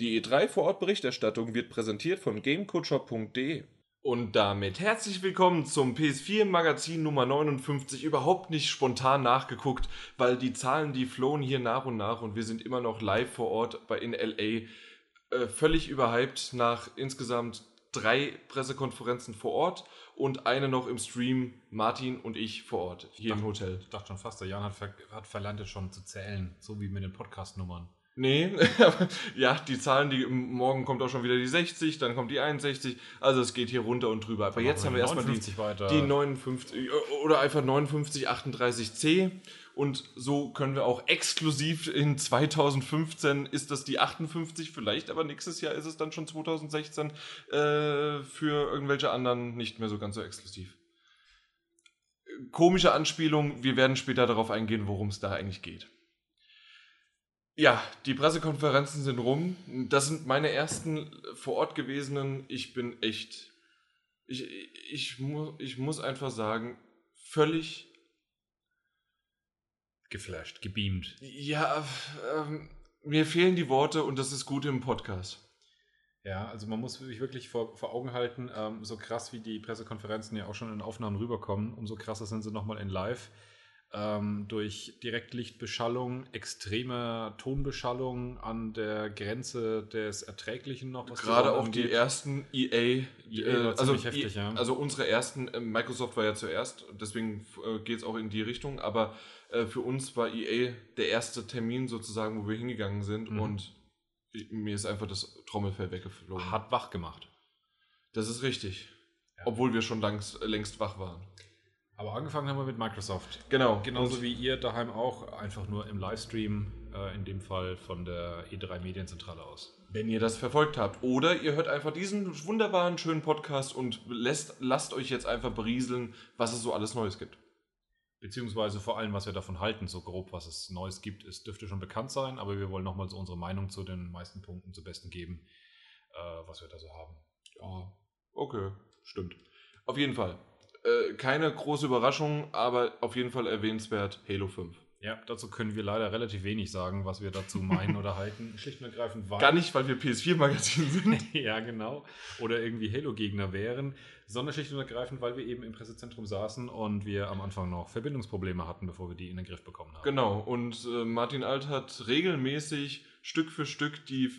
Die E3 Vorortberichterstattung wird präsentiert von gamecoachop.de. Und damit herzlich willkommen zum PS4 Magazin Nummer 59. Überhaupt nicht spontan nachgeguckt, weil die Zahlen, die flohen hier nach und nach und wir sind immer noch live vor Ort bei in LA. Äh, völlig überhyped nach insgesamt drei Pressekonferenzen vor Ort und eine noch im Stream, Martin und ich vor Ort, hier im Hotel. Ich dachte schon fast, der Jan hat, ver hat verlernt, es schon zu zählen, so wie mit den Podcast-Nummern. Nee, ja, die Zahlen, die morgen kommt auch schon wieder die 60, dann kommt die 61, also es geht hier runter und drüber. Aber jetzt haben wir erstmal die, 59 weiter. die 59 oder einfach 59 38c und so können wir auch exklusiv in 2015 ist das die 58, vielleicht aber nächstes Jahr ist es dann schon 2016 äh, für irgendwelche anderen nicht mehr so ganz so exklusiv. Komische Anspielung, wir werden später darauf eingehen, worum es da eigentlich geht. Ja, die Pressekonferenzen sind rum. Das sind meine ersten vor Ort gewesenen. Ich bin echt. Ich, ich, mu ich muss einfach sagen, völlig. Geflasht, gebeamt. Ja, ähm, mir fehlen die Worte und das ist gut im Podcast. Ja, also man muss sich wirklich vor, vor Augen halten, ähm, so krass wie die Pressekonferenzen ja auch schon in Aufnahmen rüberkommen, umso krasser sind sie nochmal in Live. Ähm, durch Direktlichtbeschallung, extreme Tonbeschallung an der Grenze des Erträglichen noch. was Gerade auch die ersten EA, EA äh, also, heftig, ja. also unsere ersten, äh, Microsoft war ja zuerst, deswegen äh, geht es auch in die Richtung, aber äh, für uns war EA der erste Termin sozusagen, wo wir hingegangen sind Mhm. und ich- mir ist einfach das Trommelfell weggeflogen. Hat wach gemacht. Das ist richtig. Ja. Obwohl wir schon langs, längst wach waren. Aber angefangen haben wir mit Microsoft. Genau. Genauso Und- wie ihr daheim auch, einfach nur im Livestream, äh, in dem Fall von der E3 Medienzentrale aus. Wenn ihr das verfolgt habt. Oder ihr hört einfach diesen wunderbaren, schönen Podcast und lässt, lasst euch jetzt einfach berieseln, was es so alles Neues gibt. Beziehungsweise vor allem, was wir davon halten, so grob, was es Neues gibt, ist, dürfte schon bekannt sein, aber wir wollen nochmal so unsere Meinung zu den meisten Punkten zu Besten geben, äh, was wir da so haben. Ja, okay, stimmt. Auf jeden Fall. Äh, keine große Überraschung, aber auf jeden Fall erwähnenswert Halo 5. Ja, dazu können wir leider relativ wenig sagen, was wir dazu meinen oder halten. Schlicht und ergreifend, weil. Gar nicht, weil wir PS4-Magazin sind. ja, genau. Oder irgendwie Halo-Gegner wären, sondern schlicht und ergreifend, weil wir eben im Pressezentrum saßen und wir am Anfang noch Verbindungsprobleme hatten, bevor wir die in den Griff bekommen haben. Genau, und äh, Martin Alt hat regelmäßig Stück für Stück die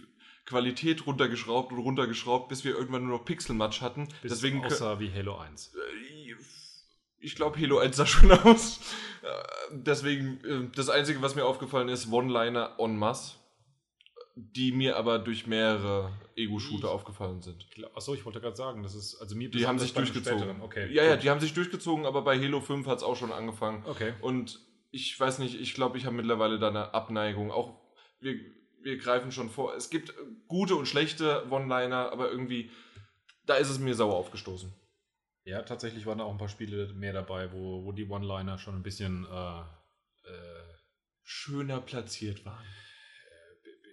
Qualität runtergeschraubt und runtergeschraubt, bis wir irgendwann nur noch Pixelmatch hatten. Bis Deswegen kö- außer wie Halo 1. Äh, Ich glaube, Halo 1 sah schon aus. Äh, Deswegen, äh, das Einzige, was mir aufgefallen ist, One-Liner en masse, die mir aber durch mehrere Ego-Shooter aufgefallen sind. Achso, ich wollte gerade sagen, das ist, also mir Die haben sich durchgezogen. Okay. Ja, ja, gut. die haben sich durchgezogen, aber bei Halo 5 hat es auch schon angefangen. Okay. Und ich weiß nicht, ich glaube, ich habe mittlerweile da eine Abneigung. Auch wir, wir greifen schon vor. Es gibt gute und schlechte One-Liner, aber irgendwie, da ist es mir sauer aufgestoßen. Ja, tatsächlich waren da auch ein paar Spiele mehr dabei, wo, wo die One-Liner schon ein bisschen, äh, äh, Schöner platziert waren.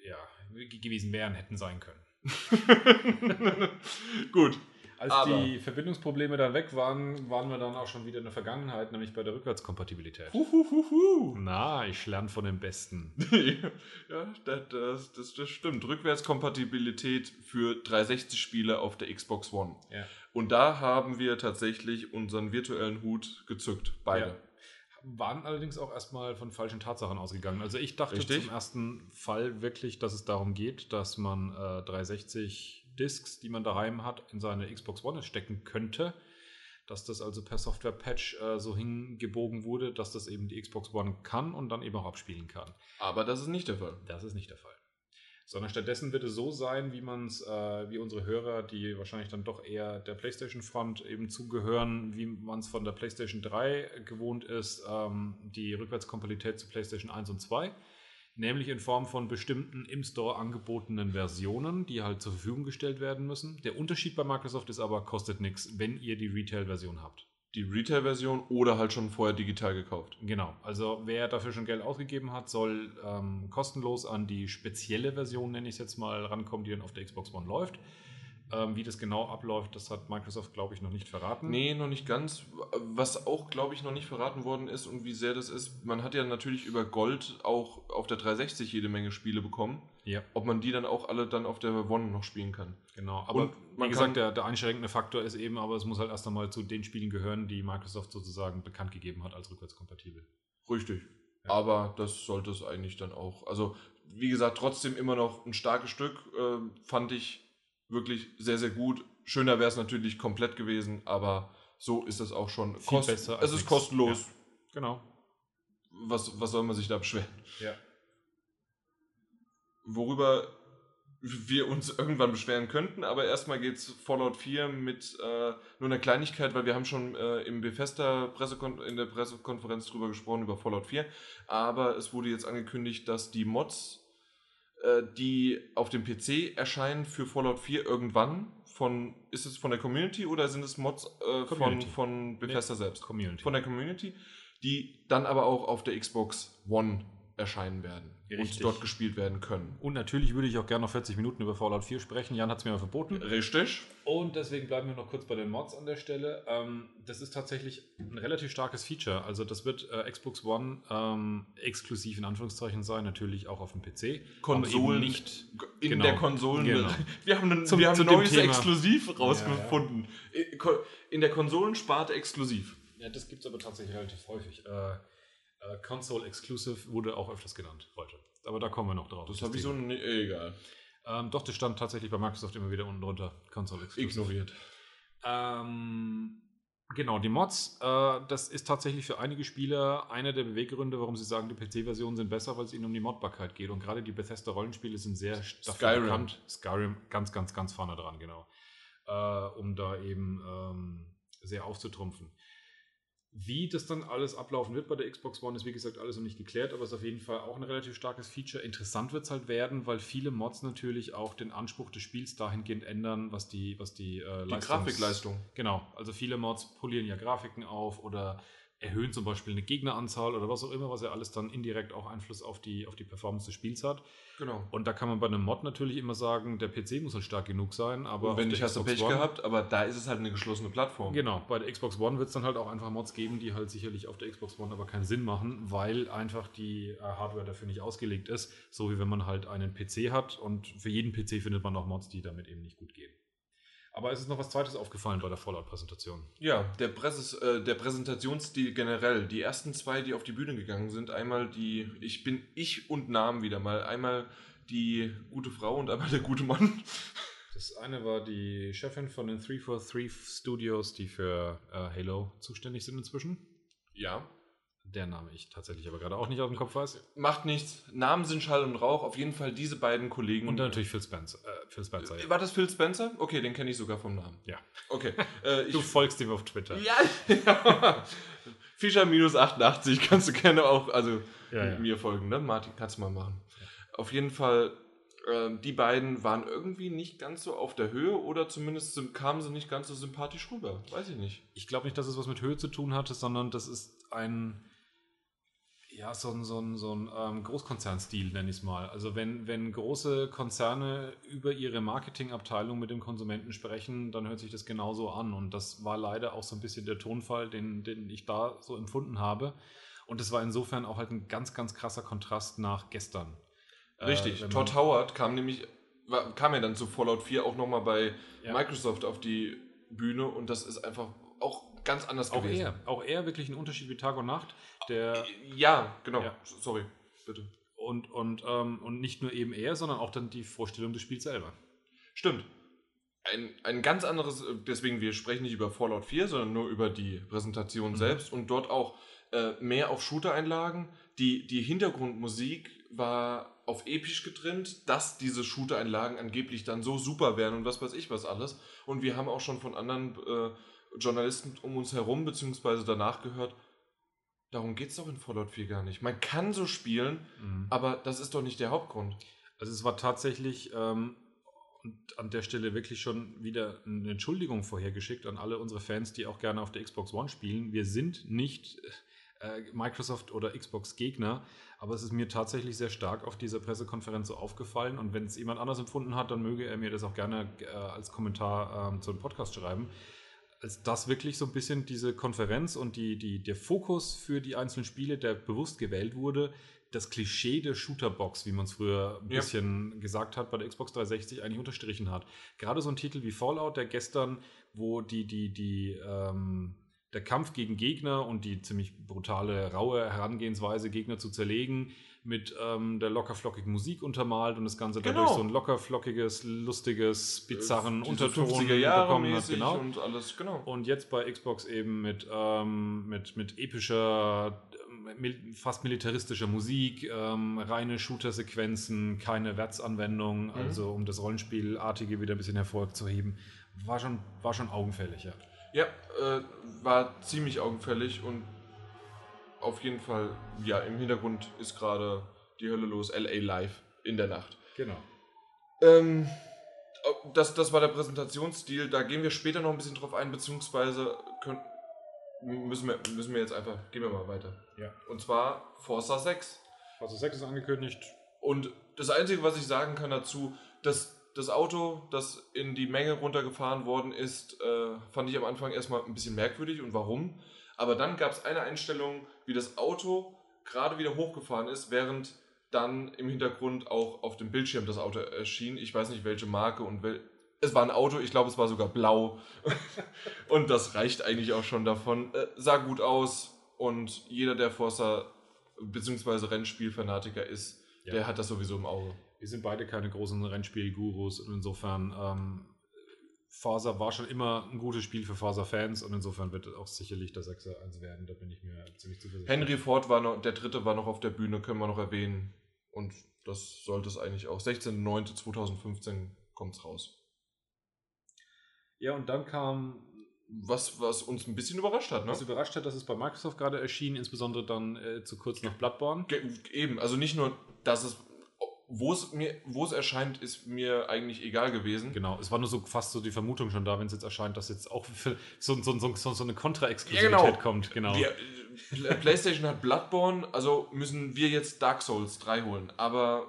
ja, ge- gewesen wären, hätten sein können. Gut. Als Aber- die Verbindungsprobleme dann weg waren, waren wir dann auch schon wieder in der Vergangenheit, nämlich bei der Rückwärtskompatibilität. Huhuhuhu. Na, ich lerne von den Besten. ja, das, das, das, das stimmt. Rückwärtskompatibilität für 360-Spiele auf der Xbox One. Ja. Und da haben wir tatsächlich unseren virtuellen Hut gezückt. Beide. Ja. Waren allerdings auch erstmal von falschen Tatsachen ausgegangen. Also ich dachte Richtig. zum ersten Fall wirklich, dass es darum geht, dass man äh, 360 Discs, die man daheim hat, in seine Xbox One stecken könnte. Dass das also per Software-Patch äh, so hingebogen wurde, dass das eben die Xbox One kann und dann eben auch abspielen kann. Aber das ist nicht der Fall. Das ist nicht der Fall. Sondern stattdessen wird es so sein, wie man es, äh, wie unsere Hörer, die wahrscheinlich dann doch eher der PlayStation-Front eben zugehören, wie man es von der PlayStation 3 gewohnt ist, ähm, die Rückwärtskompatibilität zu PlayStation 1 und 2. Nämlich in Form von bestimmten im Store angebotenen Versionen, die halt zur Verfügung gestellt werden müssen. Der Unterschied bei Microsoft ist aber, kostet nichts, wenn ihr die Retail-Version habt. Die Retail-Version oder halt schon vorher digital gekauft. Genau, also wer dafür schon Geld ausgegeben hat, soll ähm, kostenlos an die spezielle Version, nenne ich es jetzt mal, rankommen, die dann auf der Xbox One läuft. Ähm, wie das genau abläuft, das hat Microsoft, glaube ich, noch nicht verraten. Nee, noch nicht ganz. Was auch, glaube ich, noch nicht verraten worden ist und wie sehr das ist, man hat ja natürlich über Gold auch auf der 360 jede Menge Spiele bekommen. Ja. Ob man die dann auch alle dann auf der One noch spielen kann. Genau, aber Und man wie gesagt, der, der einschränkende Faktor ist eben, aber es muss halt erst einmal zu den Spielen gehören, die Microsoft sozusagen bekannt gegeben hat als rückwärtskompatibel. Richtig. Ja. Aber das sollte es eigentlich dann auch. Also, wie gesagt, trotzdem immer noch ein starkes Stück. Äh, fand ich wirklich sehr, sehr gut. Schöner wäre es natürlich komplett gewesen, aber so ist es auch schon. Viel besser als es ist nix. kostenlos. Genau. Was, was soll man sich da beschweren? Ja. Worüber wir uns irgendwann beschweren könnten, aber erstmal geht es Fallout 4 mit äh, nur einer Kleinigkeit, weil wir haben schon äh, im Bethesda Pressekon in der Pressekonferenz drüber gesprochen, über Fallout 4, aber es wurde jetzt angekündigt, dass die Mods, äh, die auf dem PC erscheinen für Fallout 4 irgendwann von, ist es von der Community oder sind es Mods äh, von, von Bethesda selbst? Community. Von der Community, die dann aber auch auf der Xbox One erscheinen werden Richtig. und dort gespielt werden können. Und natürlich würde ich auch gerne noch 40 Minuten über Fallout 4 sprechen. Jan hat es mir mal verboten. Richtig. Und deswegen bleiben wir noch kurz bei den Mods an der Stelle. Ähm, das ist tatsächlich ein relativ starkes Feature. Also das wird äh, Xbox One ähm, exklusiv in Anführungszeichen sein, natürlich auch auf dem PC. Konsolen nicht. In Genau. der Konsolen. Genau. Wir haben ein, Zum- wir haben ein neues. Exklusiv rausgefunden. In der Konsolensparte exklusiv. Ja, das gibt es aber tatsächlich relativ häufig. Äh, äh, Console Exclusive wurde auch öfters genannt heute. Aber da kommen wir noch drauf. Das habe ich so. Thema. Ne, egal. Ähm, doch, das stand tatsächlich bei Microsoft immer wieder unten drunter. Console Exclusive. Ignoriert. Ähm, genau, die Mods, äh, das ist tatsächlich für einige Spieler einer der Beweggründe, warum sie sagen, die PC-Versionen sind besser, weil es ihnen um die Modbarkeit geht. Und gerade die Bethesda-Rollenspiele sind sehr Skyrim. bekannt. Skyrim ganz, ganz, ganz vorne dran, genau. Äh, um da eben ähm, sehr aufzutrumpfen. Wie das dann alles ablaufen wird bei der Xbox One, ist wie gesagt alles noch nicht geklärt, aber es ist auf jeden Fall auch ein relativ starkes Feature. Interessant wird es halt werden, weil viele Mods natürlich auch den Anspruch des Spiels dahingehend ändern, was die, was die, äh, Die Leistungs- Grafikleistung. Genau, also viele Mods polieren ja Grafiken auf oder erhöhen zum Beispiel eine Gegneranzahl oder was auch immer, was ja alles dann indirekt auch Einfluss auf die, auf die Performance des Spiels hat. Genau. Und da kann man bei einem Mod natürlich immer sagen, der PC muss halt stark genug sein, aber Und wenn nicht, hast du Pech One- gehabt, aber da ist es halt eine geschlossene Plattform. Genau, bei der Xbox One wird es dann halt auch einfach Mods geben, die halt sicherlich auf der Xbox One aber keinen Sinn machen, weil einfach die äh, Hardware dafür nicht ausgelegt ist. So wie wenn man halt einen PC hat und für jeden PC findet man auch Mods, die damit eben nicht gut gehen. Aber es ist noch was Zweites aufgefallen bei der Fallout-Präsentation. Ja, der, Präses, äh, der Präsentationsstil generell. Die ersten zwei, die auf die Bühne gegangen sind, einmal die, ich bin ich und Namen wieder mal. Einmal die gute Frau und einmal der gute Mann. Das eine war die Chefin von den 343 Studios, die für äh, Halo zuständig sind inzwischen. Ja. Der Name ich tatsächlich aber gerade auch nicht aus dem Kopf weiß. Macht nichts. Namen sind Schall und Rauch. Auf jeden Fall diese beiden Kollegen. Und dann natürlich Phil Spencer. Äh, Phil Spencer ja. War das Phil Spencer? Okay, den kenne ich sogar vom Namen. Ja. Okay. Äh, Du folgst ihm auf Twitter. ja, ja. Fischer minus 88 kannst du gerne auch, also Ja, mir folgen, ne? Martin, kannst du mal machen. Auf jeden Fall, äh, die beiden waren irgendwie nicht ganz so auf der Höhe oder zumindest kamen sie nicht ganz so sympathisch rüber. Weiß ich nicht. Ich glaube nicht, dass es was mit Höhe zu tun hatte, sondern das ist ein, ja, so ein, so ein, so ein ähm, Großkonzernstil, nenne ich es mal. Also wenn, wenn große Konzerne über ihre Marketingabteilung mit dem Konsumenten sprechen, dann hört sich das genauso an. Und das war leider auch so ein bisschen der Tonfall, den, den ich da so empfunden habe. Und es war insofern auch halt ein ganz, ganz krasser Kontrast nach gestern. Richtig. Äh, Todd Howard kam nämlich, war, kam ja dann zu Fallout 4 auch nochmal bei Ja. Microsoft auf die Bühne und das ist einfach auch ganz anders Auch gewesen. er, auch er wirklich ein Unterschied wie Tag und Nacht. Der, Ja, genau. Ja. Sorry, bitte. und, und, ähm, und nicht nur eben er, sondern auch dann die Vorstellung des Spiels selber. Stimmt. Ein, ein ganz anderes, äh, deswegen wir sprechen nicht über Fallout 4, sondern nur über die Präsentation Mhm. selbst und dort auch äh, mehr auf Shooter-Einlagen. Die, die Hintergrundmusik war auf episch getrimmt, dass diese Shooter-Einlagen angeblich dann so super wären und was weiß ich was alles. Und wir haben auch schon von anderen äh, Journalisten um uns herum, beziehungsweise danach gehört, darum geht es doch in Fallout 4 gar nicht. Man kann so spielen, aber das ist doch nicht der Hauptgrund. Also es war tatsächlich ähm, und an der Stelle wirklich schon wieder eine Entschuldigung vorhergeschickt an alle unsere Fans, die auch gerne auf der Xbox One spielen. Wir sind nicht äh, Microsoft oder Xbox Gegner, aber es ist mir tatsächlich sehr stark auf dieser Pressekonferenz so aufgefallen und wenn es jemand anders empfunden hat, dann möge er mir das auch gerne äh, als Kommentar ähm, zu einem Podcast schreiben. Als das wirklich so ein bisschen diese Konferenz und die, die, der Fokus für die einzelnen Spiele, der bewusst gewählt wurde, das Klischee der Shooterbox, wie man es früher ein ja. bisschen gesagt hat, bei der Xbox 360 eigentlich unterstrichen hat. Gerade so ein Titel wie Fallout, der gestern, wo die, die, die, ähm, der Kampf gegen Gegner und die ziemlich brutale, raue Herangehensweise, Gegner zu zerlegen, mit ähm, der lockerflockigen Musik untermalt und das Ganze genau. dadurch so ein lockerflockiges, lustiges, bizarren äh, Unterton bekommen hat. Genau. Und alles, genau. Und jetzt bei Xbox eben mit, ähm, mit, mit epischer, fast militaristischer Musik, ähm, reine Shooter-Sequenzen, keine Wertsanwendung, mhm. also um das Rollenspielartige wieder ein bisschen hervorzuheben. War schon, war schon augenfällig, ja. Ja, äh, war ziemlich augenfällig und auf jeden Fall, ja, im Hintergrund ist gerade die Hölle los, LA Live in der Nacht. Genau. Ähm, das, das war der Präsentationsstil, da gehen wir später noch ein bisschen drauf ein, beziehungsweise können, müssen, wir, müssen wir jetzt einfach, gehen wir mal weiter. Ja. Und zwar Forza 6. Forza 6 ist angekündigt. Und das Einzige, was ich sagen kann dazu, dass das Auto, das in die Menge runtergefahren worden ist, äh, fand ich am Anfang erstmal ein bisschen merkwürdig und warum. Aber dann gab es eine Einstellung, wie das Auto gerade wieder hochgefahren ist, während dann im Hintergrund auch auf dem Bildschirm das Auto erschien. Ich weiß nicht welche Marke und wel es war ein Auto, ich glaube es war sogar blau. und das reicht eigentlich auch schon davon. Äh, sah gut aus und jeder, der Forza bzw. Rennspielfanatiker ist, ja. der hat das sowieso im Auge. Wir sind beide keine großen Rennspiel-Gurus und insofern ähm, Forza war schon immer ein gutes Spiel für Forza-Fans und insofern wird auch sicherlich der 6 eins werden. Da bin ich mir ziemlich zuversichtlich. Henry Ford war noch, der dritte war noch auf der Bühne, können wir noch erwähnen. Und das sollte es eigentlich auch. 16.09.2015 kommt es raus. Ja, und dann kam. Was, was uns ein bisschen überrascht hat, ne? Was überrascht hat, dass es bei Microsoft gerade erschien, insbesondere dann äh, zu kurz nach Bloodborne. Ge eben, also nicht nur, dass es wo es mir, wo es erscheint, ist mir eigentlich egal gewesen. Genau, es war nur so fast so die Vermutung schon da, wenn es jetzt erscheint, dass jetzt auch so, so, so, so eine Kontra-Exklusivität ja, genau. kommt. Genau. Wir, äh, PlayStation hat Bloodborne, also müssen wir jetzt Dark Souls 3 holen. Aber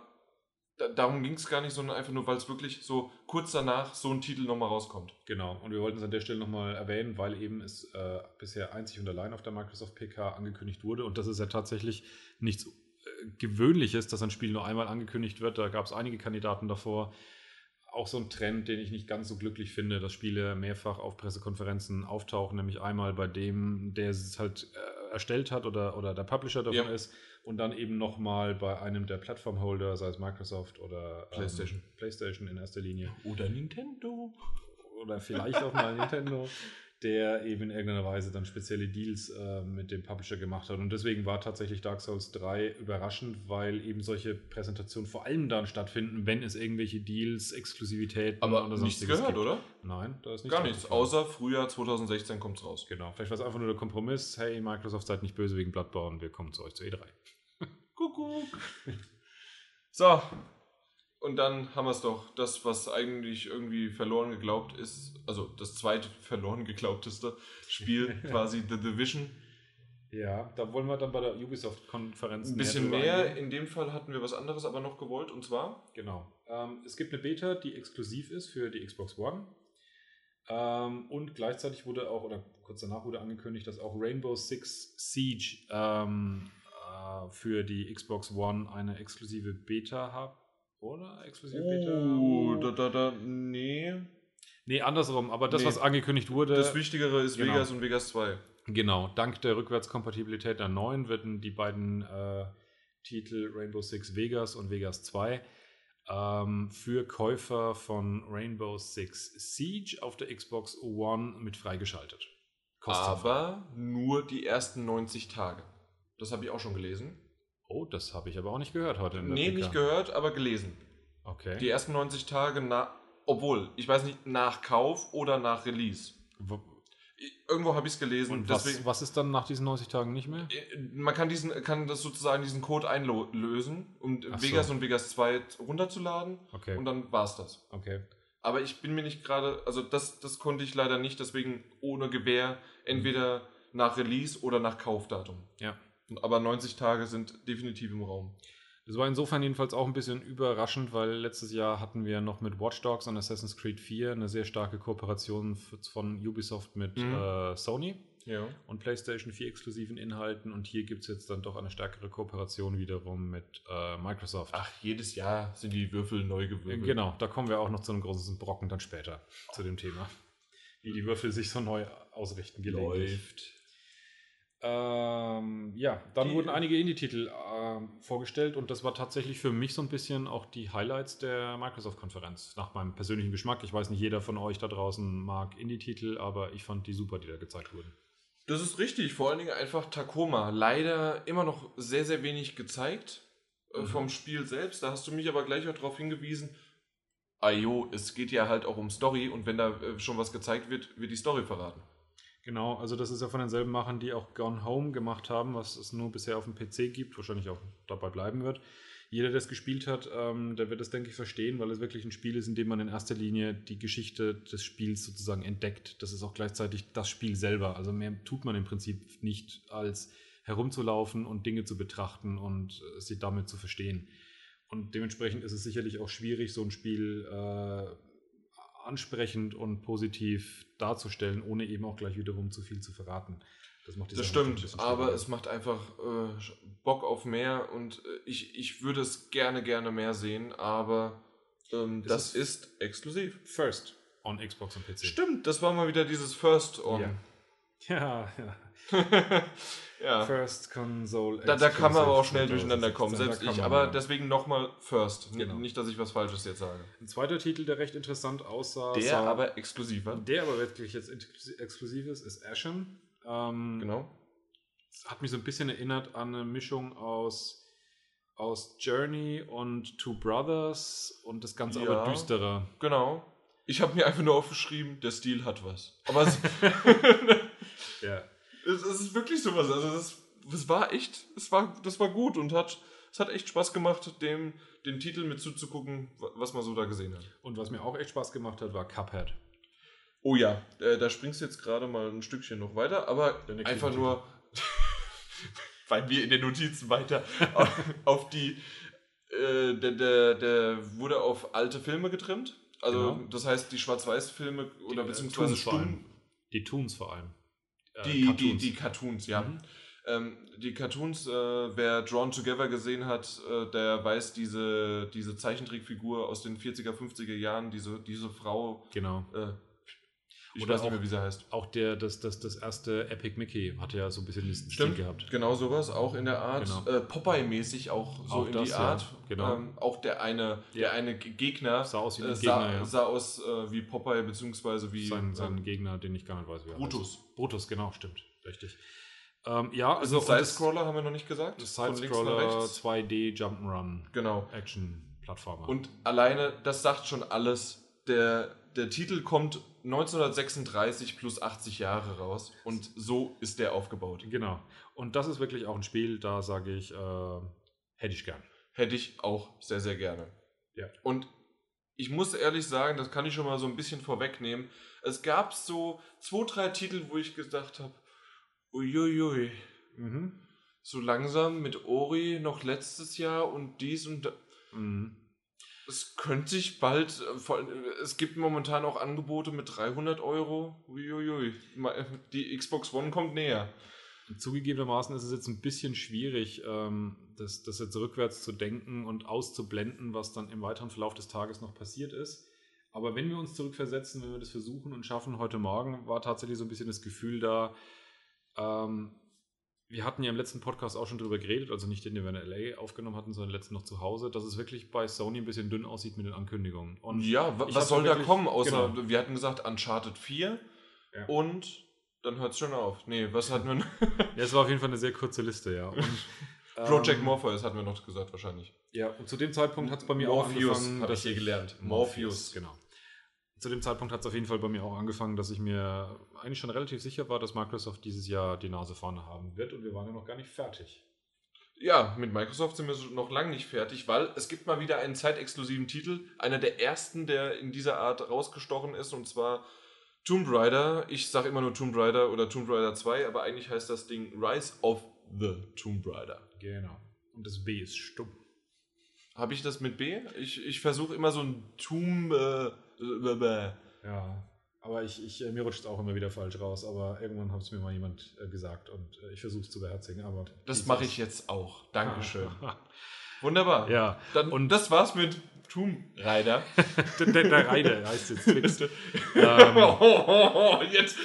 da, darum ging es gar nicht, sondern einfach nur, weil es wirklich so kurz danach so ein Titel nochmal rauskommt. Genau, und wir wollten es an der Stelle nochmal erwähnen, weil eben es äh, bisher einzig und allein auf der Microsoft PK angekündigt wurde und das ist ja tatsächlich nichts gewöhnlich ist, dass ein Spiel nur einmal angekündigt wird. Da gab es einige Kandidaten davor. Auch so ein Trend, den ich nicht ganz so glücklich finde, dass Spiele mehrfach auf Pressekonferenzen auftauchen, nämlich einmal bei dem, der es halt äh, erstellt hat oder, oder der Publisher davon ja. ist und dann eben nochmal bei einem der Plattformholder, sei es Microsoft oder ähm, PlayStation. PlayStation in erster Linie. Oder Nintendo. Oder vielleicht auch mal Nintendo der eben in irgendeiner Weise dann spezielle Deals äh, mit dem Publisher gemacht hat. Und deswegen war tatsächlich Dark Souls 3 überraschend, weil eben solche Präsentationen vor allem dann stattfinden, wenn es irgendwelche Deals, Exklusivitäten Aber oder nichts gehört, gibt. oder? Nein, da ist nichts. Gar nichts, außer Frühjahr 2016 kommt es raus. Genau, vielleicht war es einfach nur der Kompromiss, hey, Microsoft seid nicht böse wegen Bloodborne, wir kommen zu euch zu E3. Kuckuck. so, und dann haben wir es doch. Das, was eigentlich irgendwie verloren geglaubt ist, also das zweite verloren geglaubteste Spiel, quasi The Division. Ja, da wollen wir dann bei der Ubisoft-Konferenz ein bisschen mehr. mehr. In dem Fall hatten wir was anderes aber noch gewollt und zwar. Genau. Ähm, es gibt eine Beta, die exklusiv ist für die Xbox One. Ähm, und gleichzeitig wurde auch, oder kurz danach wurde angekündigt, dass auch Rainbow Six Siege ähm, äh, für die Xbox One eine exklusive Beta hat oder? Exklusiv Beta? Oh, da, da, da, nee. Nee, andersrum, aber das, nee. was angekündigt wurde. Das Wichtigere ist genau. Vegas und Vegas 2. Genau, dank der Rückwärtskompatibilität der neuen werden die beiden äh, Titel Rainbow Six Vegas und Vegas 2 ähm, für Käufer von Rainbow Six Siege auf der Xbox One mit freigeschaltet. Aber nur die ersten 90 Tage. Das habe ich auch schon gelesen. Oh, das habe ich aber auch nicht gehört heute. In der nee, PK. nicht gehört, aber gelesen. Okay. Die ersten 90 Tage nach, obwohl, ich weiß nicht, nach Kauf oder nach Release. Wo, Irgendwo habe ich es gelesen. Und was, was, ist dann nach diesen 90 Tagen nicht mehr? Man kann, diesen, kann das sozusagen diesen Code einlösen, um Ach Vegas so. und Vegas 2 runterzuladen. Okay. Und dann war es das. Okay. Aber ich bin mir nicht gerade, also das, das konnte ich leider nicht, deswegen ohne Gewähr. Entweder nach Release oder nach Kaufdatum. Ja. Aber 90 Tage sind definitiv im Raum. Das war insofern jedenfalls auch ein bisschen überraschend, weil letztes Jahr hatten wir noch mit Watch Dogs und Assassin's Creed 4 eine sehr starke Kooperation von Ubisoft mit mhm. äh, Sony ja. und PlayStation 4 exklusiven Inhalten. Und hier gibt es jetzt dann doch eine stärkere Kooperation wiederum mit äh, Microsoft. Ach, jedes Jahr sind die Würfel neu gewürfelt. Genau, da kommen wir auch noch zu einem großen Brocken dann später zu dem Thema. Wie die Würfel sich so neu ausrichten gelegentlich. Läuft. Ähm, ja, dann die, wurden einige Indie-Titel äh, vorgestellt und das war tatsächlich für mich so ein bisschen auch die Highlights der Microsoft-Konferenz. Nach meinem persönlichen Geschmack. Ich weiß nicht, jeder von euch da draußen mag Indie-Titel, aber ich fand die super, die da gezeigt wurden. Das ist richtig, vor allen Dingen einfach Tacoma. Leider immer noch sehr, sehr wenig gezeigt äh, mhm. vom Spiel selbst. Da hast du mich aber gleich auch darauf hingewiesen, Ayo, es geht ja halt auch um Story und wenn da äh, schon was gezeigt wird, wird die Story verraten. Genau, also das ist ja von denselben Machern, die auch Gone Home gemacht haben, was es nur bisher auf dem PC gibt, wahrscheinlich auch dabei bleiben wird. Jeder, der es gespielt hat, ähm, der wird es, denke ich, verstehen, weil es wirklich ein Spiel ist, in dem man in erster Linie die Geschichte des Spiels sozusagen entdeckt. Das ist auch gleichzeitig das Spiel selber. Also mehr tut man im Prinzip nicht, als herumzulaufen und Dinge zu betrachten und äh, sie damit zu verstehen. Und dementsprechend ist es sicherlich auch schwierig, so ein Spiel äh, ansprechend und positiv darzustellen, ohne eben auch gleich wiederum zu viel zu verraten. Das, macht das stimmt, aber es macht einfach äh, Bock auf mehr und äh, ich, ich würde es gerne, gerne mehr sehen, aber ähm, das ist, ist exklusiv. First on Xbox und PC. Stimmt, das war mal wieder dieses First on. Ja, ja. ja. ja. First Console. Da, da kann man aber auch schnell durcheinander kommen, selbst ich. Aber ja. deswegen nochmal First. Genau. Nicht, dass ich was Falsches jetzt sage. Ein zweiter Titel, der recht interessant aussah. Der sah, aber exklusiv war. Der aber wirklich jetzt exklusiv ist, ist Ashen. Ähm, genau. Hat mich so ein bisschen erinnert an eine Mischung aus, aus Journey und Two Brothers und das Ganze ja, aber düsterer. Genau. Ich habe mir einfach nur aufgeschrieben, der Stil hat was. Aber es, ja. es, es, ist wirklich sowas. Also das, das war echt, es war, das war gut und hat, es hat echt Spaß gemacht, dem den Titel mit zuzugucken, was man so da gesehen hat. Und was mir auch echt Spaß gemacht hat, war Cuphead. Oh ja, äh, da springst du jetzt gerade mal ein Stückchen noch weiter, aber einfach nur, weil wir in den Notizen weiter auf die, äh, der, der, der wurde auf alte Filme getrimmt. Also genau. das heißt, die Schwarz-Weiß-Filme oder die, äh, beziehungsweise Stumm. Die Toons vor allem. Äh, die, Cartoons. Die, die Cartoons, ja. Mhm. Ähm, die Cartoons, äh, wer Drawn Together gesehen hat, äh, der weiß diese, diese Zeichentrickfigur aus den 40er, 50er Jahren, diese, diese Frau. Genau. Äh, ich Oder weiß nicht mehr, wie sie heißt. Auch der, das, das, das erste Epic Mickey hatte ja so ein bisschen diesen Stimmt, Stil gehabt. Genau sowas, auch in der Art. Genau. Äh, Popeye-mäßig auch so auch in das, die Art. Ja, genau. Ähm, auch der eine, der eine Gegner sah aus wie äh, Gegner, sah, ja. sah aus äh, wie Popeye, beziehungsweise wie. Sein, sein Gegner, den ich gar nicht weiß, wie er Brutus. Heißt. Brutus, genau, stimmt. Richtig. Ähm, ja, also. Side-Scroller haben wir noch nicht gesagt. Side-Scroller, 2D, Jump'n'Run. Genau. Action-Plattformer. Und alleine, das sagt schon alles. Der, der Titel kommt 1936 plus 80 Jahre raus und so ist der aufgebaut. Genau. Und das ist wirklich auch ein Spiel, da sage ich, äh, hätte ich gern. Hätte ich auch sehr, sehr gerne. Ja. Und ich muss ehrlich sagen, das kann ich schon mal so ein bisschen vorwegnehmen. Es gab so zwei, drei Titel, wo ich gedacht habe, uiuiui. Mhm. So langsam mit Ori noch letztes Jahr und dies und das. Mhm es könnte sich bald, äh, es gibt momentan auch Angebote mit 300 Euro. Uiuiui. Die Xbox One kommt näher. Zugegebenermaßen ist es jetzt ein bisschen schwierig, ähm, das, das jetzt rückwärts zu denken und auszublenden, was dann im weiteren Verlauf des Tages noch passiert ist. Aber wenn wir uns zurückversetzen, wenn wir das versuchen und schaffen, heute Morgen war tatsächlich so ein bisschen das Gefühl da, ähm, wir hatten ja im letzten Podcast auch schon drüber geredet, also nicht den, den wir in LA aufgenommen hatten, sondern letzten noch zu Hause, dass es wirklich bei Sony ein bisschen dünn aussieht mit den Ankündigungen. Und ja, was soll da kommen, außer genau. wir hatten gesagt Uncharted 4 ja. und dann hört es schon auf. Nee, was hatten wir noch? ja, es war auf jeden Fall eine sehr kurze Liste, ja. Und, Project ähm, Morpheus hatten wir noch gesagt, wahrscheinlich. Ja, und zu dem Zeitpunkt hat es bei mir Morpheus, auch angefangen. habe ich hier gelernt. Morpheus, genau zu dem Zeitpunkt hat es auf jeden Fall bei mir auch angefangen, dass ich mir eigentlich schon relativ sicher war, dass Microsoft dieses Jahr die Nase vorne haben wird und wir waren ja noch gar nicht fertig. Ja, mit Microsoft sind wir noch lange nicht fertig, weil es gibt mal wieder einen zeitexklusiven Titel, einer der ersten, der in dieser Art rausgestochen ist, und zwar Tomb Raider, ich sag immer nur Tomb Raider oder Tomb Raider 2, aber eigentlich heißt das Ding Rise of the Tomb Raider. Genau. Und das B ist stumm. Habe ich das mit B? Ich, ich versuche immer so ein Tomb. Äh, Ja. Aber ich, ich, äh, mir rutscht es auch immer wieder falsch raus. Aber irgendwann hat es mir mal jemand äh, gesagt und äh, ich versuche es zu beherzigen. Aber das mache ich jetzt auch. Dankeschön. ist. Wunderbar. ja. Dann, und das war's mit Tomb Raider. der, der, der heißt jetzt Twix. ähm, jetzt,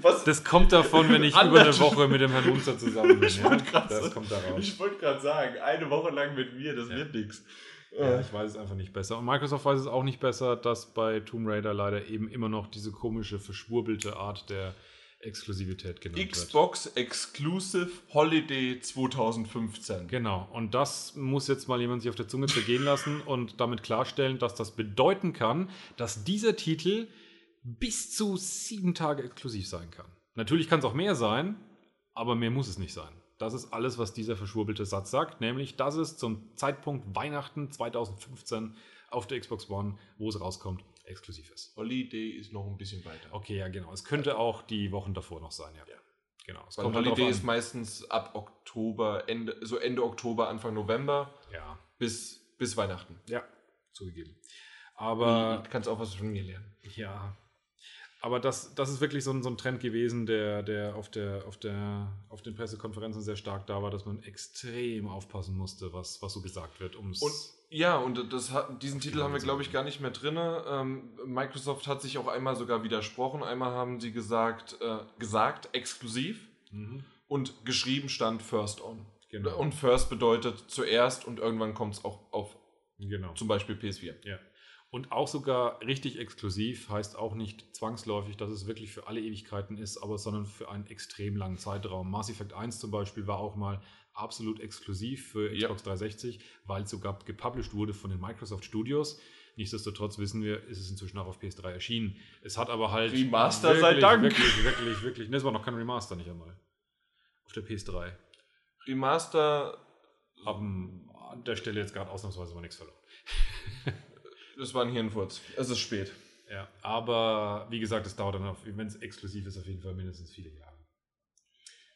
was, das kommt davon, wenn ich über eine. Woche mit dem Herrn Munzer zusammen bin. Ich Ja? wollte gerade sagen, eine Woche lang mit mir, das Ja. wird nix. Ja, ich weiß es einfach nicht besser. Und Microsoft weiß es auch nicht besser, dass bei Tomb Raider leider eben immer noch diese komische, verschwurbelte Art der Exklusivität genannt wird. Xbox Exclusive Holiday 2015. Genau. Und das muss jetzt mal jemand sich auf der Zunge zergehen lassen und damit klarstellen, dass das bedeuten kann, dass dieser Titel bis zu sieben Tage exklusiv sein kann. Natürlich kann es auch mehr sein, aber mehr muss es nicht sein. Das ist alles, was dieser verschwurbelte Satz sagt, nämlich, dass es zum Zeitpunkt Weihnachten 2015 auf der Xbox One, wo es rauskommt, exklusiv ist. Holiday ist noch ein bisschen weiter. Okay, ja, genau. Es könnte auch die Wochen davor noch sein, ja. Ja. Genau. Es Weil kommt halt Holiday ist meistens ab Oktober, Ende, so Ende Oktober, Anfang November Ja, bis, bis Weihnachten. ja, zugegeben. Aber du kannst auch was von mir lernen. Ja. Aber das, das ist wirklich so ein, so ein Trend gewesen, der, der, auf der, auf, der auf den Pressekonferenzen sehr stark da war, dass man extrem aufpassen musste, was, was so gesagt wird. Um's Und ja, und das, hat- diesen Titel haben wir, glaube ich, gar nicht mehr drin. Ähm, Microsoft hat sich auch einmal sogar widersprochen. Einmal haben sie gesagt, äh, gesagt exklusiv mhm. und geschrieben stand First On. Genau. Und First bedeutet zuerst und irgendwann kommt es auch auf genau. zum Beispiel PS4. Ja. Und auch sogar richtig exklusiv heißt auch nicht zwangsläufig, dass es wirklich für alle Ewigkeiten ist, aber sondern für einen extrem langen Zeitraum. Mass Effect 1 zum Beispiel war auch mal absolut exklusiv für Ja. Xbox 360, weil es sogar gepublished wurde von den Microsoft Studios. Nichtsdestotrotz wissen wir, ist es inzwischen auch auf PS3 erschienen. Es hat aber halt. Remaster sei Dank. Wirklich, wirklich, wirklich. Ne, es war noch kein Remaster, nicht einmal. Auf der PS3. Remaster, Haben an der Stelle jetzt gerade ausnahmsweise mal nichts verloren. das war ein Hirnfurz. Es ist spät. Ja, aber wie gesagt, es dauert dann, auf- wenn es exklusiv ist, auf jeden Fall mindestens viele Jahre.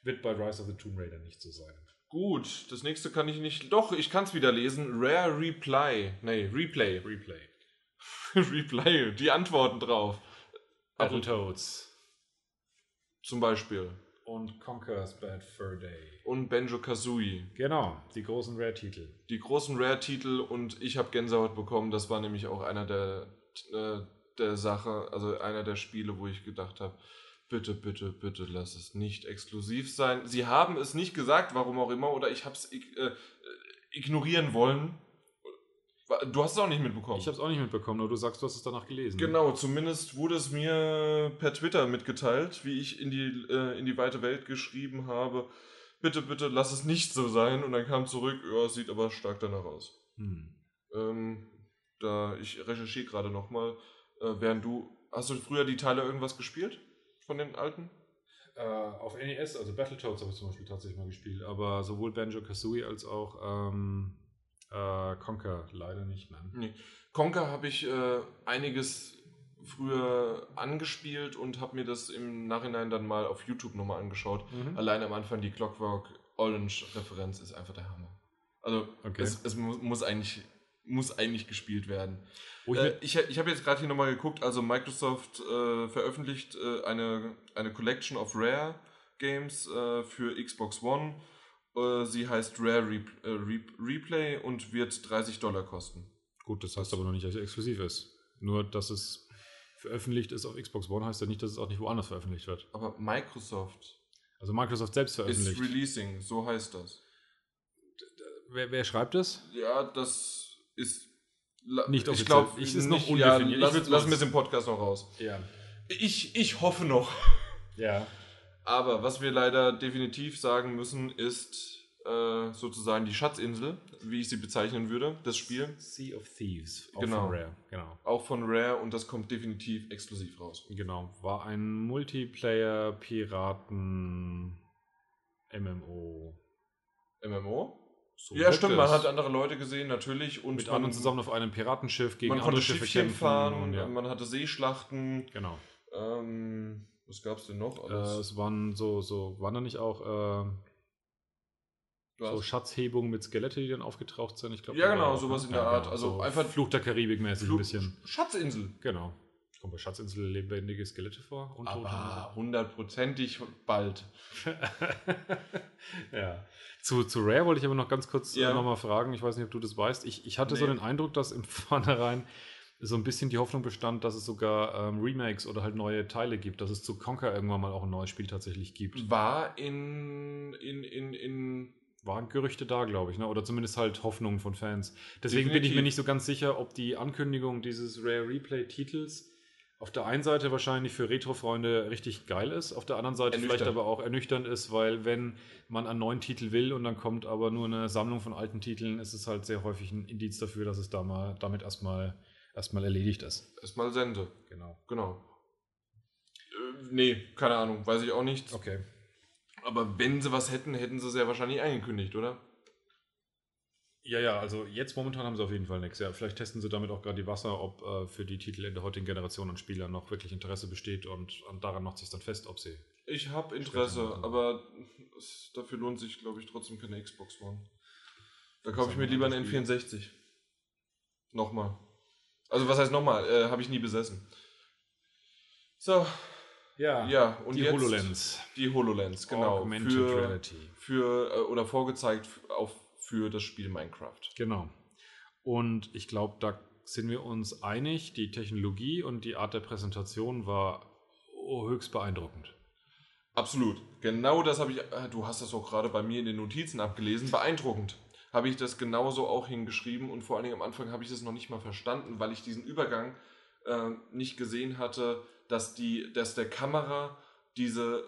Wird bei Rise of the Tomb Raider nicht so sein. Gut, das nächste kann ich nicht. Doch, ich kann es wieder lesen. Rare Reply. Nee, Replay. Replay. Replay, die Antworten drauf. Also Battletoads zum Beispiel. Und Conker's Bad Fur Day. Und Benjo Kazooie. Genau, die großen Rare-Titel. Die großen Rare-Titel und ich habe Gänsehaut bekommen. Das war nämlich auch einer der, äh, der Sache, also einer der Spiele, wo ich gedacht habe, bitte, bitte, bitte lass es nicht exklusiv sein. Sie haben es nicht gesagt, warum auch immer, oder ich habe es ig äh, ignorieren wollen. Du hast es auch nicht mitbekommen. Ich habe es auch nicht mitbekommen, aber du sagst, du hast es danach gelesen. Genau, zumindest wurde es mir per Twitter mitgeteilt, wie ich in die, äh, in die weite Welt geschrieben habe. Bitte, bitte, lass es nicht so sein. Und dann kam zurück, ja, es sieht aber stark danach aus. Hm. Ähm, da ich recherchiere gerade nochmal, äh, während du. Hast du früher die Teile irgendwas gespielt? Von den alten? Äh, auf NES, also Battletoads habe ich zum Beispiel tatsächlich mal gespielt, aber sowohl Banjo Kazooie als auch ähm, äh, Conker leider nicht. Nein. Nee. Conker habe ich äh, einiges früher angespielt und habe mir das im Nachhinein dann mal auf YouTube nochmal angeschaut. Mhm. Allein am Anfang die Clockwork Orange-Referenz ist einfach der Hammer. Also Okay. es, es mu muss, eigentlich, muss eigentlich gespielt werden. Wo ich Äh, ich ich habe jetzt gerade hier nochmal geguckt, also Microsoft äh, veröffentlicht äh, eine, eine Collection of Rare Games äh, für Xbox One. Äh, sie heißt Rare Re äh, Re Replay und wird 30 Dollar kosten. gut, das heißt aber noch nicht, dass es exklusiv ist. Nur, dass es veröffentlicht ist auf Xbox One, heißt ja nicht, dass es auch nicht woanders veröffentlicht wird. Aber Microsoft Also Microsoft selbst ist veröffentlicht. releasing, so heißt das. Wer, wer schreibt das? Ja, das ist Nicht ich offiziell. glaube, Ich- ich ist ist noch ja, undefiniert. Ich lass, wir es im Podcast noch raus. Ja. Ich, ich hoffe noch. Ja. Aber was wir leider definitiv sagen müssen, ist äh, sozusagen die Schatzinsel, wie ich sie bezeichnen würde, das Spiel. Sea of Thieves. Auch Genau. von Rare. Genau. Auch von Rare und das kommt definitiv exklusiv raus. Genau. War ein Multiplayer-Piraten MMO. So ja, stimmt, man es. hat andere Leute gesehen, natürlich. Und mit man, anderen zusammen auf einem Piratenschiff gegen man andere konnte Schiffe Schiffchen kämpfen. fahren, und ja. man hatte Seeschlachten. Genau. Ähm, was gab's denn noch? Äh, es waren so, so, waren da nicht auch äh, so Schatzhebungen mit Skelette, die dann aufgetaucht sind? Ich glaube, ja, genau, sowas in der ja, Art. genau, Also so einfach Fluch der Karibik mäßig ein bisschen. Schatzinsel. Genau. Kommt bei Schatzinsel lebendige Skelette vor? Und Aber hundertprozentig bald. ja. Zu, zu Rare wollte ich aber noch ganz kurz Ja. äh, nochmal fragen. Ich weiß nicht, ob du das weißt. Ich, ich hatte so Nee. den Eindruck, dass im Vornherein so ein bisschen die Hoffnung bestand, dass es sogar ähm, Remakes oder halt neue Teile gibt, dass es zu Conker irgendwann mal auch ein neues Spiel tatsächlich gibt. War in, in, in, in Waren Gerüchte da, glaube ich, ne? oder zumindest halt Hoffnungen von Fans. Deswegen bin ich Definitiv. mir nicht so ganz sicher, ob die Ankündigung dieses Rare Replay-Titels auf der einen Seite wahrscheinlich für Retro-Freunde richtig geil ist, auf der anderen Seite vielleicht aber auch ernüchternd ist, weil wenn man einen neuen Titel will und dann kommt aber nur eine Sammlung von alten Titeln, ist es halt sehr häufig ein Indiz dafür, dass es da mal, damit erstmal, erstmal erledigt ist. erstmal Sende. Genau. Genau. Äh, nee, keine Ahnung, weiß ich auch nicht. Okay. Aber wenn sie was hätten, hätten sie es ja wahrscheinlich angekündigt, oder? Ja, ja, also jetzt momentan haben sie auf jeden Fall nichts. Ja, vielleicht testen sie damit auch gerade die Wasser, ob äh, für die Titel in der heutigen Generation an Spielern noch wirklich Interesse besteht und, und daran macht sich dann fest, ob sie. Ich habe Interesse, aber es, dafür lohnt sich, glaube ich, trotzdem keine Xbox One. Da kaufe ich mir lieber eine anderes N64. Nochmal. Also was heißt nochmal? Äh, habe ich nie besessen. So, Ja, ja, und die jetzt HoloLens. Die HoloLens, genau. Augmented für, Reality. für äh, oder vorgezeigt auf, für das Spiel Minecraft. Genau. Und ich glaube, da sind wir uns einig, die Technologie und die Art der Präsentation war höchst beeindruckend. Absolut. Genau das habe ich, äh, du hast das auch gerade bei mir in den Notizen abgelesen, beeindruckend. Habe ich das genauso auch hingeschrieben und vor allen Dingen am Anfang habe ich das noch nicht mal verstanden, weil ich diesen Übergang äh, nicht gesehen hatte, dass, die, dass der Kamera diese,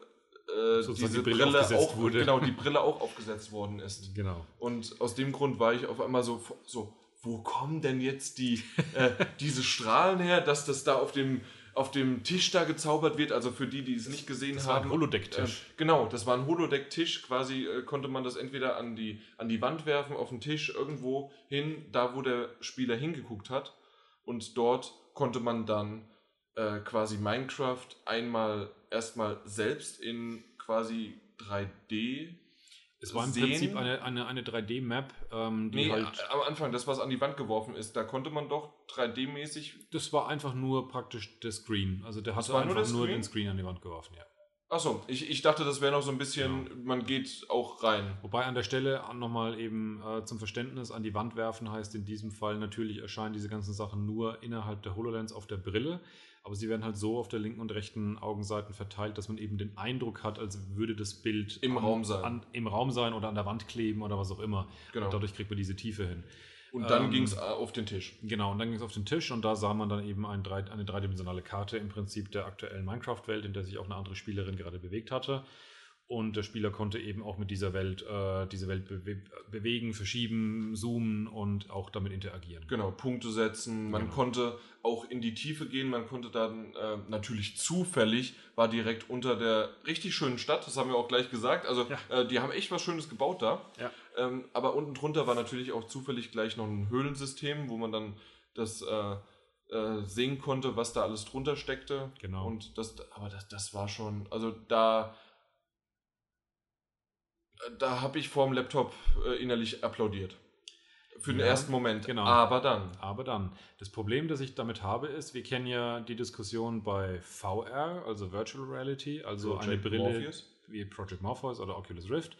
äh, diese die Brille Brille, aufgesetzt auch, wurde. genau, die Brille auch aufgesetzt worden ist. Genau. Und aus dem Grund war ich auf einmal so, so wo kommen denn jetzt die, äh, diese Strahlen her, dass das da auf dem, auf dem Tisch da gezaubert wird? Also für die, die es nicht gesehen Das war haben. ein Holodeck-Tisch. Äh, genau, das war ein Holodeck-Tisch. Quasi äh, konnte man das entweder an die, an die Wand werfen, auf den Tisch, irgendwo hin, da wo der Spieler hingeguckt hat. Und dort konnte man dann äh, quasi Minecraft einmal erstmal selbst in quasi 3D Es war im sehen- Prinzip eine, eine, eine 3D-Map, ähm, die Nee, halt. am Anfang, das, was an die Wand geworfen ist, da konnte man doch 3D-mäßig. Das war einfach nur praktisch der Screen. Also der nur einfach nur, Screen? den Screen an die Wand geworfen, ja. Achso, ich, ich dachte, das wäre noch so ein bisschen, Genau. man geht auch rein. Wobei an der Stelle nochmal eben äh, zum Verständnis an die Wand werfen heißt in diesem Fall natürlich erscheinen diese ganzen Sachen nur innerhalb der HoloLens auf der Brille, aber sie werden halt so auf der linken und rechten Augenseiten verteilt, dass man eben den Eindruck hat, als würde das Bild Im an, Raum sein. An, Im Raum sein oder an der Wand kleben oder was auch immer. Genau. Und dadurch kriegt man diese Tiefe hin. Und dann ähm, ging es auf den Tisch. Genau, und dann ging es auf den Tisch und da sah man dann eben ein, eine dreidimensionale Karte im Prinzip der aktuellen Minecraft-Welt, in der sich auch eine andere Spielerin gerade bewegt hatte. Und der Spieler konnte eben auch mit dieser Welt, äh, diese Welt bewe bewegen, verschieben, zoomen und auch damit interagieren. Genau, Punkte setzen. Man Genau. konnte auch in die Tiefe gehen. Man konnte dann äh, natürlich zufällig, war direkt unter der richtig schönen Stadt. Das haben wir auch gleich gesagt. Also, Ja. äh, die haben echt was Schönes gebaut da. Ja. Ähm, aber unten drunter war natürlich auch zufällig gleich noch ein Höhlensystem, wo man dann das äh, äh, sehen konnte, was da alles drunter steckte. Genau. Und das, aber das, das war schon, also da, da habe ich vorm Laptop äh, innerlich applaudiert. Für den Ja, ersten Moment. genau. Aber dann. Aber dann, das Problem, das ich damit habe, ist, wir kennen ja die Diskussion bei VR, also Virtual Reality, also eine Project Brille Morpheus. wie Project Morpheus oder Oculus Rift,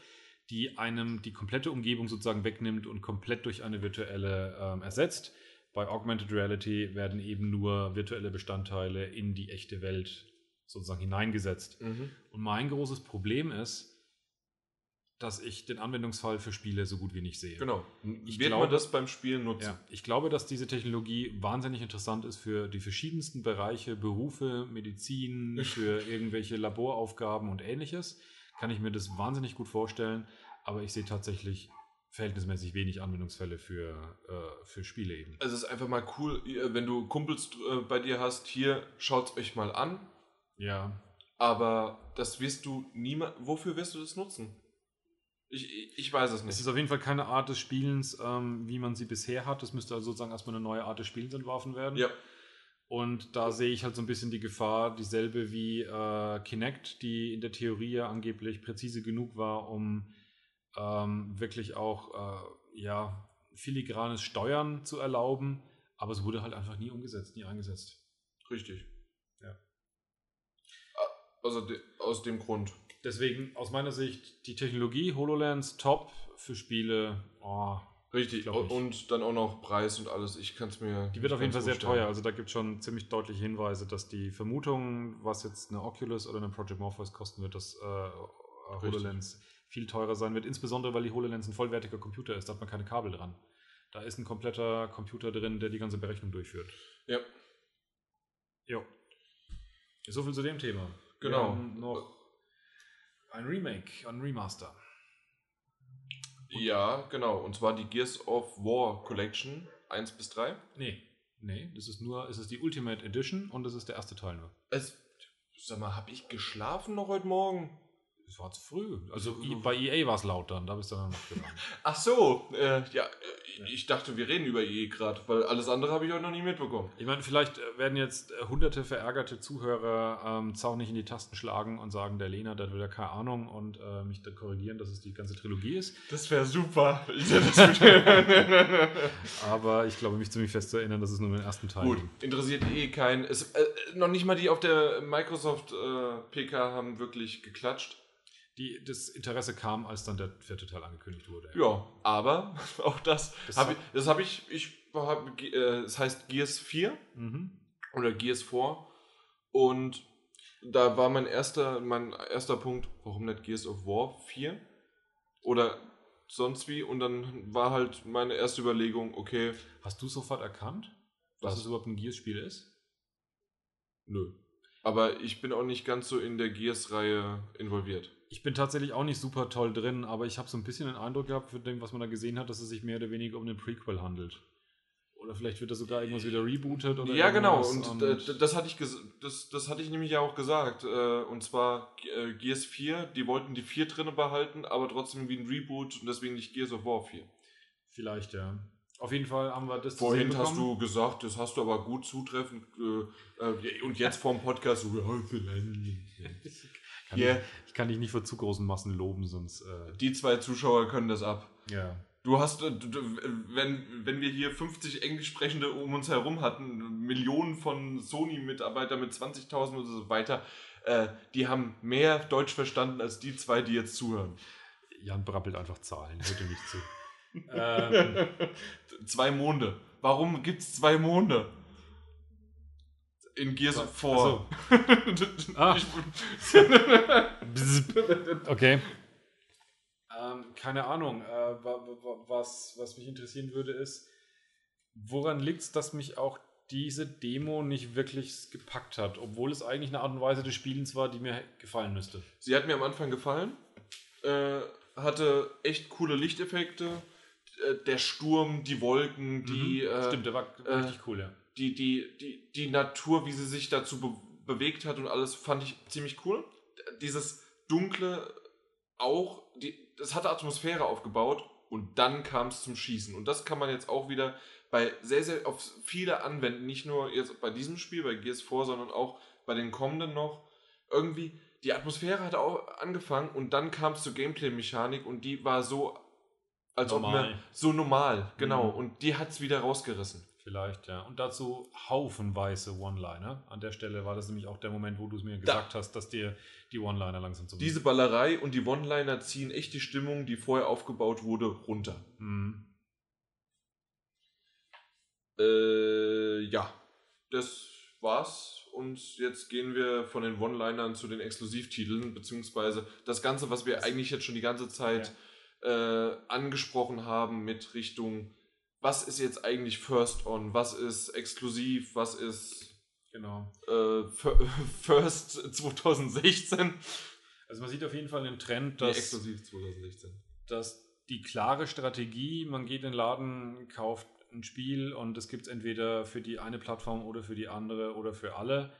die einem die komplette Umgebung sozusagen wegnimmt und komplett durch eine virtuelle ähm, ersetzt. Bei Augmented Reality werden eben nur virtuelle Bestandteile in die echte Welt sozusagen hineingesetzt. Mhm. Und mein großes Problem ist, dass ich den Anwendungsfall für Spiele so gut wie nicht sehe. Genau. Ich Wird glaube- man das beim Spielen nutzen? Ja, ich glaube, dass diese Technologie wahnsinnig interessant ist für die verschiedensten Bereiche, Berufe, Medizin, für irgendwelche Laboraufgaben und ähnliches. Kann ich mir das wahnsinnig gut vorstellen, aber ich sehe tatsächlich verhältnismäßig wenig Anwendungsfälle für, äh, für Spiele eben. Es ist einfach mal cool, ihr- wenn du Kumpels äh, bei dir hast, hier, schaut's euch mal an. Ja, Aber das wirst du niemals. Wofür wirst du das nutzen? Ich, ich, weiß es es nicht. ist auf jeden Fall keine Art des Spielens, ähm, wie man sie bisher hat. Es müsste also sozusagen erstmal eine neue Art des Spielens entworfen werden. Ja. Und da sehe ich halt so ein bisschen die Gefahr, dieselbe wie äh, Kinect, die in der Theorie ja angeblich präzise genug war, um ähm, wirklich auch äh, ja, filigranes Steuern zu erlauben. Aber es wurde halt einfach nie umgesetzt, nie eingesetzt. Richtig. Ja. Also de aus dem Grund. Deswegen aus meiner Sicht die Technologie HoloLens top für Spiele. Oh, Richtig, und dann auch noch Preis und alles. Ich kann es mir. Die wird auf jeden Fall sehr teuer. Also da gibt es schon ziemlich deutliche Hinweise, dass die Vermutung, was jetzt eine Oculus oder eine Project Morpheus kosten wird, dass äh, HoloLens viel teurer sein wird. Insbesondere, weil die HoloLens ein vollwertiger Computer ist. Da hat man keine Kabel dran. Da ist ein kompletter Computer drin, der die ganze Berechnung durchführt. Ja. Jo. So viel zu dem Thema. Genau. Noch ein Remake, ein Remaster. Ja, genau. Und zwar die Gears of War Collection 1 bis 3. Nee. Nee, das ist nur, es ist die Ultimate Edition und das ist der erste Teil nur. Es, sag mal, habe ich geschlafen noch heute Morgen? Es war zu früh. Also bei EA war es laut dann, da bist du dann noch gegangen. Ach so, äh, ja, äh, ich dachte, wir reden über EA gerade, weil alles andere habe ich heute noch nie mitbekommen. Ich meine, vielleicht äh, werden jetzt äh, hunderte verärgerte Zuhörer ähm, zornig in die Tasten schlagen und sagen, der Lena, der will ja keine Ahnung und äh, mich dann korrigieren, dass es die ganze Trilogie ist. Das wäre super. Aber ich glaube, mich ziemlich fest zu erinnern, dass es nur den ersten Teil Gut, interessiert eh keinen. Es, äh, noch nicht mal die auf der Microsoft PK haben wirklich geklatscht. Die, das Interesse kam, als dann der vierte Teil angekündigt wurde. Ja, aber auch das, das habe ich, das habe ich, ich hab, äh, es heißt Gears 4 mhm. oder Gears 4 und da war mein erster, mein erster Punkt, warum nicht Gears of War 4 oder sonst wie und dann war halt meine erste Überlegung, okay. Hast du sofort erkannt, was? dass es überhaupt ein Gears-Spiel ist? Nö. Aber ich bin auch nicht ganz so in der Gears-Reihe involviert. Ich bin tatsächlich auch nicht super toll drin, aber ich habe so ein bisschen den Eindruck gehabt, für dem, was man da gesehen hat, dass es sich mehr oder weniger um einen Prequel handelt. Oder vielleicht wird da sogar irgendwas wieder rebootet oder Ja, genau. Und, und das, hatte ich das, das hatte ich nämlich ja auch gesagt. Äh, und zwar äh, Gears 4, die wollten die 4 drinne behalten, aber trotzdem wie ein Reboot und deswegen nicht Gears of War 4. Vielleicht, ja. Auf jeden Fall haben wir das Vorhin hast du gesagt, das hast du aber gut zutreffend. Äh, äh, und jetzt vorm Podcast so. Kann yeah. ich, ich, kann dich nicht vor zu großen Massen loben, sonst. Äh Die zwei Zuschauer können das ab. Ja. Du hast, äh, du, wenn, wenn wir hier 50 Englisch sprechende um uns herum hatten, Millionen von Sony-Mitarbeitern mit 20.000 und so weiter, äh, die haben mehr Deutsch verstanden als die zwei, die jetzt zuhören. Jan brabbelt einfach Zahlen, hört ihr nicht zu. ähm. Zwei Monde. Warum gibt es zwei Monde? In Gears of War. Also. ah. okay. Ähm, keine Ahnung. Äh, was, was mich interessieren würde, ist, woran liegt es, dass mich auch diese Demo nicht wirklich gepackt hat, obwohl es eigentlich eine Art und Weise des Spielens war, die mir gefallen müsste. Sie hat mir am Anfang gefallen, äh, hatte echt coole Lichteffekte, äh, der Sturm, die Wolken, die. Mhm. Stimmt, der war, war richtig cool, ja die, die, die, die Natur, wie sie sich dazu be bewegt hat und alles, fand ich ziemlich cool. Dieses Dunkle auch, die, das hatte Atmosphäre aufgebaut und dann kam es zum Schießen. Und das kann man jetzt auch wieder bei sehr, sehr auf viele anwenden. Nicht nur jetzt bei diesem Spiel, bei Gears 4, sondern auch bei den kommenden noch. Irgendwie, die Atmosphäre hat auch angefangen und dann kam es zur Gameplay-Mechanik und die war so, als normal. ob man, so normal, genau. Mhm. Und die hat es wieder rausgerissen. Vielleicht, ja. Und dazu haufenweise One-Liner. An der Stelle war das nämlich auch der Moment, wo du es mir gesagt da. hast, dass dir die One-Liner langsam zu Diese Ballerei und die One-Liner ziehen echt die Stimmung, die vorher aufgebaut wurde, runter. Mhm. Äh, ja, das war's. Und jetzt gehen wir von den One-Linern zu den Exklusivtiteln, beziehungsweise das Ganze, was wir eigentlich jetzt schon die ganze Zeit ja. äh, angesprochen haben mit Richtung was ist jetzt eigentlich First On, was ist exklusiv, was ist genau. Äh, First 2016. Also man sieht auf jeden Fall den Trend, dass, exklusiv 2016. dass die klare Strategie, man geht in den Laden, kauft ein Spiel und es gibt es entweder für die eine Plattform oder für die andere oder für alle,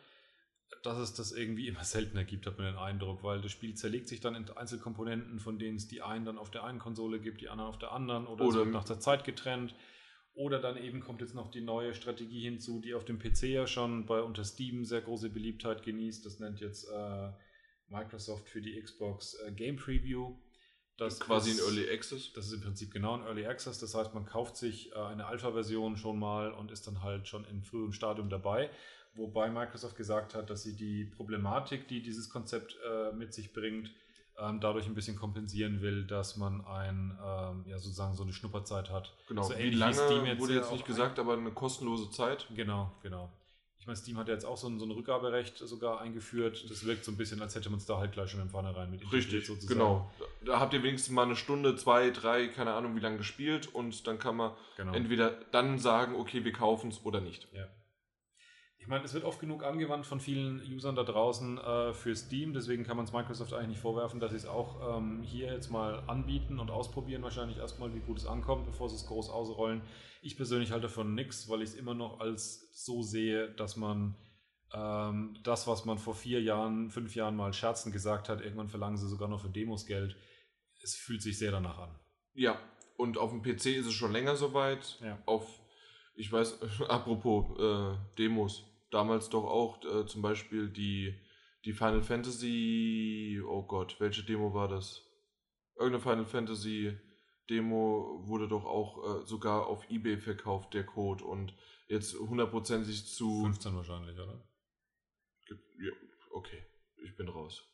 dass es das irgendwie immer seltener gibt, hat man den Eindruck, weil das Spiel zerlegt sich dann in Einzelkomponenten, von denen es die einen dann auf der einen Konsole gibt, die anderen auf der anderen oder, oder es wird nach der Zeit getrennt Oder dann eben kommt jetzt noch die neue Strategie hinzu, die auf dem PC ja schon bei unter Steam sehr große Beliebtheit genießt. Das nennt jetzt äh, Microsoft für die Xbox äh, Game Preview. Das quasi ist, ein Early Access. Das ist im Prinzip genau ein Early Access. Das heißt, man kauft sich äh, eine Alpha-Version schon mal und ist dann halt schon im frühen Stadium dabei. Wobei Microsoft gesagt hat, dass sie die Problematik, die dieses Konzept äh, mit sich bringt, ähm, dadurch ein bisschen kompensieren will, dass man ein, ähm, ja sozusagen so eine Schnupperzeit hat. Genau, so wie lange jetzt wurde jetzt nicht gesagt, aber eine kostenlose Zeit. Genau, genau. Ich meine, Steam hat ja jetzt auch so ein, so ein Rückgaberecht sogar eingeführt. Das wirkt so ein bisschen, als hätte man es da halt gleich schon im Vornherein mit Richtig, sozusagen. genau. Da habt ihr wenigstens mal eine Stunde, zwei, drei, keine Ahnung wie lange gespielt und dann kann man genau. entweder dann sagen, okay, wir kaufen es oder nicht. Ja. Ich meine, es wird oft genug angewandt von vielen Usern da draußen äh, für Steam, deswegen kann man es Microsoft eigentlich nicht vorwerfen, dass sie es auch ähm, hier jetzt mal anbieten und ausprobieren, wahrscheinlich erstmal, wie gut es ankommt, bevor sie es groß ausrollen. Ich persönlich halte davon nichts, weil ich es immer noch als so sehe, dass man ähm, das, was man vor vier Jahren, fünf Jahren mal scherzend gesagt hat, irgendwann verlangen sie sogar noch für Demos Geld. Es fühlt sich sehr danach an. Ja, und auf dem PC ist es schon länger soweit. Ja. Auf, ich weiß, apropos äh, Demos, damals doch auch äh, zum Beispiel die, die Final Fantasy, oh Gott, welche Demo war das? Irgendeine Final Fantasy Demo wurde doch auch äh, sogar auf Ebay verkauft, der Code, und jetzt hundertprozentig zu. 15 wahrscheinlich, oder? Okay, ich bin raus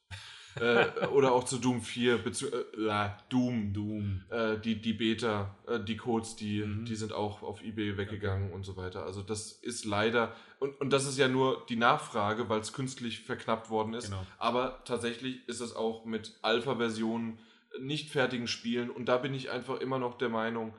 äh, oder auch zu Doom 4, bezieh äh, Doom, Doom. Äh, die, die Beta, äh, die Codes, die, mhm. die sind auch auf Ebay weggegangen okay. und so weiter. Also das ist leider, und, und das ist ja nur die Nachfrage, weil es künstlich verknappt worden ist. Genau. Aber tatsächlich ist es auch mit Alpha-Versionen nicht fertigen Spielen und da bin ich einfach immer noch der Meinung,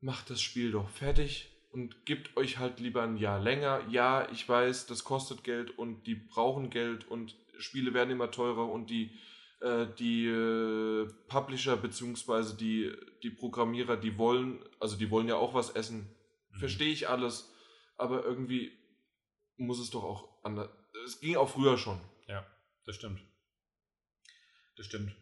macht das Spiel doch fertig und gebt euch halt lieber ein Jahr länger. Ja, ich weiß, das kostet Geld und die brauchen Geld und Spiele werden immer teurer und die, äh, die äh, Publisher bzw. die, die Programmierer, die wollen, also die wollen ja auch was essen. Mhm. Verstehe ich alles, aber irgendwie muss es doch auch anders. Es ging auch früher schon. Ja, das stimmt. Das stimmt.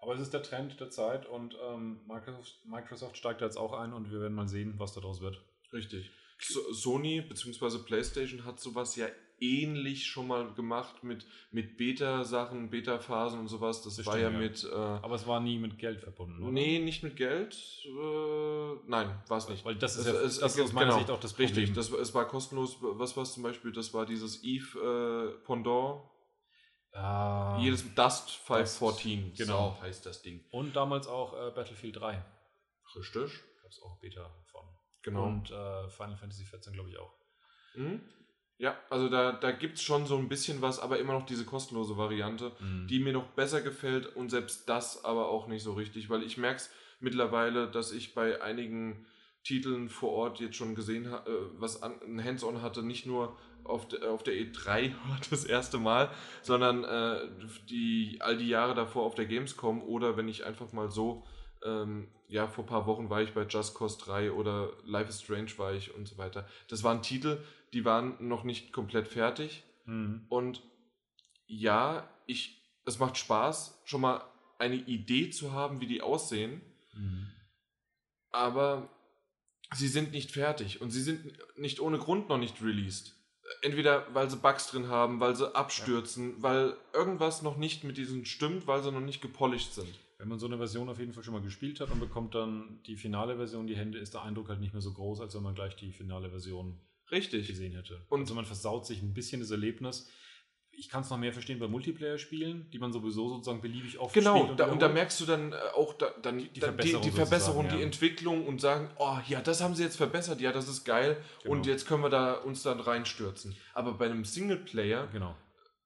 Aber es ist der Trend der Zeit und ähm, Microsoft, Microsoft steigt da jetzt auch ein und wir werden mal sehen, was daraus wird. Richtig. So, Sony bzw. PlayStation hat sowas ja ähnlich schon mal gemacht mit, mit Beta-Sachen, Beta-Phasen und sowas. Das, das war ja, ja, mit. Äh, Aber es war nie mit Geld verbunden, oder? Nee, nicht mit Geld. Äh, nein, war es nicht. Weil das ist ja es, das ist aus meiner genau, Sicht auch das Problem. Richtig, das, es war kostenlos. Was war es zum Beispiel? Das war dieses Eve äh, Pendant. Ah, Jedes Dust 514, genau. So heißt das Ding. Und damals auch äh, Battlefield 3. Richtig. Gab es auch Beta von. Genau. Und äh, Final Fantasy 14, glaube ich, auch. Mhm. Ja, also da, da gibt es schon so ein bisschen was, aber immer noch diese kostenlose Variante, mhm. die mir noch besser gefällt und selbst das aber auch nicht so richtig, weil ich merke es mittlerweile, dass ich bei einigen Titeln vor Ort jetzt schon gesehen habe, äh, was ein Hands-on hatte, nicht nur auf, de, auf der E3 das erste Mal, sondern äh, die, all die Jahre davor auf der Gamescom oder wenn ich einfach mal so, ähm, ja, vor ein paar Wochen war ich bei Just Cause 3 oder Life is Strange war ich und so weiter. Das waren Titel, die waren noch nicht komplett fertig. Mhm. Und ja, ich, es macht Spaß, schon mal eine Idee zu haben, wie die aussehen. Mhm. Aber sie sind nicht fertig und sie sind nicht ohne Grund noch nicht released. Entweder weil sie Bugs drin haben, weil sie abstürzen, ja. weil irgendwas noch nicht mit diesen stimmt, weil sie noch nicht gepolished sind. Wenn man so eine Version auf jeden Fall schon mal gespielt hat und bekommt dann die finale Version in die Hände, ist der Eindruck halt nicht mehr so groß, als wenn man gleich die finale Version Richtig. gesehen hätte. Und also man versaut sich ein bisschen das Erlebnis. Ich kann es noch mehr verstehen bei Multiplayer-Spielen, die man sowieso sozusagen beliebig oft genau, spielt. Genau, und, und, da merkst du dann äh, auch da, dann die, die Verbesserung, die, die, Verbesserung ja. die Entwicklung und sagen, oh ja, das haben sie jetzt verbessert, ja, das ist geil genau. und jetzt können wir da uns dann reinstürzen. Aber bei einem Singleplayer genau.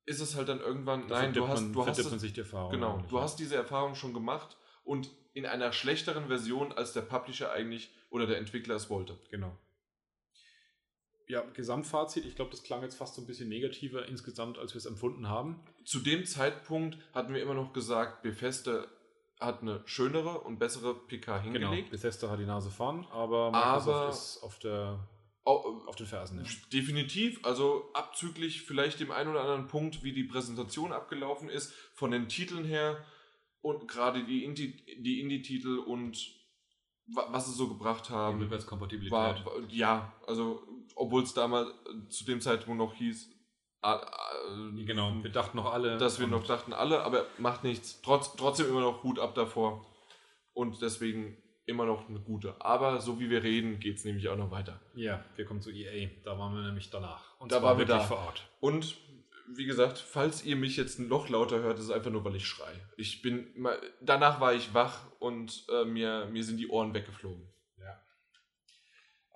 ist es halt dann irgendwann, da nein, du hast, man, du hast man sich die Erfahrung. Genau, du hast diese Erfahrung schon gemacht und in einer schlechteren Version, als der Publisher eigentlich oder der Entwickler es wollte. Genau ja, Gesamtfazit, ich glaube, das klang jetzt fast so ein bisschen negativer insgesamt, als wir es empfunden haben. Zu dem Zeitpunkt hatten wir immer noch gesagt, Bethesda hat eine schönere und bessere PK genau, hingelegt. Genau, Bethesda hat die Nase vorn, aber Microsoft aber ist auf, der, auf den Fersen. Ja. Definitiv, also abzüglich vielleicht dem einen oder anderen Punkt, wie die Präsentation abgelaufen ist, von den Titeln her und gerade die Indie-Titel und was sie so gebracht haben. Die Rückwärtskompatibilität. War, ja, also obwohl es damals äh, zu dem Zeitpunkt noch hieß, äh, genau, wir dachten noch alle. Dass wir noch dachten alle, aber macht nichts. Trotz, trotzdem immer noch Hut ab davor. Und deswegen immer noch eine gute. Aber so wie wir reden, geht es nämlich auch noch weiter. Ja, wir kommen zu EA. Da waren wir nämlich danach. Und da waren wir da. vor Ort. Und wie gesagt, falls ihr mich jetzt noch lauter hört, ist es einfach nur, weil ich schrei. Ich bin, danach war ich wach und äh, mir, mir sind die Ohren weggeflogen.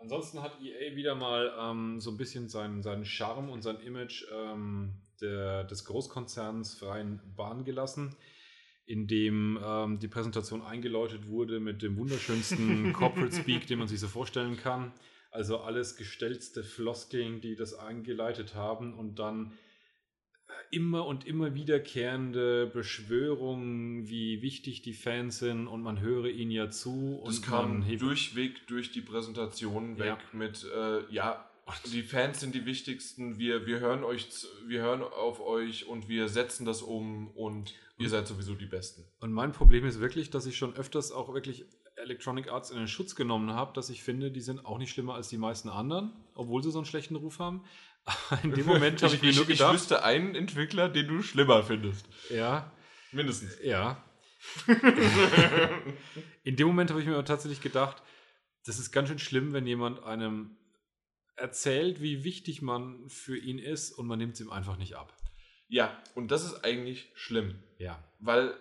Ansonsten hat EA wieder mal ähm, so ein bisschen seinen, seinen Charme und sein Image ähm, der, des Großkonzerns freien Bahn gelassen in dem ähm, die Präsentation eingeläutet wurde mit dem wunderschönsten Corporate Speak, den man sich so vorstellen kann. Also alles gestellte Floskeln, die das eingeleitet haben und dann immer und immer wiederkehrende Beschwörungen, wie wichtig die Fans sind und man höre ihnen ja zu. Das kam durchweg durch die Präsentation weg ja. mit, äh, ja, die Fans sind die wichtigsten, wir, wir, hören euch, wir hören auf euch und wir setzen das um und Ihr seid sowieso die Besten. Und mein Problem ist wirklich, dass ich schon öfters auch wirklich Electronic Arts in den Schutz genommen habe, dass ich finde, die sind auch nicht schlimmer als die meisten anderen, obwohl sie so einen schlechten Ruf haben. In dem Moment habe ich, ich, mir nur gedacht. Ich wüsste einen Entwickler, den du schlimmer findest. Ja. Mindestens. Ja. in dem Moment habe ich mir tatsächlich gedacht, das ist ganz schön schlimm, wenn jemand einem erzählt, wie wichtig man für ihn ist und man nimmt es ihm einfach nicht ab. Ja, und das ist eigentlich schlimm. Ja. Weil.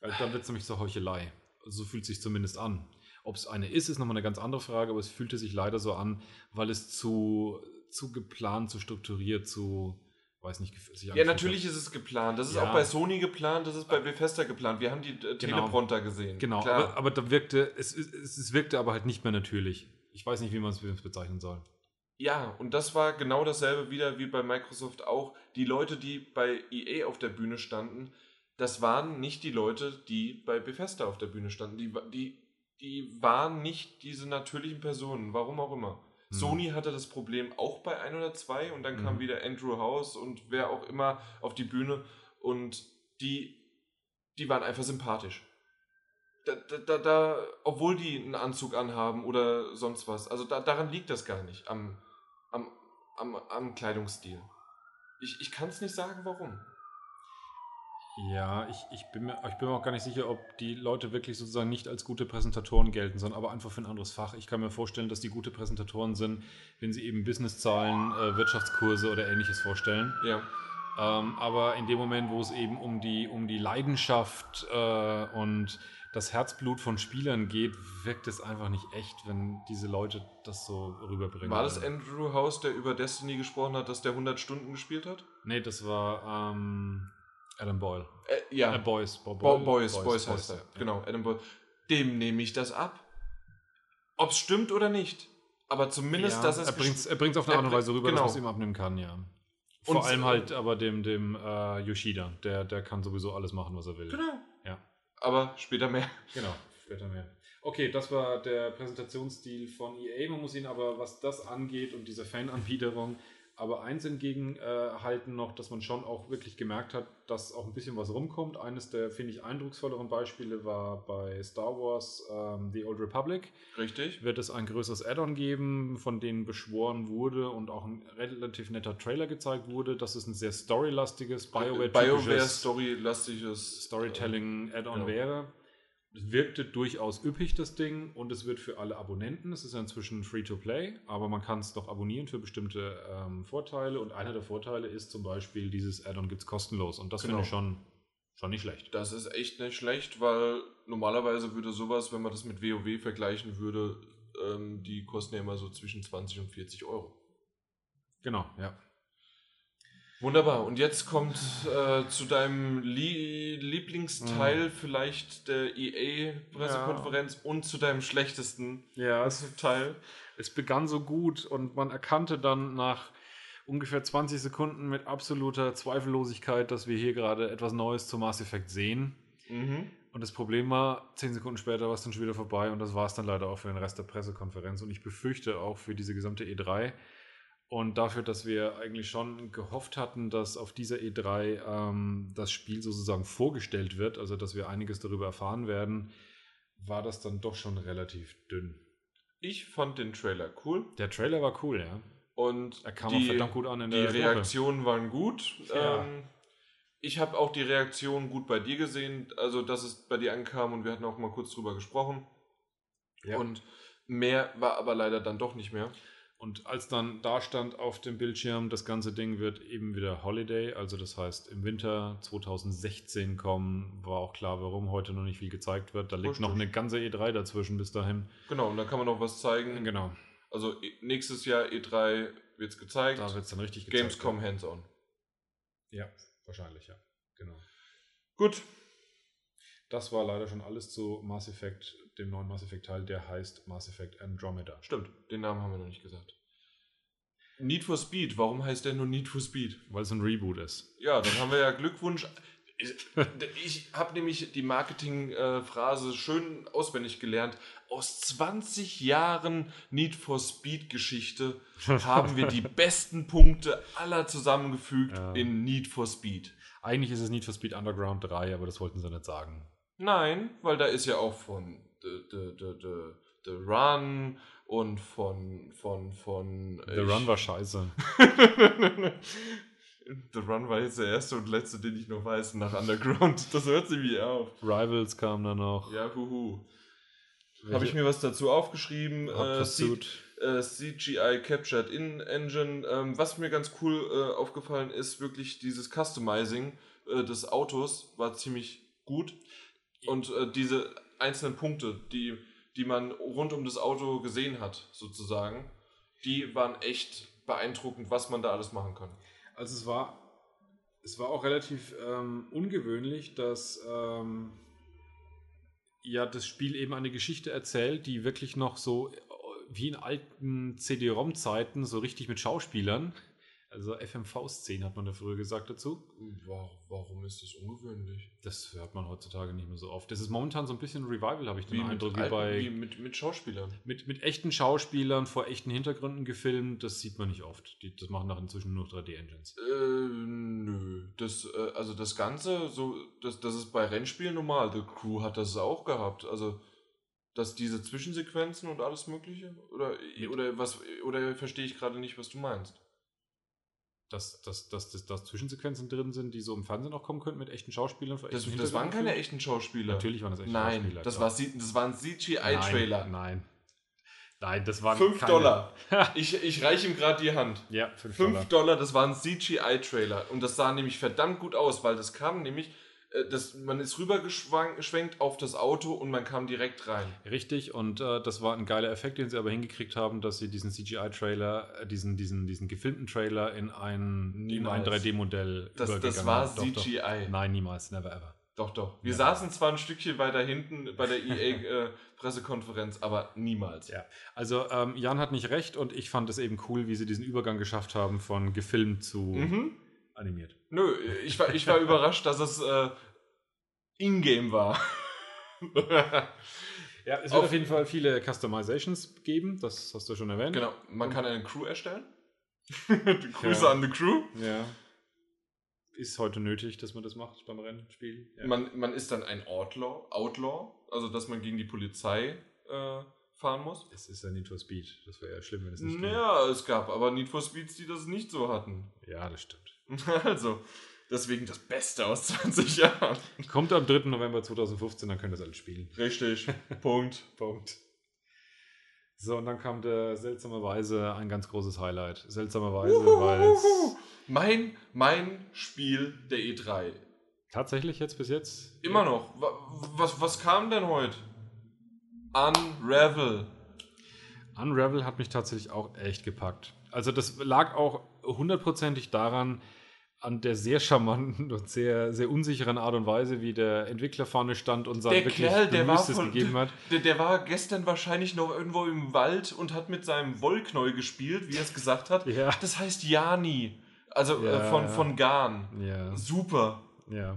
Weil dann wird es nämlich zur Heuchelei. So fühlt es sich zumindest an. Ob es eine ist, ist nochmal eine ganz andere Frage, aber es fühlte sich leider so an, weil es zu, zu geplant, zu strukturiert, zu weiß nicht, sich Ja, natürlich ist es geplant. Das ist ja. auch bei Sony geplant, das ist bei Bethesda geplant. Wir haben die äh, genau. Teleprompter gesehen. Genau, aber, aber, da wirkte, es, es, es wirkte aber halt nicht mehr natürlich. Ich weiß nicht, wie man es bezeichnen soll. Ja, und das war genau dasselbe wieder wie bei Microsoft auch. Die Leute, die bei EA auf der Bühne standen, das waren nicht die Leute, die bei Bethesda auf der Bühne standen. Die, die, die waren nicht diese natürlichen Personen, warum auch immer. Hm. Sony hatte das Problem auch bei ein oder zwei und dann hm. kam wieder Andrew House und wer auch immer auf die Bühne und die, die waren einfach sympathisch. Da, da, da, obwohl die einen Anzug anhaben oder sonst was. Also da, daran liegt das gar nicht am, am, am, am Kleidungsstil. Ich, ich kann es nicht sagen, warum. Ja, ich, ich, bin mir, ich bin mir auch gar nicht sicher, ob die Leute wirklich sozusagen nicht als gute Präsentatoren gelten, sondern aber einfach für ein anderes Fach. Ich kann mir vorstellen, dass die gute Präsentatoren sind, wenn sie eben Businesszahlen, äh, Wirtschaftskurse oder ähnliches vorstellen. Ja. Ähm, aber in dem Moment, wo es eben um die, um die Leidenschaft äh, und das Herzblut von Spielern geht, wirkt es einfach nicht echt, wenn diese Leute das so rüberbringen. War das Andrew House, der über Destiny gesprochen hat, dass der 100 Stunden gespielt hat? Nee, das war ähm, Adam Boyle. Äh, ja. Äh, Boys. Bo Bo Boys, Boys, Boys, heißt er. Ja. Genau, Adam Boyle. Dem nehme ich das ab. Ob es stimmt oder nicht. Aber zumindest, ja, dass es. Er bringt es auf eine Art und Weise rüber, genau. dass man es ihm abnehmen kann, ja. Vor und allem halt aber dem, dem äh, Yoshida. Der, der kann sowieso alles machen, was er will. Genau. Ja. Aber später mehr. Genau, später mehr. Okay, das war der Präsentationsstil von EA. Man muss ihn aber, was das angeht und diese Fananbiederung, aber eins entgegenhalten äh, noch, dass man schon auch wirklich gemerkt hat, dass auch ein bisschen was rumkommt. Eines der, finde ich, eindrucksvolleren Beispiele war bei Star Wars ähm, The Old Republic. Richtig. Wird es ein größeres Add-on geben, von denen beschworen wurde und auch ein relativ netter Trailer gezeigt wurde, dass es ein sehr storylastiges, BioWare-storylastiges Storytelling-Add-on ja. wäre. Es wirkte durchaus üppig, das Ding, und es wird für alle Abonnenten. Es ist ja inzwischen Free-to-Play, aber man kann es doch abonnieren für bestimmte ähm, Vorteile. Und einer der Vorteile ist zum Beispiel, dieses Add-on gibt es kostenlos. Und das genau. finde ich schon, schon nicht schlecht. Das ist echt nicht schlecht, weil normalerweise würde sowas, wenn man das mit WoW vergleichen würde, ähm, die kosten ja immer so zwischen 20 und 40 Euro. Genau, ja. Wunderbar. Und jetzt kommt äh, zu deinem Lie Lieblingsteil mhm. vielleicht der EA-Pressekonferenz ja. und zu deinem schlechtesten ja, es, Teil. Es begann so gut und man erkannte dann nach ungefähr 20 Sekunden mit absoluter Zweifellosigkeit, dass wir hier gerade etwas Neues zu Mass Effect sehen. Mhm. Und das Problem war, 10 Sekunden später war es dann schon wieder vorbei und das war es dann leider auch für den Rest der Pressekonferenz. Und ich befürchte auch für diese gesamte E3, und dafür, dass wir eigentlich schon gehofft hatten, dass auf dieser E3 ähm, das Spiel sozusagen vorgestellt wird, also dass wir einiges darüber erfahren werden, war das dann doch schon relativ dünn. Ich fand den Trailer cool. Der Trailer war cool, ja. Und er kam die, auch verdammt gut an in die der Reaktionen waren gut. Ja. Ähm, ich habe auch die Reaktion gut bei dir gesehen, also dass es bei dir ankam und wir hatten auch mal kurz drüber gesprochen. Ja. Und mehr war aber leider dann doch nicht mehr. Und als dann da stand auf dem Bildschirm, das ganze Ding wird eben wieder Holiday, also das heißt im Winter 2016 kommen, war auch klar, warum heute noch nicht viel gezeigt wird. Da liegt Richtig. noch eine ganze E3 dazwischen bis dahin. Genau, und dann kann man noch was zeigen. Genau, Also nächstes Jahr E3 wird es gezeigt. da wird es dann richtig gezeigt. Gamescom hands-on. Ja, wahrscheinlich, ja. Genau. Gut. Das war leider schon alles zu Mass Effect, dem neuen Mass Effect Teil, der heißt Mass Effect Andromeda. Stimmt, den Namen haben wir noch nicht gesagt. Need for Speed, warum heißt der nur Need for Speed? Weil es ein Reboot ist. Ja, dann haben wir ja Glückwunsch. Ich, habe nämlich die Marketing-Phrase schön auswendig gelernt. Aus 20 Jahren Need for Speed-Geschichte haben wir die besten Punkte aller zusammengefügt Ja. in Need for Speed. Eigentlich ist es Need for Speed Underground 3, aber das wollten sie nicht sagen. Nein, weil da ist ja auch von The, the, the, the, Run und von von von The Run war scheiße. The Run war jetzt der erste und letzte, den ich noch weiß, nach Underground. Das hört sich wie auf. Rivals kam dann noch. Ja, huhu. Habe ich mir was dazu aufgeschrieben? Äh, Pursuit. C- äh, CGI Captured in Engine. Ähm, was mir ganz cool äh, aufgefallen ist, wirklich dieses Customizing äh, des Autos war ziemlich gut. Und äh, diese einzelnen Punkte, die, die man rund um das Auto gesehen hat, sozusagen, die waren echt beeindruckend, was man da alles machen kann. Also es war, es war auch relativ ähm, ungewöhnlich, dass ähm, ja das Spiel eben eine Geschichte erzählt, die wirklich noch so äh, wie in alten CD-ROM-Zeiten so richtig mit Schauspielern, also FMV-Szenen hat man da früher gesagt dazu. Warum ist das ungewöhnlich? Das hört man heutzutage nicht mehr so oft. Das ist momentan so ein bisschen Revival, habe ich den Wie, mit, Eindruck, wie alten- bei wie mit, mit Schauspielern. mit, mit echten Schauspielern vor echten Hintergründen gefilmt. Das sieht man nicht oft. Die, das machen nach inzwischen nur 3D-Engines. Äh, nö. Das, äh, also das Ganze, so, das, das ist bei Rennspielen normal. The Crew hat das auch gehabt. Also, dass diese Zwischensequenzen und alles Mögliche? Oder, oder was, oder verstehe ich gerade nicht, was du meinst? Dass, dass, dass, dass, dass Zwischensequenzen drin sind, die so im Fernsehen auch kommen könnten mit echten Schauspielern. Das, echten das waren keine echten Schauspieler. Natürlich waren das echte Nein, Schauspieler. das, war, das waren CGI-Trailer. Nein, nein. Nein, das waren 5 keine- Dollar. Ich, ich reiche ihm gerade die Hand. Ja, 5 5 Dollar. Dollar, das war ein CGI-Trailer. Und das sah nämlich verdammt gut aus, weil das kam nämlich, das, man ist rübergeschwenkt auf das Auto und man kam direkt rein. Richtig, und äh, das war ein geiler Effekt, den sie aber hingekriegt haben, dass sie diesen CGI-Trailer, äh, diesen, diesen, diesen gefilmten Trailer in ein, in ein Niemals. 3D-Modell Das, das übergegangen war haben. Doch, doch. CGI. Nein, niemals, never ever. Doch, doch. Wir Ja. saßen zwar ein Stückchen weiter hinten bei der EA-Pressekonferenz, aber niemals. Ja. Also ähm, Jan hat nicht recht und ich fand es eben cool, wie sie diesen Übergang geschafft haben von gefilmt zu Mhm. animiert. Nö, ich war, ich war überrascht, dass es äh, Ingame war. Ja, es wird Auf- auf jeden Fall viele Customizations geben, das hast du schon erwähnt. genau, man kann eine Crew erstellen. Grüße Ja. an die Crew. Ja. Ist heute nötig, dass man das macht beim Rennspiel. Ja. Man, man ist dann ein Outlaw, Outlaw, also dass man gegen die Polizei äh, fahren muss. es ist ja Need for Speed. Das wäre ja schlimm, wenn es nicht ginge. Naja, es gab aber Need for Speeds, die das nicht so hatten. Ja, das stimmt. Also, deswegen das Beste aus 20 Jahren. Kommt am 3. November 2015, dann könnt ihr das alles spielen. Richtig. Punkt. Punkt. So, und dann kam der seltsamerweise ein ganz großes Highlight. Seltsamerweise, weil. Mein, mein Spiel der E3. tatsächlich jetzt bis jetzt Immer noch. Wa- Was, was kam denn heute? Unravel. Unravel hat mich tatsächlich auch echt gepackt. Also das lag auch hundertprozentig daran, an der sehr charmanten und sehr, sehr unsicheren Art und Weise, wie der Entwickler vorne stand und sein Der wirklich Kerl, der Bemüßtes von, gegeben hat. Der, der war gestern wahrscheinlich noch irgendwo im Wald und hat mit seinem Wollknäuel gespielt, wie er es gesagt hat. Ja. Das heißt Jani. Also Ja, äh, von, ja. von Garn. Ja, Super. ja.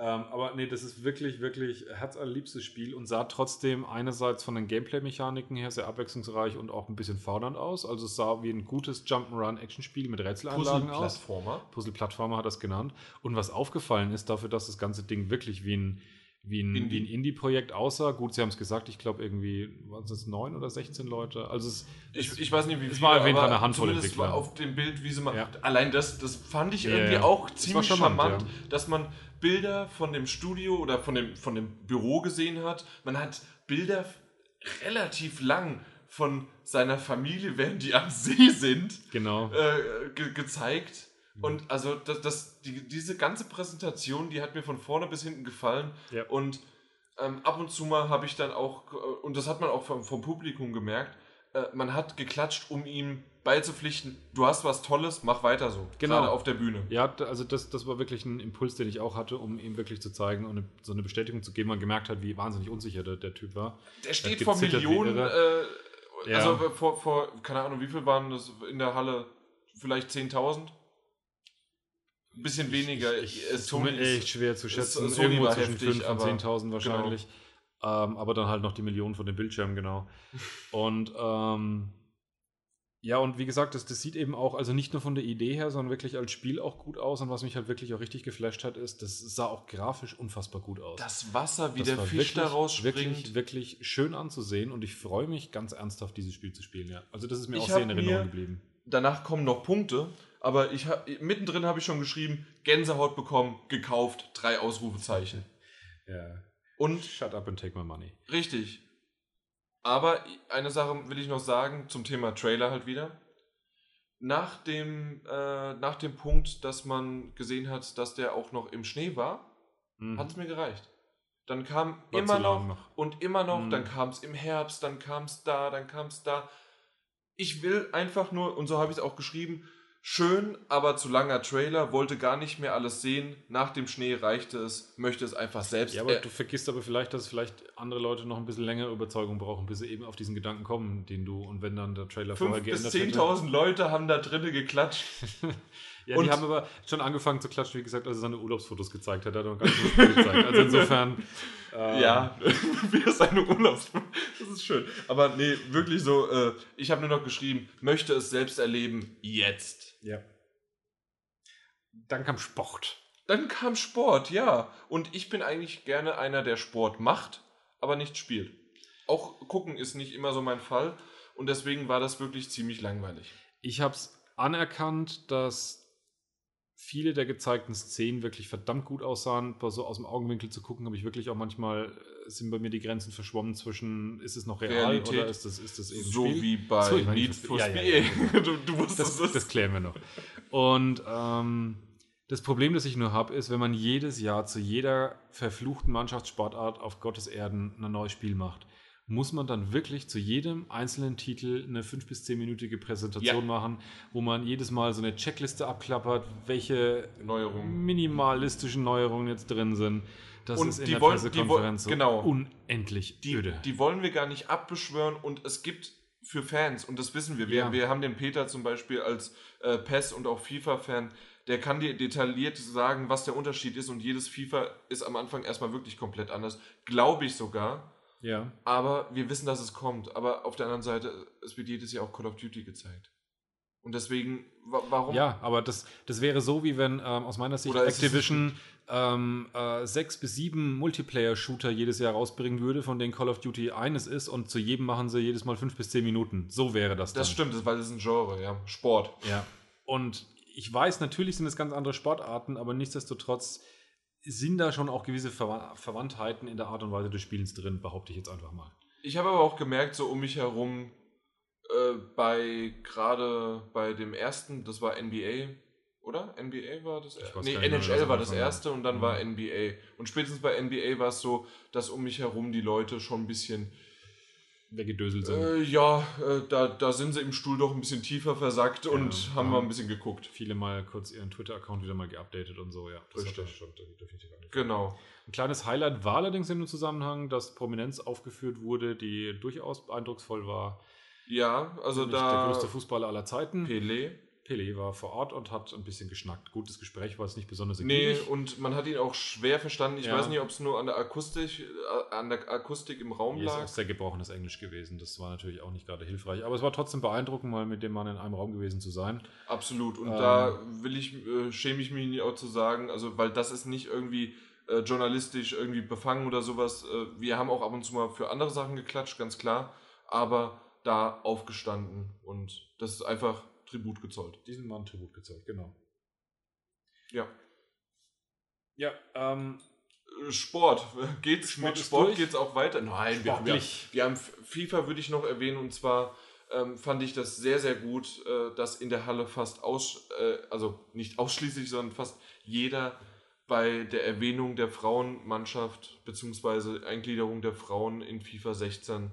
Ähm, aber nee, das ist wirklich, wirklich herzallerliebstes Spiel und sah trotzdem einerseits von den Gameplay-Mechaniken her sehr abwechslungsreich und auch ein bisschen fordernd aus. Also es sah wie ein gutes Jump'n'Run-Action-Spiel mit Rätselanlagen aus. Puzzle-Plattformer. Puzzle-Plattformer hat das genannt. Und was aufgefallen ist, dafür, dass das ganze Ding wirklich wie ein, wie ein, Indie. ein Indie-Projekt aussah. Gut, sie haben es gesagt, ich glaube irgendwie, waren es neun oder 16 Leute? Also es, ich, ich weiß nicht, wie es war auf jeden Fall eine Handvoll Entwickler. auf dem Bild, wie sie mal. Ja. Allein das, das fand ich irgendwie ja, auch ziemlich charmant, charmant dass man Bilder von dem Studio oder von dem, von dem Büro gesehen hat. Man hat Bilder relativ lang von seiner Familie, während die am See sind, genau. äh, ge gezeigt. Mhm. Und also das, das, die, diese ganze Präsentation, die hat mir von vorne bis hinten gefallen. Ja. Und ähm, ab und zu mal habe ich dann auch, äh, und das hat man auch vom, vom Publikum gemerkt, äh, man hat geklatscht, um ihm beizupflichten, du hast was Tolles, mach weiter so. Genau. Gerade auf der Bühne. Ja, also das, das war wirklich ein Impuls, den ich auch hatte, um ihm wirklich zu zeigen und eine, so eine Bestätigung zu geben. Man gemerkt hat, wie wahnsinnig unsicher der, der Typ war. Der steht vor Millionen, äh, ja. also vor, vor, keine Ahnung, wie viel waren das in der Halle? Vielleicht 10.000? Ein bisschen weniger. Ich, ich, es ist echt schwer zu schätzen. Ist, Irgendwo zwischen 5.000 und 10.000 genau. wahrscheinlich. Genau. Ähm, aber dann halt noch die Millionen von den Bildschirmen, genau. Und ähm, ja, und wie gesagt, das, das sieht eben auch, also nicht nur von der Idee her, sondern wirklich als Spiel auch gut aus. Und was mich halt wirklich auch richtig geflasht hat, ist, das sah auch grafisch unfassbar gut aus. Das Wasser, wie das der Fisch wirklich, daraus springt. Wirklich, wirklich schön anzusehen und ich freue mich ganz ernsthaft, dieses Spiel zu spielen, ja. Also das ist mir ich auch sehr in Erinnerung geblieben. Danach kommen noch Punkte, aber ich hab, mittendrin habe ich schon geschrieben, Gänsehaut bekommen, gekauft, drei Ausrufezeichen. Ja. Und Shut up and take my money. Richtig. Aber eine Sache will ich noch sagen zum Thema Trailer halt wieder. Nach dem, äh, nach dem Punkt, dass man gesehen hat, dass der auch noch im Schnee war, mhm. hat es mir gereicht. Dann kam war immer noch, noch, und immer noch, mhm. dann kam es im Herbst, dann kam es da, dann kam es da. Ich will einfach nur, und so habe ich es auch geschrieben, Schön, aber zu langer Trailer, wollte gar nicht mehr alles sehen. Nach dem Schnee reichte es, möchte es einfach selbst. Ja, aber du vergisst aber vielleicht, dass vielleicht andere Leute noch ein bisschen längere Überzeugung brauchen, bis sie eben auf diesen Gedanken kommen, den du und wenn dann der Trailer vorher geändert bis 10.000 Leute haben da drinnen geklatscht. Ja, und die haben aber schon angefangen zu klatschen, wie gesagt, als er seine Urlaubsfotos gezeigt hat. Er hat noch gar nicht gezeigt. Also insofern. Ähm, ja, wie er seine Urlaubsfotos. Das ist schön. Aber nee, wirklich so, äh, ich habe nur noch geschrieben, möchte es selbst erleben, jetzt. Ja. Dann kam Sport. Dann kam Sport, ja. Und ich bin eigentlich gerne einer, der Sport macht, aber nicht spielt. Auch gucken ist nicht immer so mein Fall. Und deswegen war das wirklich ziemlich langweilig. Ich habe es anerkannt, dass viele der gezeigten Szenen wirklich verdammt gut aussahen. So aus dem Augenwinkel zu gucken, habe ich wirklich auch manchmal, äh, sind bei mir die Grenzen verschwommen zwischen, ist es noch real Realität. oder ist das, ist das eben So Spiel? wie bei so, Need for Speed. Ja, ja, ja. du, du das, das, das klären wir noch. Und ähm, das Problem, das ich nur habe, ist, wenn man jedes Jahr zu jeder verfluchten Mannschaftssportart auf Gottes Erden ein neues Spiel macht muss man dann wirklich zu jedem einzelnen Titel eine 5- bis 10-minütige Präsentation ja. machen, wo man jedes Mal so eine Checkliste abklappert, welche Neuerungen. minimalistischen Neuerungen jetzt drin sind. Das und ist in die der wollen, Pressekonferenz die, genau, unendlich die, öde. Die wollen wir gar nicht abbeschwören und es gibt für Fans, und das wissen wir, wir, ja. wir haben den Peter zum Beispiel als äh, PES und auch FIFA-Fan, der kann dir detailliert sagen, was der Unterschied ist und jedes FIFA ist am Anfang erstmal wirklich komplett anders. Glaube ich sogar. Ja. Aber wir wissen, dass es kommt. Aber auf der anderen Seite, es wird jedes Jahr auch Call of Duty gezeigt. Und deswegen, warum? Ja, aber das, das wäre so, wie wenn ähm, aus meiner Sicht Activision ähm, äh, sechs bis sieben Multiplayer-Shooter jedes Jahr rausbringen würde, von denen Call of Duty eines ist und zu jedem machen sie jedes Mal fünf bis zehn Minuten. So wäre das dann. Das stimmt, weil es ein Genre, ja. Sport. Ja. Und ich weiß, natürlich sind es ganz andere Sportarten, aber nichtsdestotrotz sind da schon auch gewisse Ver Verwandtheiten in der Art und Weise des Spielens drin, behaupte ich jetzt einfach mal. Ich habe aber auch gemerkt, so um mich herum, äh, bei gerade bei dem ersten, das war NBA, oder? NBA war das erste? Nee, NHL war das erste und dann mhm. war NBA. Und spätestens bei NBA war es so, dass um mich herum die Leute schon ein bisschen weggedöselt sind. Äh, ja, äh, da, da sind sie im Stuhl doch ein bisschen tiefer versackt ja, und haben mal ein bisschen geguckt. Viele mal kurz ihren Twitter-Account wieder mal geupdatet und so, ja. Das Richtig. schon definitiv Genau. Ein kleines Highlight war allerdings in dem Zusammenhang, dass Prominenz aufgeführt wurde, die durchaus eindrucksvoll war. Ja, also da. Der größte Fußballer aller Zeiten. Pelé. Pelé war vor Ort und hat ein bisschen geschnackt. Gutes Gespräch war es nicht besonders Nee, und man hat ihn auch schwer verstanden. Ich ja. weiß nicht, ob es nur an der Akustik, äh, an der Akustik im Raum Hier lag. ist auch sehr gebrochenes Englisch gewesen. Das war natürlich auch nicht gerade hilfreich. Aber es war trotzdem beeindruckend, mal mit dem Mann in einem Raum gewesen zu sein. Absolut. Und ähm, da will ich, äh, schäme ich mich auch zu sagen, also weil das ist nicht irgendwie äh, journalistisch irgendwie befangen oder sowas. Äh, wir haben auch ab und zu mal für andere Sachen geklatscht, ganz klar. Aber da aufgestanden und das ist einfach Tribut gezollt. Diesen Mann Tribut gezollt, genau. Ja. Ja, ähm, Sport. Geht's Sport mit Sport durch? geht's auch weiter? Nein, wir haben, wir haben FIFA würde ich noch erwähnen und zwar ähm, fand ich das sehr sehr gut, äh, dass in der Halle fast aus äh, also nicht ausschließlich, sondern fast jeder bei der Erwähnung der Frauenmannschaft beziehungsweise Eingliederung der Frauen in FIFA 16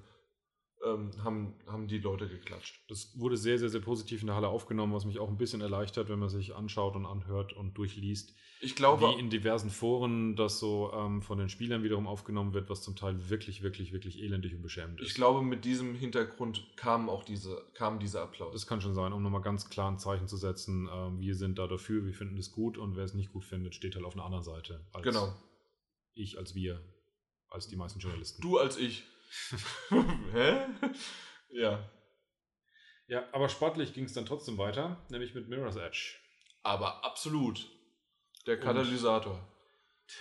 ähm, haben, haben die Leute geklatscht. das wurde sehr, sehr, sehr positiv in der Halle aufgenommen, was mich auch ein bisschen erleichtert, wenn man sich anschaut und anhört und durchliest. Ich glaube, wie in diversen Foren das so ähm, von den Spielern wiederum aufgenommen wird, was zum Teil wirklich, wirklich, wirklich elendig und beschämend ist. ich glaube, mit diesem Hintergrund kam auch diese, kam dieser Applaus. Das kann schon sein, um nochmal ganz klar ein Zeichen zu setzen. Ähm, wir sind da dafür, wir finden es gut und wer es nicht gut findet, steht halt auf einer anderen Seite. Als genau. Ich, als wir, als die meisten Journalisten. Du als ich. Hä? Ja. Ja, aber sportlich ging es dann trotzdem weiter, nämlich mit Mirror's Edge. Aber absolut. Der Katalysator.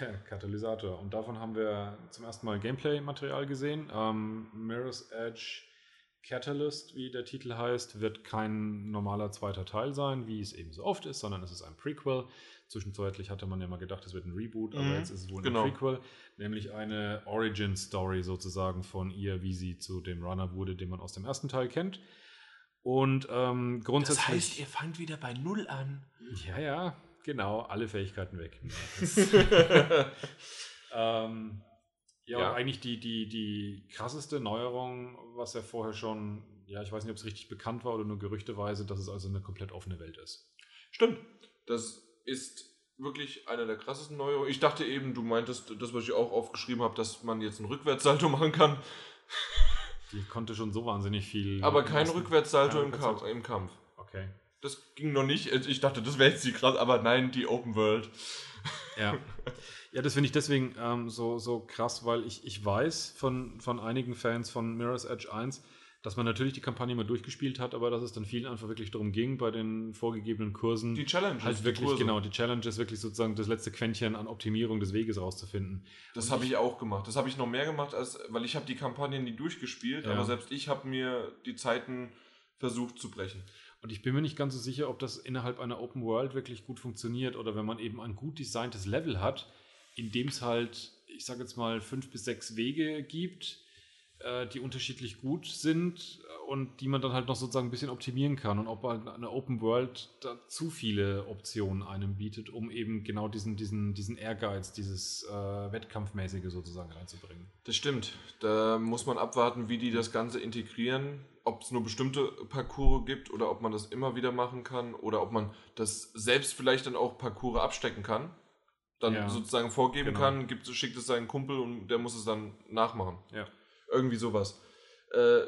Der Katalysator. Und davon haben wir zum ersten Mal Gameplay-Material gesehen. Ähm, Mirror's Edge Catalyst, wie der Titel heißt, wird kein normaler zweiter Teil sein, wie es eben so oft ist, sondern es ist ein Prequel. Zwischenzeitlich hatte man ja mal gedacht, es wird ein Reboot, aber Mhm, jetzt ist es wohl genau. ein Prequel, nämlich eine Origin-Story sozusagen von ihr, wie sie zu dem Runner wurde, den man aus dem ersten Teil kennt. Und ähm, grundsätzlich. fangt wieder bei Null an. Ja, ja, genau, alle Fähigkeiten weg. ähm, ja, Ja. eigentlich die, die, die krasseste Neuerung, was ja vorher schon, ja, ich weiß nicht, ob es richtig bekannt war oder nur gerüchteweise, dass es also eine komplett offene Welt ist. Stimmt. Das ist wirklich einer der krassesten Neuerungen. Ich dachte eben, du meintest, das, was ich auch aufgeschrieben habe, dass man jetzt einen Rückwärtssalto machen kann, Die konnte schon so wahnsinnig viel. aber kein. Rückwärtssalto Kein im. Kampf, im Kampf. Okay. Das ging noch nicht. Ich dachte, das wäre jetzt die krass, aber nein, die Open World. Ja. Ja, das finde ich deswegen ähm, so, so krass, weil ich, ich weiß von, von einigen Fans von Mirror's Edge 1, dass man natürlich die Kampagne mal durchgespielt hat, aber dass es dann vielen einfach wirklich darum ging, bei den vorgegebenen Kursen Die Challenge halt wirklich, Kurse. genau, die Challenge ist wirklich sozusagen das letzte Quäntchen an Optimierung des Weges rauszufinden. Das habe ich auch gemacht. Das habe ich noch mehr gemacht, als weil ich habe die Kampagne nie durchgespielt, Ja. aber selbst ich habe mir die Zeiten versucht zu brechen. Und ich bin mir nicht ganz so sicher, ob das innerhalb einer Open World wirklich gut funktioniert oder wenn man eben ein gut designtes Level hat, in dem es halt, ich sage jetzt mal, fünf bis sechs Wege gibt, äh, die unterschiedlich gut sind und die man dann halt noch sozusagen ein bisschen optimieren kann und ob eine Open World da zu viele Optionen einem bietet, um eben genau diesen, diesen, diesen Ehrgeiz, dieses äh, Wettkampfmäßige sozusagen reinzubringen. Das stimmt. Da muss man abwarten, wie die das Ganze integrieren. Ob es nur bestimmte Parcours gibt oder ob man das immer wieder machen kann oder ob man das selbst vielleicht dann auch Parcours abstecken kann. Dann Ja, sozusagen vorgeben genau. kann, gibt, schickt es seinen Kumpel und der muss es dann nachmachen. Ja. Irgendwie sowas. Äh,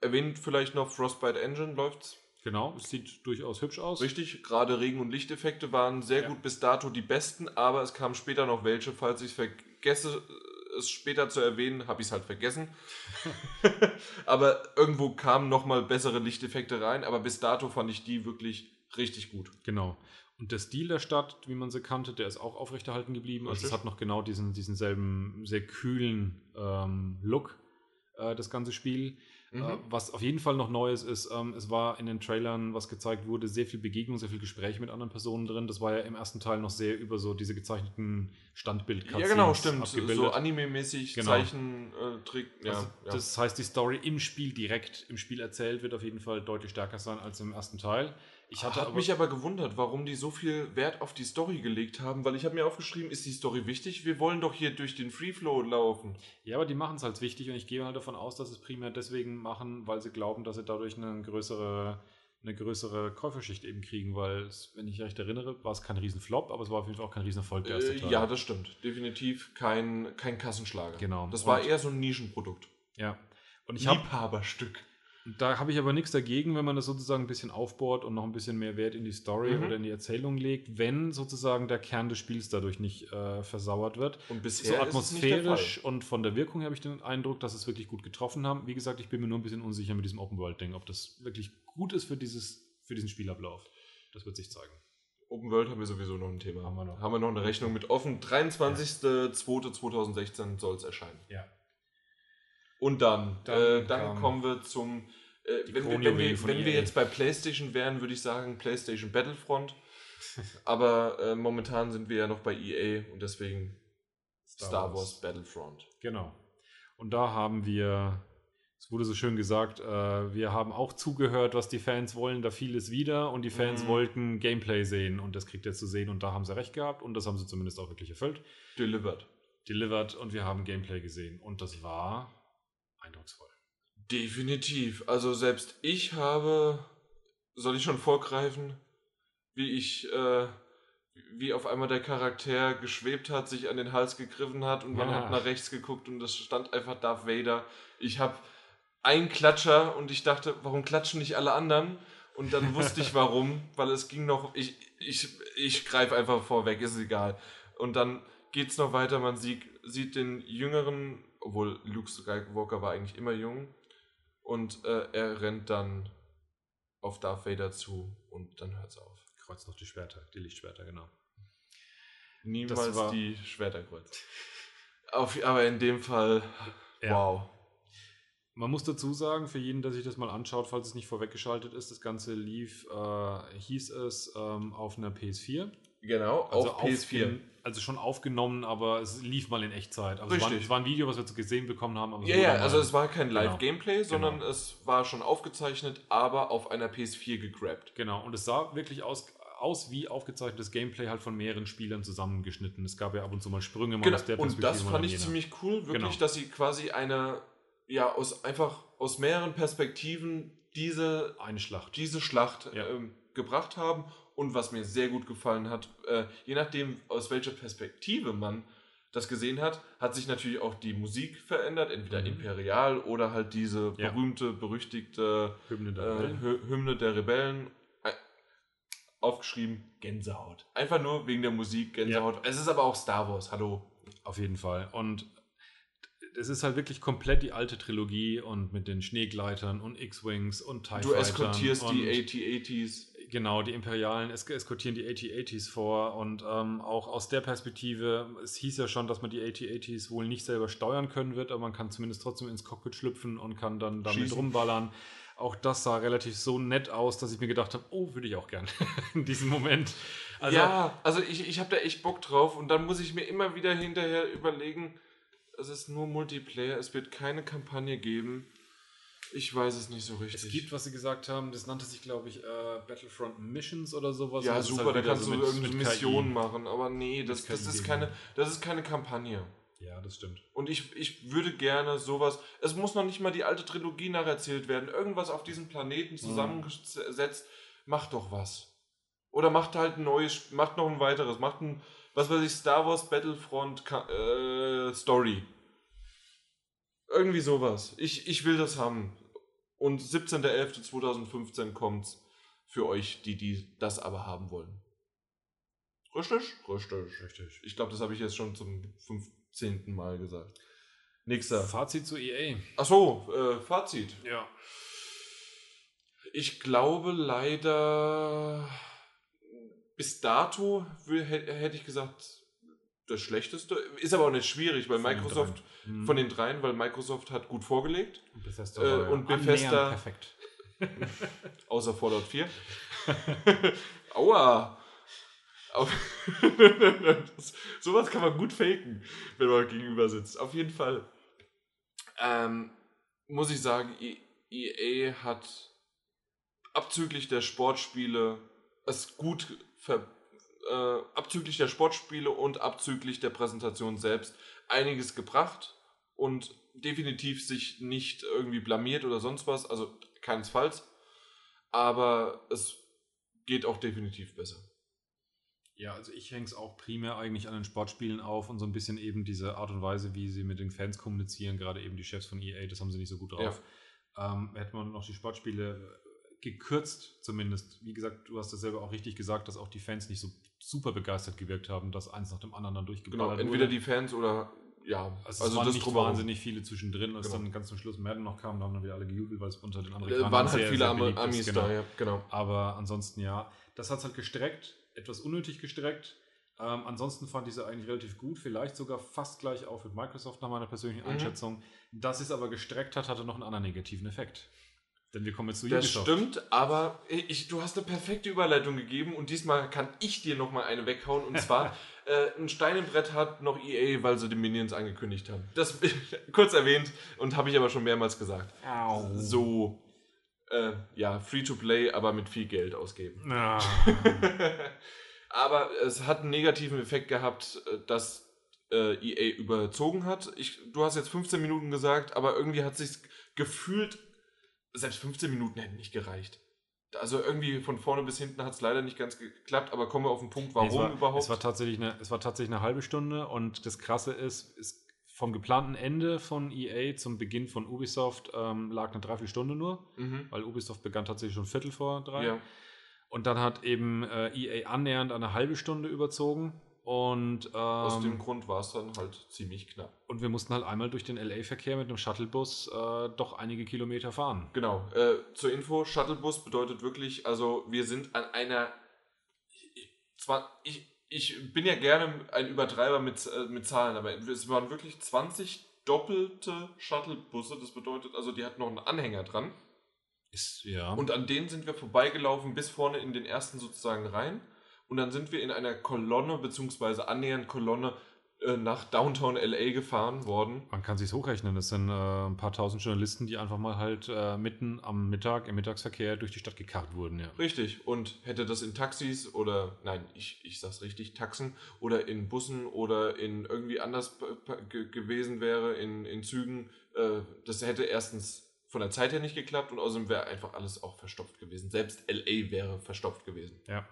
erwähnt vielleicht noch Frostbite Engine läuft's. Genau, es sieht durchaus hübsch aus. Richtig, gerade Regen- und Lichteffekte waren sehr Ja. gut bis dato die besten, aber es kamen später noch welche. Falls ich vergesse, es später zu erwähnen, habe ich es halt vergessen. aber irgendwo kamen nochmal bessere Lichteffekte rein, aber bis dato fand ich die wirklich richtig gut. Genau. Und der Stil der Stadt, wie man sie kannte, der ist auch aufrechterhalten geblieben. Also es Richtig. hat noch genau diesen, diesen selben sehr kühlen ähm, Look, äh, das ganze Spiel. Mhm. Äh, was auf jeden Fall noch Neues ist, ähm, es war in den Trailern, was gezeigt wurde, sehr viel Begegnung, sehr viel Gespräch mit anderen Personen drin. Das war ja im ersten Teil noch sehr über so diese gezeichneten standbild Ja, genau, stimmt. So abgebildet. anime-mäßig Genau. Zeichentrick. ja, also, ja. Das heißt, die Story im Spiel direkt im Spiel erzählt wird auf jeden Fall deutlich stärker sein als im ersten Teil. Ich hatte Hat aber, mich aber gewundert, warum die so viel Wert auf die Story gelegt haben, weil ich habe mir aufgeschrieben, ist die Story wichtig? Wir wollen doch hier durch den Free Flow laufen. Ja, aber die machen es halt wichtig und ich gehe halt davon aus, dass sie es primär deswegen machen, weil sie glauben, dass sie dadurch eine größere, eine größere Käuferschicht eben kriegen, weil, es, wenn ich recht erinnere, war es kein Riesenflop, aber es war auf jeden Fall auch kein Riesenerfolg der erste Äh, Teil. ja, das stimmt. Definitiv kein, kein Kassenschlager. Genau. Das war Und- eher so ein Nischenprodukt. ja. Und ich habe Liebhaberstück. Da habe ich aber nichts dagegen, wenn man das sozusagen ein bisschen aufbohrt und noch ein bisschen mehr Wert in die Story Mhm. oder in die Erzählung legt, wenn sozusagen der Kern des Spiels dadurch nicht äh, versauert wird. Und bisher So ist es nicht der atmosphärisch und von der Wirkung habe ich den Eindruck, dass es wirklich gut getroffen haben. Wie gesagt, ich bin mir nur ein bisschen unsicher mit diesem Open-World-Ding, ob das wirklich gut ist für, dieses, für diesen Spielablauf. Das wird sich zeigen. Open World haben wir sowieso noch ein Thema. Haben wir noch. Haben wir noch eine Rechnung mit offen. 23.02.2016 soll es erscheinen. Ja. Und dann, Dann äh, dann kommen wir zum. Äh, wenn wir, wenn wir, wenn wir EA. jetzt bei PlayStation wären, würde ich sagen PlayStation Battlefront. Aber äh, momentan sind wir ja noch bei EA und deswegen Star, Wars. Battlefront. Genau. Und da haben wir, es wurde so schön gesagt, äh, wir haben auch zugehört, was die Fans wollen, da fiel es wieder und die Fans Mhm. wollten Gameplay sehen und das kriegt ihr zu sehen und da haben sie recht gehabt und das haben sie zumindest auch wirklich erfüllt. Delivered. Delivered und wir haben Gameplay gesehen und das war eindrucksvoll. Definitiv. Also selbst ich habe, soll ich schon vorgreifen, wie ich, äh, wie auf einmal der Charakter geschwebt hat, sich an den Hals gegriffen hat und man Ja. hat nach rechts geguckt und es stand einfach Darth Vader. Ich habe einen Klatscher und ich dachte, warum klatschen nicht alle anderen? Und dann wusste ich warum, weil es ging noch, ich, ich, ich greife einfach vorweg, ist egal. Und dann geht's noch weiter, man sieht, sieht den jüngeren, obwohl Luke Skywalker war eigentlich immer jung, und äh, er rennt dann auf Darth Vader zu und dann hört's auf. Kreuzt noch die Schwerter, die Lichtschwerter, genau. Niemals war- die Schwerterkreuz. Auf, aber in dem Fall, Ja. wow. Man muss dazu sagen, für jeden, der sich das mal anschaut, falls es nicht vorweggeschaltet ist, das Ganze lief, äh, hieß es, ähm, auf einer PS4. Genau, Also auf PS4. aufgen- Also schon aufgenommen, aber es lief mal in Echtzeit. Also es war, Richtig. es war ein Video, was wir zu gesehen bekommen haben. Ja, ja, also es war kein Genau. Live-Gameplay, sondern Genau. es war schon aufgezeichnet, aber auf einer PS4 gegrabt. Genau, und es sah wirklich aus, aus wie aufgezeichnetes Gameplay halt von mehreren Spielern zusammengeschnitten. Es gab ja ab und zu mal Sprünge mal Genau. aus der Und Perspektive. das mal fand ich jener. ziemlich cool, wirklich, Genau. dass sie quasi eine, ja, aus einfach aus mehreren Perspektiven diese Eine Schlacht. diese Schlacht Ja. ähm, gebracht haben. Und was mir sehr gut gefallen hat, äh, je nachdem, aus welcher Perspektive man das gesehen hat, hat sich natürlich auch die Musik verändert, entweder Mhm. Imperial oder halt diese Ja. berühmte, berüchtigte Hymne der äh, Rebellen. Hy- Hymne der Rebellen. Aufgeschrieben, Gänsehaut. Einfach nur wegen der Musik, Gänsehaut. Es ist aber auch Star Wars, hallo. Auf jeden Fall. Und es ist halt wirklich komplett die alte Trilogie und mit den Schneegleitern und X-Wings und TIE Du eskortierst die AT-ATs. Genau, die Imperialen es eskortieren die AT-ATs vor und ähm, auch aus der Perspektive, es hieß ja schon, dass man die AT-ATs wohl nicht selber steuern können wird, aber man kann zumindest trotzdem ins Cockpit schlüpfen und kann dann damit Schießen. rumballern. Auch das sah relativ so nett aus, dass ich mir gedacht habe, oh, würde ich auch gern in diesem Moment. Also, ja, also ich, ich habe da echt Bock drauf und dann muss ich mir immer wieder hinterher überlegen, es ist nur Multiplayer, es wird keine Kampagne geben. Ich weiß es nicht so richtig. es gibt, was sie gesagt haben, das nannte sich, glaube ich, äh, Battlefront Missions oder sowas. ja super, halt da kannst so du mit- irgendeine. Missionen machen, aber nee, das, das, ist keine, das ist keine Kampagne. Ja, das stimmt. Und ich, ich würde gerne sowas. Es muss noch nicht mal die alte Trilogie nacherzählt werden. Irgendwas auf diesem Planeten zusammengesetzt. Macht doch was. Oder macht halt ein neues, macht noch ein weiteres. Macht ein, was weiß ich, Star Wars Battlefront äh, Story. Irgendwie sowas. Ich, ich will das haben. Und 17.11.2015 kommt's für euch, die, die das aber haben wollen. Richtig? Richtig. Richtig. Ich glaube, das habe ich jetzt schon zum 15. Mal gesagt. Nächster. Fazit zu EA. Achso, äh, Fazit. Ja. Ich glaube leider, bis dato hätte ich gesagt, das Schlechteste. Ist aber auch nicht schwierig, weil Von den Microsoft, dreien. Mhm. von den dreien, weil Microsoft hat gut vorgelegt, Und Bethesda, Äh, und Bethesda- perfekt. außer Fallout 4. Aua! Das, sowas kann man gut faken, wenn man gegenüber sitzt. Auf jeden Fall. Ähm, muss ich sagen, E- EA hat abzüglich der Sportspiele es gut ver, äh, abzüglich der Sportspiele und abzüglich der Präsentation selbst einiges gebracht und definitiv sich nicht irgendwie blamiert oder sonst was, also keinesfalls, aber es geht auch definitiv besser. Ja, also ich hänge es auch primär eigentlich an den Sportspielen auf und so ein bisschen eben diese Art und Weise, wie sie mit den Fans kommunizieren, gerade eben die Chefs von EA, das haben sie nicht so gut drauf. Ähm, hätte man noch die Sportspiele gekürzt zumindest. Wie gesagt, du hast das selber auch richtig gesagt, dass auch die Fans nicht so super begeistert gewirkt haben, dass eins nach dem anderen dann Genau, durchgeballert entweder wurde. die Fans oder ja, also, es waren nicht drumherum. wahnsinnig viele zwischendrin, als Genau. dann ganz zum Schluss Madden noch kam, da haben dann wieder alle gejubelt, weil es unter den Äh, Amerikanern waren halt sehr, viele sehr Amis genau. da, ja, genau. Aber ansonsten ja, das hat es halt gestreckt. etwas unnötig gestreckt. Ähm, ansonsten fand ich sie eigentlich relativ gut, vielleicht sogar fast gleich auf mit Microsoft nach meiner persönlichen Mhm. Einschätzung. Dass es aber gestreckt hat, hatte noch einen anderen negativen Effekt. Denn wir kommen jetzt zu Das Ubisoft. stimmt, aber ich, du hast eine perfekte Überleitung gegeben und diesmal kann ich dir noch mal eine weghauen. Und zwar, äh, ein Stein im Brett hat noch EA, weil sie die Minions angekündigt haben. Das kurz erwähnt und habe ich aber schon mehrmals gesagt. Au. So, äh, ja, Free-to-Play, aber mit viel Geld ausgeben. Aber es hat einen negativen Effekt gehabt, äh, dass äh, EA überzogen hat. Ich, du hast jetzt 15 Minuten gesagt, aber irgendwie hat sich gefühlt, selbst 15 Minuten hätten nicht gereicht. Also irgendwie von vorne bis hinten hat es leider nicht ganz geklappt, aber kommen wir auf den Punkt, warum es war, überhaupt? Es war, tatsächlich eine, es war tatsächlich eine halbe Stunde und das Krasse ist, ist vom geplanten Ende von EA zum Beginn von Ubisoft ähm, lag eine Dreiviertelstunde nur, mhm. weil Ubisoft begann tatsächlich schon Viertel vor drei. Ja. Und dann hat eben äh, EA annähernd eine halbe Stunde überzogen. Und, Aus dem ähm, Grund war es dann halt ziemlich knapp. und wir mussten halt einmal durch den LA-Verkehr mit einem Shuttlebus äh, doch einige Kilometer fahren. Genau. Äh, zur Info, Shuttlebus bedeutet wirklich, also wir sind an einer. Ich, zwar, ich, ich bin ja gerne ein Übertreiber mit, äh, mit Zahlen, aber es waren wirklich 20 doppelte Shuttlebusse. Das bedeutet, also die hatten noch einen Anhänger dran. Ist, ja. Und an denen sind wir vorbeigelaufen bis vorne in den ersten sozusagen rein. Und dann sind wir in einer Kolonne, beziehungsweise annähernd Kolonne, äh, nach Downtown LA gefahren worden. Man kann sich hochrechnen, das sind äh, ein paar tausend Journalisten, die einfach mal halt äh, mitten am Mittag, im Mittagsverkehr durch die Stadt gekarrt wurden, ja. Richtig. Und hätte das in Taxis oder, nein, ich, ich sag's richtig, Taxen oder in Bussen oder in irgendwie anders gewesen wäre, in, in Zügen, äh, das hätte erstens von der Zeit her nicht geklappt und außerdem wäre einfach alles auch verstopft gewesen. Selbst LA wäre verstopft gewesen. Ja.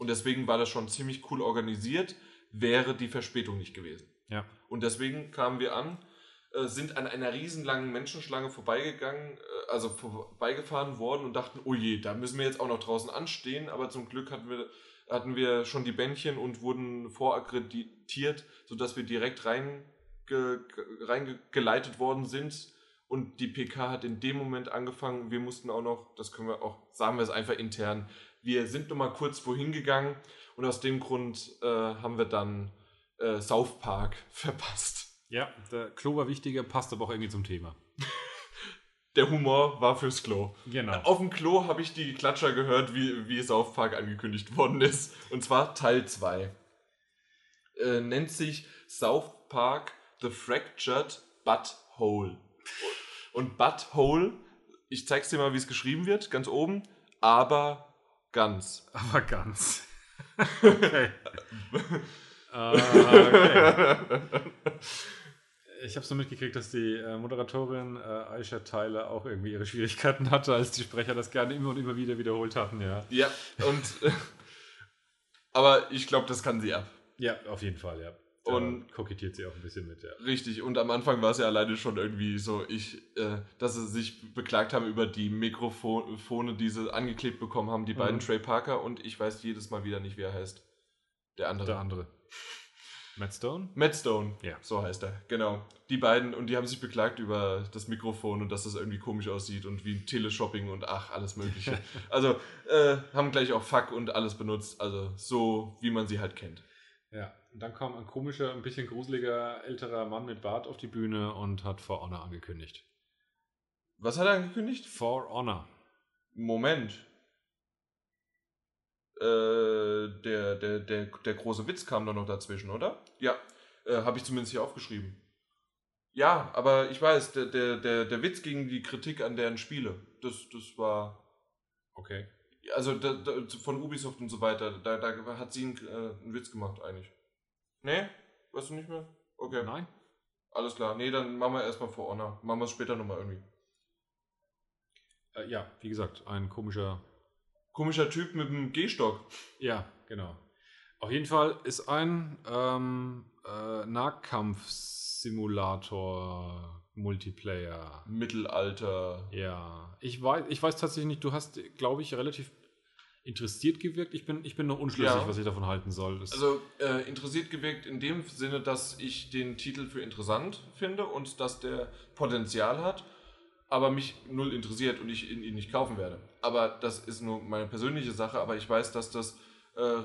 Und deswegen war das schon ziemlich cool organisiert, wäre die Verspätung nicht gewesen. Ja. Und deswegen kamen wir an, äh, sind an einer riesenlangen Menschenschlange vorbeigegangen, äh, also vorbeigefahren worden und dachten, oh je, da müssen wir jetzt auch noch draußen anstehen. Aber zum Glück hatten wir, hatten wir schon die Bändchen und wurden vorakkreditiert, sodass wir direkt reingeleitet rein geleitet worden sind. Und die PK hat in dem Moment angefangen. Wir mussten auch noch, das können wir auch, sagen wir es einfach intern, wir sind noch mal kurz wohin gegangen und aus dem Grund äh, haben wir dann äh, South Park verpasst. Ja, der Klo war wichtiger, passt aber auch irgendwie zum Thema. Der Humor war fürs Klo. Genau. Auf dem Klo habe ich die Klatscher gehört, wie, wie South Park angekündigt worden ist. Und zwar Teil 2. Äh, nennt sich South Park The Fractured Butthole. Und Butthole, ich zeig's dir mal, wie es geschrieben wird, ganz oben, aber ganz. Aber ganz. okay. Ah, okay. Ich habe so mitgekriegt, dass die äh, Moderatorin äh, Aisha Tyler auch irgendwie ihre Schwierigkeiten hatte, als die Sprecher das gerne immer und immer wieder wiederholt hatten, ja. Ja, und. äh, aber ich glaube, das kann sie ab. Ja, auf jeden Fall, ja. Da Und- kokettiert sie auch ein bisschen mit, ja. Richtig, und am Anfang war es ja alleine schon irgendwie so, ich, äh, dass sie sich beklagt haben über die Mikrofone, die sie angeklebt bekommen haben, die beiden Mhm. Trey Parker und ich weiß jedes Mal wieder nicht, wie er heißt. Der andere. Der andere. Matt Stone? Matt Stone, Ja. so heißt er, genau. Die beiden, und die haben sich beklagt über das Mikrofon und dass das irgendwie komisch aussieht und wie Teleshopping und ach, alles Mögliche. also, äh, haben gleich auch Fuck und alles benutzt, also so, wie man sie halt kennt. Ja. Und dann kam ein komischer, ein bisschen gruseliger älterer Mann mit Bart auf die Bühne und hat For Honor angekündigt. Was hat er angekündigt? For Honor. Moment. Äh, der, der, der, der große Witz kam doch noch dazwischen, oder? Ja, äh, habe ich zumindest hier aufgeschrieben. Ja, aber ich weiß, der, der, der, der Witz gegen die Kritik an deren Spiele, das, das war, Okay. also da, da, von Ubisoft und so weiter, da, da hat sie einen, äh, einen Witz gemacht eigentlich. Nee? Weißt du nicht mehr? Okay, Nein? alles klar. Nee, dann machen wir erstmal vor Honor. Machen wir es später nochmal irgendwie. Äh, ja, wie gesagt, ein komischer Komischer Typ mit dem Gehstock. Ja, genau. Auf jeden Fall ist ein ähm, äh, Nahkampfsimulator Multiplayer. Mittelalter. Ja, ich weiß, ich weiß tatsächlich nicht, du hast, glaube ich, relativ interessiert gewirkt. Ich bin, ich bin noch unschlüssig, Ja. was ich davon halten soll. Das, Also äh, interessiert gewirkt in dem Sinne, dass ich den Titel für interessant finde und dass der Potenzial hat, aber mich null interessiert und ich ihn, ihn nicht kaufen werde. Aber das ist nur meine persönliche Sache, aber ich weiß, dass das äh,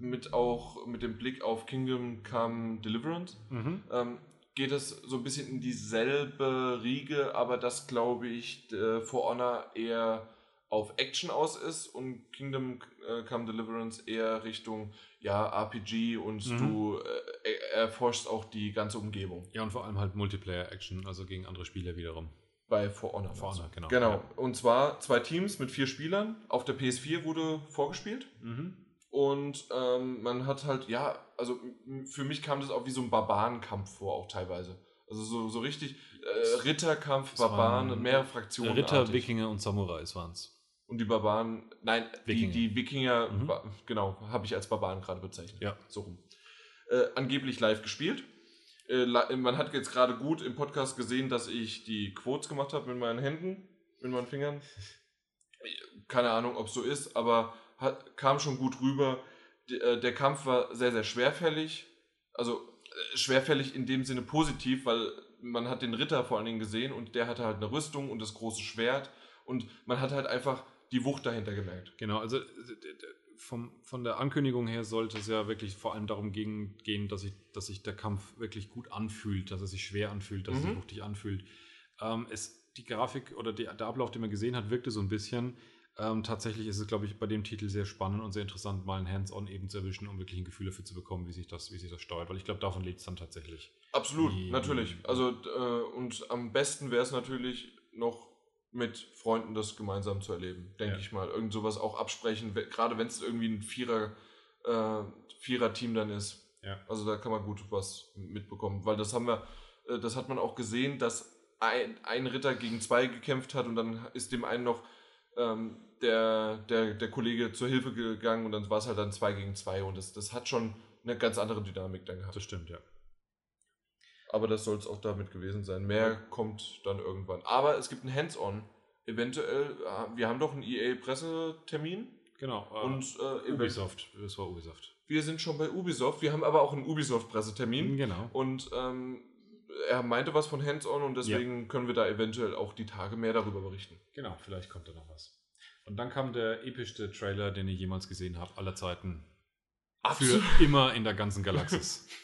mit auch mit dem Blick auf Kingdom Come Deliverance. Mhm. Ähm, geht es so ein bisschen in dieselbe Riege, aber das glaube ich äh, For Honor eher auf Action aus ist und Kingdom äh, Come Deliverance eher Richtung ja, RPG und Mhm. du äh, erforschst auch die ganze Umgebung Ja, und vor allem halt Multiplayer-Action, also gegen andere Spieler wiederum. bei For Honor. For Honor, genau. Genau. Ja. Und zwar zwei Teams mit vier Spielern. Auf der PS4 wurde vorgespielt. Mhm. Und ähm, man hat halt, ja, also für mich kam das auch wie so ein Barbarenkampf vor, auch teilweise. Also so, so richtig äh, Ritterkampf, Barbaren, mehrere Fraktionen. Ritter. Wikinger und Samurais waren es. Und die Barbaren, nein, Wikinger. Die, die Wikinger, Mhm. genau, habe ich als Barbaren gerade bezeichnet. Ja. So rum. Äh, angeblich live gespielt. Äh, man hat jetzt gerade gut im Podcast gesehen, dass ich die Quotes gemacht habe mit meinen Händen, mit meinen Fingern. Keine Ahnung, ob es so ist, aber hat, kam schon gut rüber. D äh, der Kampf war sehr, sehr schwerfällig. Also äh, schwerfällig in dem Sinne positiv, weil man hat den Ritter vor allen Dingen gesehen und der hatte halt eine Rüstung und das große Schwert und man hat halt einfach die Wucht dahinter gemerkt. Genau, also äh, vom, von der Ankündigung her sollte es ja wirklich vor allem darum gehen, dass, ich, dass sich der Kampf wirklich gut anfühlt, dass er sich schwer anfühlt, dass er sich Mhm. wuchtig anfühlt. Ähm, es, die Grafik oder die, der Ablauf, den man gesehen hat, wirkte so ein bisschen. Ähm, tatsächlich ist es, glaube ich, bei dem Titel sehr spannend und sehr interessant, mal ein Hands-on eben zu erwischen, um wirklich ein Gefühl dafür zu bekommen, wie sich das, wie sich das steuert. Weil ich glaube, davon lebt es dann tatsächlich. Absolut, Die- natürlich. Also äh, und am besten wäre es natürlich noch mit Freunden das gemeinsam zu erleben, denke Ja. ich mal. Irgend sowas auch absprechen, gerade wenn es irgendwie ein Vierer, äh, Vierer-Team dann ist. Ja. Also da kann man gut was mitbekommen, weil das haben wir, äh, das hat man auch gesehen, dass ein, ein Ritter gegen zwei gekämpft hat und dann ist dem einen noch ähm, der, der, der Kollege zur Hilfe gegangen und dann war es halt dann zwei gegen zwei und das, das hat schon eine ganz andere Dynamik dann gehabt. Das stimmt, ja. Aber das soll es auch damit gewesen sein. Mehr kommt dann irgendwann. Aber es gibt ein Hands-on. Eventuell, äh, wir haben doch einen EA-Pressetermin Genau. äh, und äh, Ubisoft, das war Ubisoft. wir sind schon bei Ubisoft. Wir haben aber auch einen Ubisoft-Pressetermin. Genau. Und ähm, er meinte was von Hands-on und deswegen können wir da eventuell auch die Tage mehr darüber berichten. Genau, vielleicht kommt da noch was. Und dann kam der epischste Trailer, den ich jemals gesehen habe, aller Zeiten. Absolut. Für immer in der ganzen Galaxis.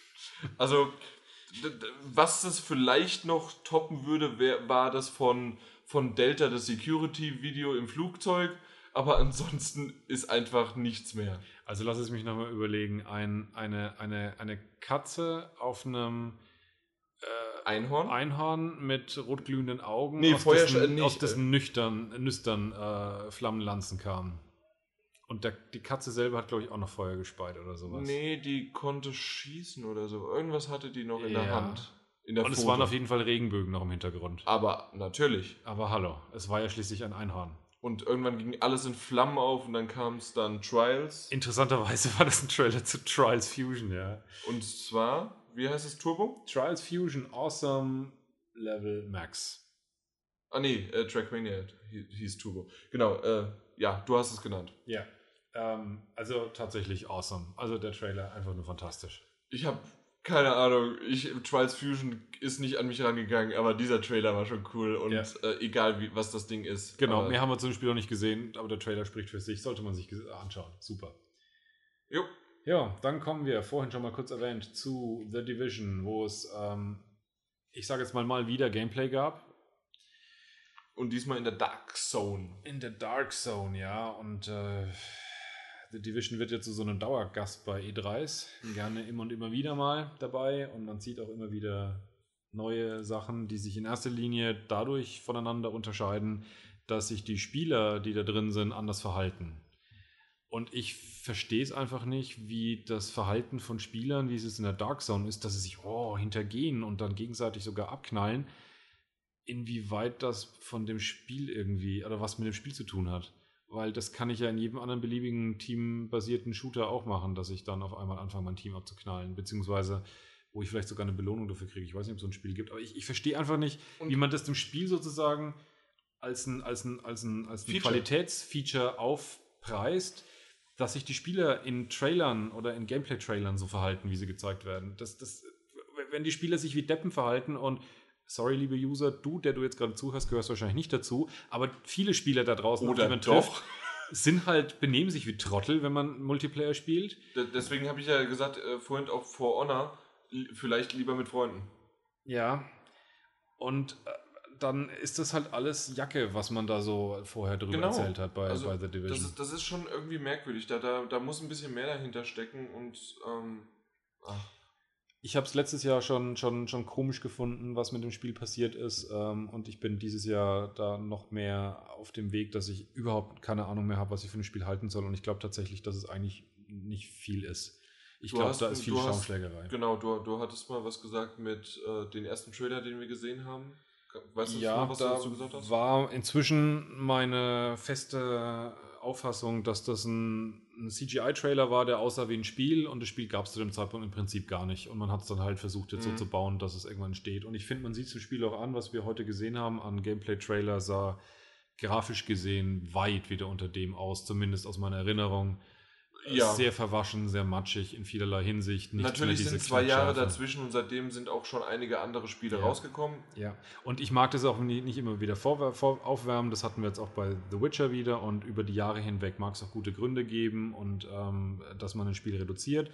Also, was das vielleicht noch toppen würde, wär, war das von, von Delta das Security-Video im Flugzeug. Aber ansonsten ist einfach nichts mehr. Also lass es mich nochmal überlegen. Ein, eine, eine, eine Katze auf einem äh, Einhorn? Einhorn mit rotglühenden Augen, Nee, aus, Feuer- dessen, nicht, aus dessen nüchtern, nüstern äh, Flammenlanzen kam. Und der, die Katze selber hat, glaube ich, auch noch Feuer gespeit oder sowas. Nee, die konnte schießen oder so. Irgendwas hatte die noch in der Ja. Hand. In der Und es Pfote. waren auf jeden Fall Regenbögen noch im Hintergrund. Aber natürlich. Aber hallo, es war ja schließlich ein Einhorn. Und irgendwann ging alles in Flammen auf und dann kam es dann Trials. Interessanterweise war das ein Trailer zu Trials Fusion, ja. Und zwar, wie heißt es, Turbo? Trials Fusion Awesome Level Max. Ah nee, äh, Trackmania hi- hieß Turbo. Genau, äh, ja, du hast es genannt. Ja. Ähm, also tatsächlich awesome. Also der Trailer einfach nur fantastisch. Ich habe keine Ahnung, ich, Trials Fusion ist nicht an mich rangegangen, aber dieser Trailer war schon cool und Ja. äh, egal wie, was das Ding ist. Genau, aber, mehr haben wir zum Spiel noch nicht gesehen, aber der Trailer spricht für sich, sollte man sich anschauen. Super. Jo, Ja, dann kommen wir, vorhin schon mal kurz erwähnt, zu The Division, wo es, ähm, ich sage jetzt mal, mal wieder Gameplay gab. und diesmal in der Dark Zone. In der Dark Zone, ja. Und äh, The Division wird jetzt so einem Dauergast bei E3s. Gerne immer und immer wieder mal dabei. Und man sieht auch immer wieder neue Sachen, die sich in erster Linie dadurch voneinander unterscheiden, dass sich die Spieler, die da drin sind, anders verhalten. Und ich verstehe es einfach nicht, wie das Verhalten von Spielern, wie es in der Dark Zone ist, dass sie sich oh, hintergehen und dann gegenseitig sogar abknallen inwieweit das von dem Spiel irgendwie oder was mit dem Spiel zu tun hat. Weil das kann ich ja in jedem anderen beliebigen teambasierten Shooter auch machen, dass ich dann auf einmal anfange, mein Team abzuknallen, beziehungsweise wo ich vielleicht sogar eine Belohnung dafür kriege. Ich weiß nicht, ob es so ein Spiel gibt, aber ich, ich verstehe einfach nicht, Und- wie man das dem Spiel sozusagen als ein, als ein, als ein, als ein Feature. Qualitätsfeature aufpreist, dass sich die Spieler in Trailern oder in Gameplay-Trailern so verhalten, wie sie gezeigt werden. Das, das, wenn die Spieler sich wie Deppen verhalten und sorry, liebe User, du, der du jetzt gerade zuhörst, gehörst wahrscheinlich nicht dazu, aber viele Spieler da draußen, Oder die man doch? trifft, sind halt, benehmen sich wie Trottel, wenn man Multiplayer spielt. D deswegen habe ich ja gesagt, äh, vorhin auch For Honor, vielleicht lieber mit Freunden. Ja. Und äh, dann ist das halt alles Jacke, was man da so vorher drüber genau. erzählt hat bei, also, bei The Division. Das ist, das ist schon irgendwie merkwürdig. Da, da, da muss ein bisschen mehr dahinter stecken und ähm, ich habe es letztes Jahr schon, schon, schon komisch gefunden, was mit dem Spiel passiert ist. Ähm, und ich bin dieses Jahr da noch mehr auf dem Weg, dass ich überhaupt keine Ahnung mehr habe, was ich für ein Spiel halten soll. Und ich glaube tatsächlich, dass es eigentlich nicht viel ist. Ich glaube, da ist viel Schaumschlägerei. Hast, genau, du, du hattest mal was gesagt mit äh, den ersten Trailer, den wir gesehen haben. Weißt du, ja, was da du dazu gesagt hast? war inzwischen meine feste Auffassung, dass das ein, ein CGI-Trailer war, der aussah wie ein Spiel und das Spiel gab es zu dem Zeitpunkt im Prinzip gar nicht. Und man hat es dann halt versucht, jetzt mhm. so zu bauen, dass es irgendwann steht. Und ich finde, man sieht es im Spiel auch an, was wir heute gesehen haben an Gameplay-Trailer, sah grafisch gesehen weit wieder unter dem aus, zumindest aus meiner Erinnerung ja. sehr verwaschen, sehr matschig in vielerlei Hinsicht. Nicht Natürlich sind zwei Jahre dazwischen und seitdem sind auch schon einige andere Spiele ja. rausgekommen. Ja, und ich mag das auch nicht immer wieder vor, vor, aufwärmen. Das hatten wir jetzt auch bei The Witcher wieder und über die Jahre hinweg mag es auch gute Gründe geben und ähm, dass man ein Spiel reduziert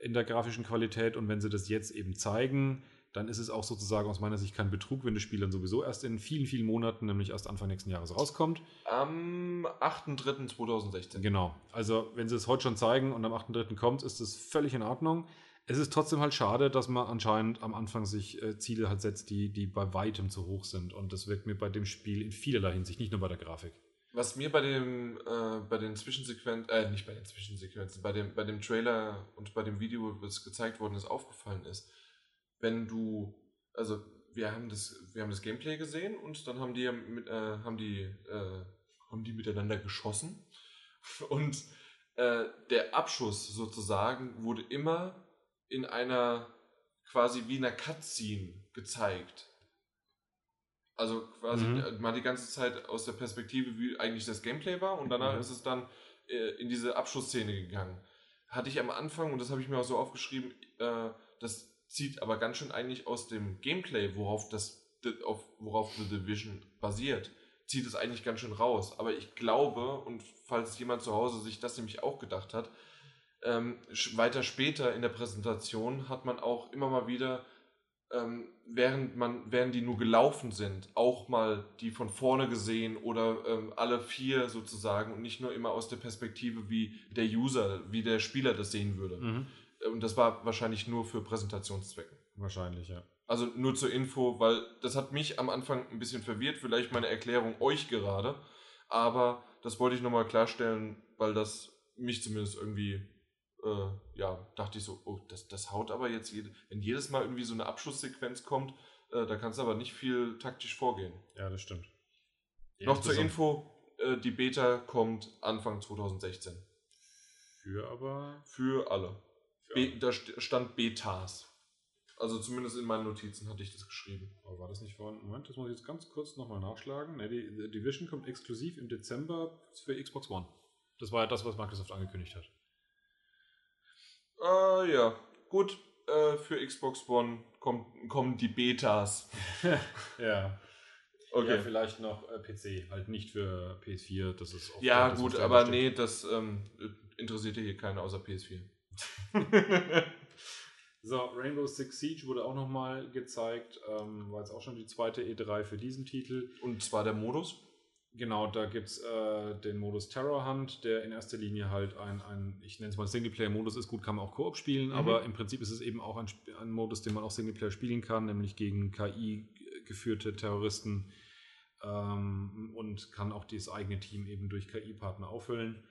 in der grafischen Qualität. Und wenn sie das jetzt eben zeigen, dann ist es auch sozusagen aus meiner Sicht kein Betrug, wenn das Spiel dann sowieso erst in vielen, vielen Monaten, nämlich erst Anfang nächsten Jahres rauskommt. Am 8.3.2016. Genau. Also, wenn sie es heute schon zeigen und am 8.3. kommt, ist das völlig in Ordnung. Es ist trotzdem halt schade, dass man anscheinend am Anfang sich äh, Ziele halt setzt, die, die bei weitem zu hoch sind. Und das wirkt mir bei dem Spiel in vielerlei Hinsicht, nicht nur bei der Grafik. Was mir bei dem, äh, bei den Zwischensequenzen, äh, nicht bei den Zwischensequenzen, bei dem, bei dem Trailer und bei dem Video, was gezeigt worden ist, aufgefallen ist, wenn du, also wir haben das, wir haben das Gameplay gesehen und dann haben die mit, äh, haben die, äh, haben die miteinander geschossen und äh, der Abschuss sozusagen wurde immer in einer quasi wie einer Cutscene gezeigt. Also quasi mhm. mal die ganze Zeit aus der Perspektive, wie eigentlich das Gameplay war und danach mhm. ist es dann äh, in diese Abschussszene gegangen. Hatte ich am Anfang, und das habe ich mir auch so aufgeschrieben, äh, das zieht aber ganz schön eigentlich aus dem Gameplay, worauf das, auf, worauf The Division basiert, zieht es eigentlich ganz schön raus. Aber ich glaube, und falls jemand zu Hause sich das nämlich auch gedacht hat, ähm, weiter später in der Präsentation hat man auch immer mal wieder, ähm, während man, während die nur gelaufen sind, auch mal die von vorne gesehen oder ähm, alle vier sozusagen und nicht nur immer aus der Perspektive, wie der User, wie der Spieler das sehen würde. Mhm. Und das war wahrscheinlich nur für Präsentationszwecken. Wahrscheinlich, ja. Also nur zur Info, weil das hat mich am Anfang ein bisschen verwirrt, vielleicht meine Erklärung euch gerade, aber das wollte ich nochmal klarstellen, weil das mich zumindest irgendwie, äh, ja, dachte ich so, oh, das, das haut aber jetzt, jede, wenn jedes Mal irgendwie so eine Abschusssequenz kommt, äh, da kannst du aber nicht viel taktisch vorgehen. Ja, das stimmt. Ja, Noch zur Info, äh, die Beta kommt Anfang 2016. Für aber? Für alle. Be da stand Betas. Also zumindest in meinen Notizen hatte ich das geschrieben. Aber war das nicht vorhin? Moment, das muss ich jetzt ganz kurz nochmal nachschlagen. Ne, die, die Division kommt exklusiv im Dezember für Xbox One. Das war ja das, was Microsoft angekündigt hat. Äh, ja, gut. Äh, für Xbox One kommt, kommen die Betas. ja. Okay. Ja, vielleicht noch äh, PC, halt nicht für PS4. Das ist ja, gut, aber nee, das ähm, interessiert hier keinen außer PS4. so, Rainbow Six Siege wurde auch nochmal gezeigt. Ähm, war jetzt auch schon die zweite E3 für diesen Titel. Und zwar der Modus? Genau, da gibt es äh, den Modus Terror Hunt, der in erster Linie halt ein, ein ich nenne es mal Singleplayer-Modus ist. Gut, kann man auch Koop spielen, mhm. aber im Prinzip ist es eben auch ein, ein Modus, den man auch Singleplayer spielen kann, nämlich gegen KI-geführte Terroristen ähm, und kann auch das eigene Team eben durch KI-Partner auffüllen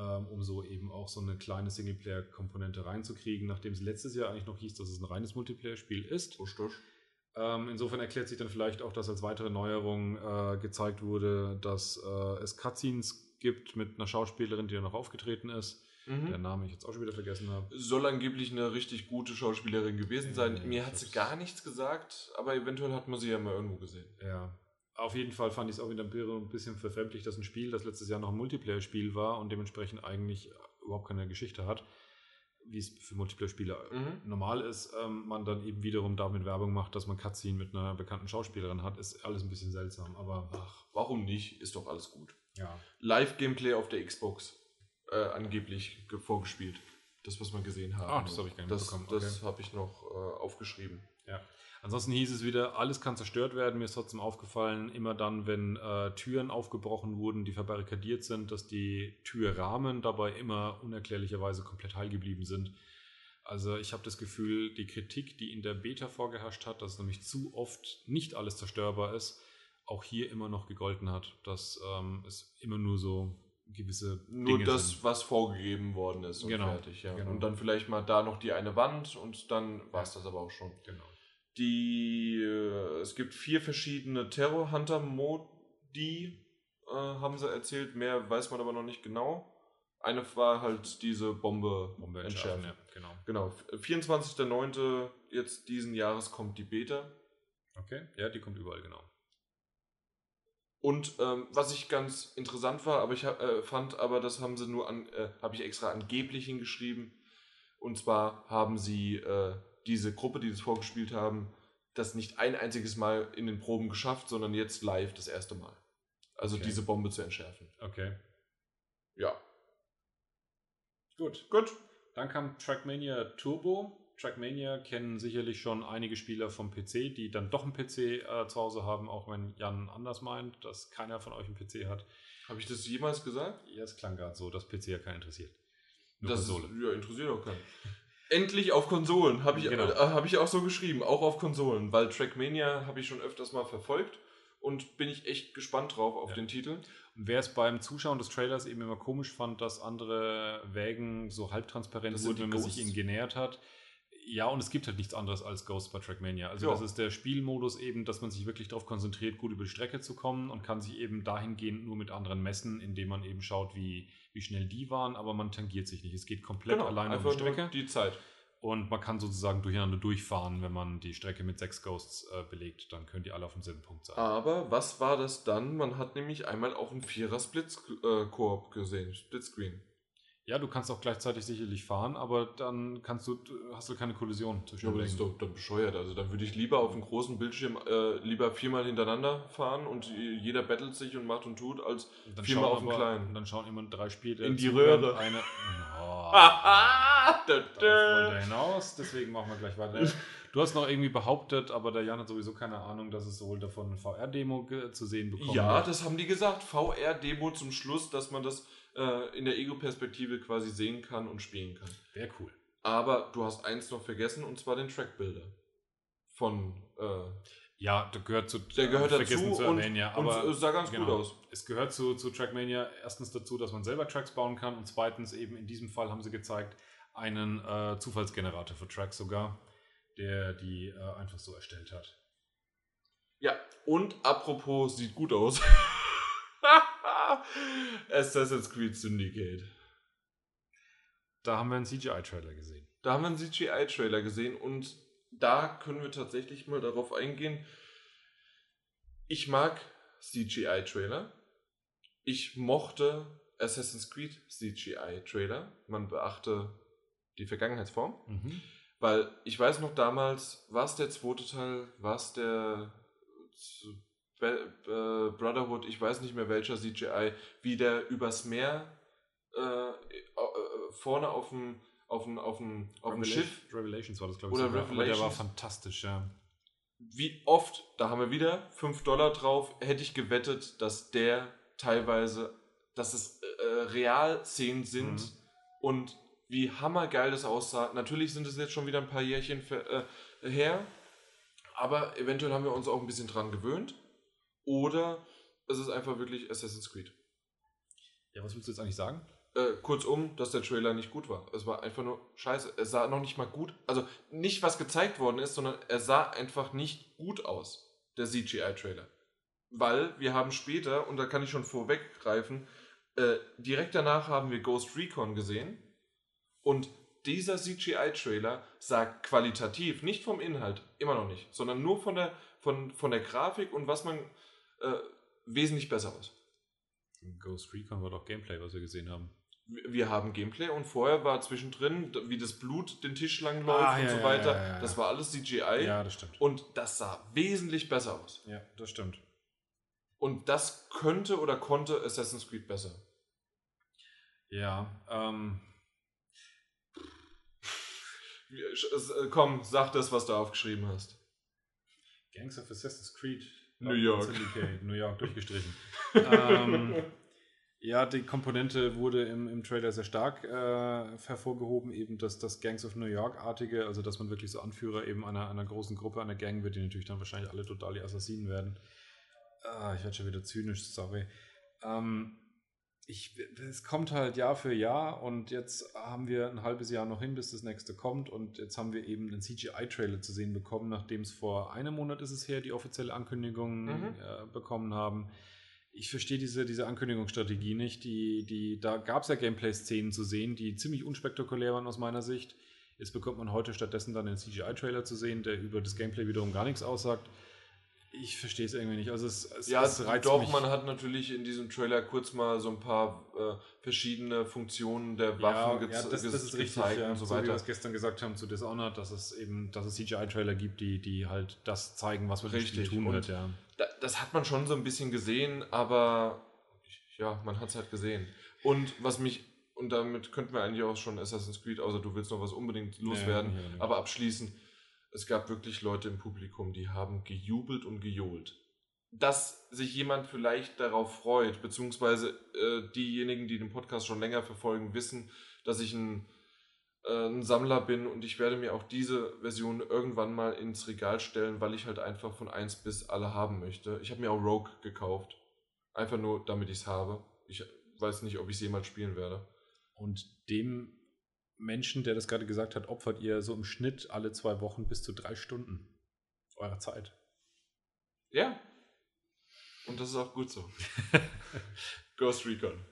um so eben auch so eine kleine Singleplayer-Komponente reinzukriegen, nachdem es letztes Jahr eigentlich noch hieß, dass es ein reines Multiplayer-Spiel ist. Richtig. Ähm, insofern erklärt sich dann vielleicht auch, dass als weitere Neuerung äh, gezeigt wurde, dass äh, es Cutscenes gibt mit einer Schauspielerin, die da noch aufgetreten ist. Mhm. Der Name ich jetzt auch schon wieder vergessen habe. Soll angeblich eine richtig gute Schauspielerin gewesen sein. Ja, Mir hat sie gar nichts gesagt, aber eventuell hat man sie ja mal irgendwo gesehen. Ja, auf jeden Fall fand ich es auch wieder ein bisschen verfremdlich, dass ein Spiel, das letztes Jahr noch ein Multiplayer-Spiel war und dementsprechend eigentlich überhaupt keine Geschichte hat, wie es für Multiplayer-Spieler mhm. normal ist, ähm, man dann eben wiederum damit Werbung macht, dass man Cutscene mit einer bekannten Schauspielerin hat, ist alles ein bisschen seltsam. Aber ach, warum nicht? Ist doch alles gut. Ja. Live-Gameplay auf der Xbox äh, angeblich vorgespielt. Das, was wir gesehen haben. Ach, das habe ich gar nicht das, bekommen. Okay. Das habe ich noch äh, aufgeschrieben. Ja. Ansonsten hieß es wieder, alles kann zerstört werden. Mir ist trotzdem aufgefallen, immer dann, wenn äh, Türen aufgebrochen wurden, die verbarrikadiert sind, dass die Türrahmen dabei immer unerklärlicherweise komplett heil geblieben sind. Also ich habe das Gefühl, die Kritik, die in der Beta vorgeherrscht hat, dass nämlich zu oft nicht alles zerstörbar ist, auch hier immer noch gegolten hat, dass ähm, es immer nur so gewisse Nur Dinge das, sind. was vorgegeben worden ist und genau, fertig. Ja. Genau. Und dann vielleicht mal da noch die eine Wand und dann war es das aber auch schon. Genau. Die, äh, es gibt vier verschiedene Terror Hunter Modi, äh, haben sie erzählt. Mehr weiß man aber noch nicht genau. Eine war halt diese Bombe, Bombe entschärfen. Ja, genau. Genau. 24.09. jetzt diesen Jahres kommt die Beta. Okay, ja, die kommt überall, genau. Und ähm, was ich ganz interessant war, aber ich äh, fand, aber das haben sie nur an, äh, habe ich extra angeblich hingeschrieben. Und zwar haben sie äh, diese Gruppe, die das vorgespielt haben, das nicht ein einziges Mal in den Proben geschafft, sondern jetzt live das erste Mal. Also Okay. diese Bombe zu entschärfen. Okay. Ja. Gut. Gut. Dann kam Trackmania Turbo. Trackmania kennen sicherlich schon einige Spieler vom PC, die dann doch einen PC äh, zu Hause haben, auch wenn Jan anders meint, dass keiner von euch einen PC hat. Habe ich das jemals gesagt? Ja, es klang gerade so, dass PC ja keinen interessiert. Nur das Konsole. ja, interessiert auch keinen. Endlich auf Konsolen, habe ich, Genau. äh, hab ich auch so geschrieben, auch auf Konsolen, weil Trackmania habe ich schon öfters mal verfolgt und bin ich echt gespannt drauf auf Ja. den Titel. Und wer es beim Zuschauen des Trailers eben immer komisch fand, dass andere Wägen so halbtransparent Das sind wurden, wenn man Ghosts? sich ihnen genähert hat. Ja, und es gibt halt nichts anderes als Ghost bei Trackmania. Also Ja. das ist der Spielmodus eben, dass man sich wirklich darauf konzentriert, gut über die Strecke zu kommen und kann sich eben dahingehend nur mit anderen messen, indem man eben schaut, wie, wie schnell die waren, aber man tangiert sich nicht. Es geht komplett alleine Genau, einfach die Strecke die Zeit. und man kann sozusagen durcheinander durchfahren, wenn man die Strecke mit sechs Ghosts äh, belegt. Dann können die alle auf demselben Punkt sein. Aber was war das dann? Man hat nämlich einmal auch einen Vierer Split-Koop gesehen, Splitscreen. Ja, du kannst auch gleichzeitig sicherlich fahren, aber dann kannst du, hast du keine Kollision zwischen Ja, aber das ist doch dann bescheuert. Also dann würde ich lieber auf einem großen Bildschirm äh, lieber viermal hintereinander fahren und jeder battelt sich und macht und tut, als Und viermal auf aber- kleinen. Dann schauen immer drei Spiele In die Röhre. Eine, oh, darauf wollte er da. hinaus, deswegen machen wir gleich weiter. Du hast noch irgendwie behauptet, aber der Jan hat sowieso keine Ahnung, dass es sowohl davon eine VR-Demo zu sehen bekommen Ja, wird. das haben die gesagt. VR-Demo zum Schluss, dass man das äh, in der Ego-Perspektive quasi sehen kann und spielen kann. wäre cool. Aber du hast eins noch vergessen und zwar den Track-Builder. Von. Äh, Ja, der gehört zu der gehört hab ich dazu vergessen zu und, erwähnen, ja, und aber äh, sah ganz genau. gut aus. Es gehört zu, zu Trackmania erstens dazu, dass man selber Tracks bauen kann und zweitens eben in diesem Fall haben sie gezeigt, einen äh, Zufallsgenerator für Tracks sogar, der die äh, einfach so erstellt hat. Ja, und apropos, sieht gut aus. Assassin's Creed Syndicate. Da haben wir einen CGI-Trailer gesehen. Da haben wir einen CGI-Trailer gesehen und da können wir tatsächlich mal darauf eingehen. Ich mag CGI-Trailer. Ich mochte Assassin's Creed CGI-Trailer. Man beachte die Vergangenheitsform. Mhm. Weil ich weiß noch damals, war es der zweite Teil, war es der z- Be äh, Brotherhood, ich weiß nicht mehr welcher CGI, wie der übers Meer äh, äh, vorne auf dem auf dem, auf dem, auf dem Schiff, Revelations war das, glaube ich. Oder sogar, aber der war Revelations. fantastisch, ja. wie oft, da haben wir wieder 5 Dollar drauf, hätte ich gewettet, dass der teilweise, dass es äh, Realszenen sind Mhm. und wie hammergeil das aussah. Natürlich sind es jetzt schon wieder ein paar Jährchen ver- äh, her, aber eventuell haben wir uns auch ein bisschen dran gewöhnt. Oder es ist einfach wirklich Assassin's Creed. Ja, was willst du jetzt eigentlich sagen? Äh, kurzum, dass der Trailer nicht gut war. Es war einfach nur scheiße. Es sah noch nicht mal gut, also nicht was gezeigt worden ist, sondern er sah einfach nicht gut aus, der CGI-Trailer. Weil wir haben später, und da kann ich schon vorweggreifen, äh, direkt danach haben wir Ghost Recon gesehen und dieser CGI-Trailer sah qualitativ, nicht vom Inhalt, immer noch nicht, sondern nur von der, von, von der Grafik und was man äh, wesentlich besser aus. Ghost Recon war doch Gameplay, was wir gesehen haben. wir haben Gameplay und vorher war zwischendrin, wie das Blut den Tisch lang läuft Ah, und ja, so weiter. ja, ja. Das war alles CGI Ja, das stimmt. und das sah wesentlich besser aus. Ja, das stimmt. Und das könnte oder konnte Assassin's Creed besser. Ja, ähm, äh, Komm, sag das, was du aufgeschrieben hast. Gangs of Assassin's Creed. New York. Syndicate, New York durchgestrichen. ähm, ja, die Komponente wurde im, im Trailer sehr stark äh, hervorgehoben, eben das, das Gangs of New York-artige, also dass man wirklich so Anführer eben einer, einer großen Gruppe, einer Gang wird, die natürlich dann wahrscheinlich alle total die Assassinen werden. Ah, ich werde schon wieder zynisch, sorry. Ähm, ich, es kommt halt Jahr für Jahr und jetzt haben wir ein halbes Jahr noch hin, bis das nächste kommt und jetzt haben wir eben einen CGI-Trailer zu sehen bekommen, nachdem es vor einem Monat ist es her, die offizielle Ankündigung Mhm. äh, bekommen haben. Ich verstehe diese, diese Ankündigungsstrategie nicht. Die, die, da gab es ja Gameplay-Szenen zu sehen, die ziemlich unspektakulär waren aus meiner Sicht. Jetzt bekommt man heute stattdessen dann den CGI-Trailer zu sehen, der über das Gameplay wiederum gar nichts aussagt. Ich verstehe es irgendwie nicht. Also es, es, Ja, es doch, mich. man hat natürlich in diesem Trailer kurz mal so ein paar äh, verschiedene Funktionen der ja, Waffen ja, gez- das, das ist richtig, gezeigt ja. und so so wie wir weiter. es gestern gesagt haben zu Dishonored, dass es eben, dass es CGI-Trailer gibt, die, die halt das zeigen, was Spiel Richtig, tun und- wird, ja. Da, das hat man schon so ein bisschen gesehen, aber ja, man hat es halt gesehen. Und was mich, und damit könnten wir eigentlich auch schon Assassin's Creed, außer du willst noch was unbedingt loswerden, Nee, nee, nee. aber abschließen, es gab wirklich Leute im Publikum, die haben gejubelt und gejohlt. Dass sich jemand vielleicht darauf freut, beziehungsweise äh, diejenigen, die den Podcast schon länger verfolgen, wissen, dass ich ein, äh, ein Sammler bin und ich werde mir auch diese Version irgendwann mal ins Regal stellen, weil ich halt einfach von 1 bis alle haben möchte. Ich habe mir auch Rogue gekauft. Einfach nur, damit ich es habe. Ich weiß nicht, ob ich es jemals spielen werde. Und dem Menschen, der das gerade gesagt hat, opfert ihr so im Schnitt alle zwei Wochen bis zu drei Stunden eurer Zeit. Ja. Und das ist auch gut so. Ghost Recon.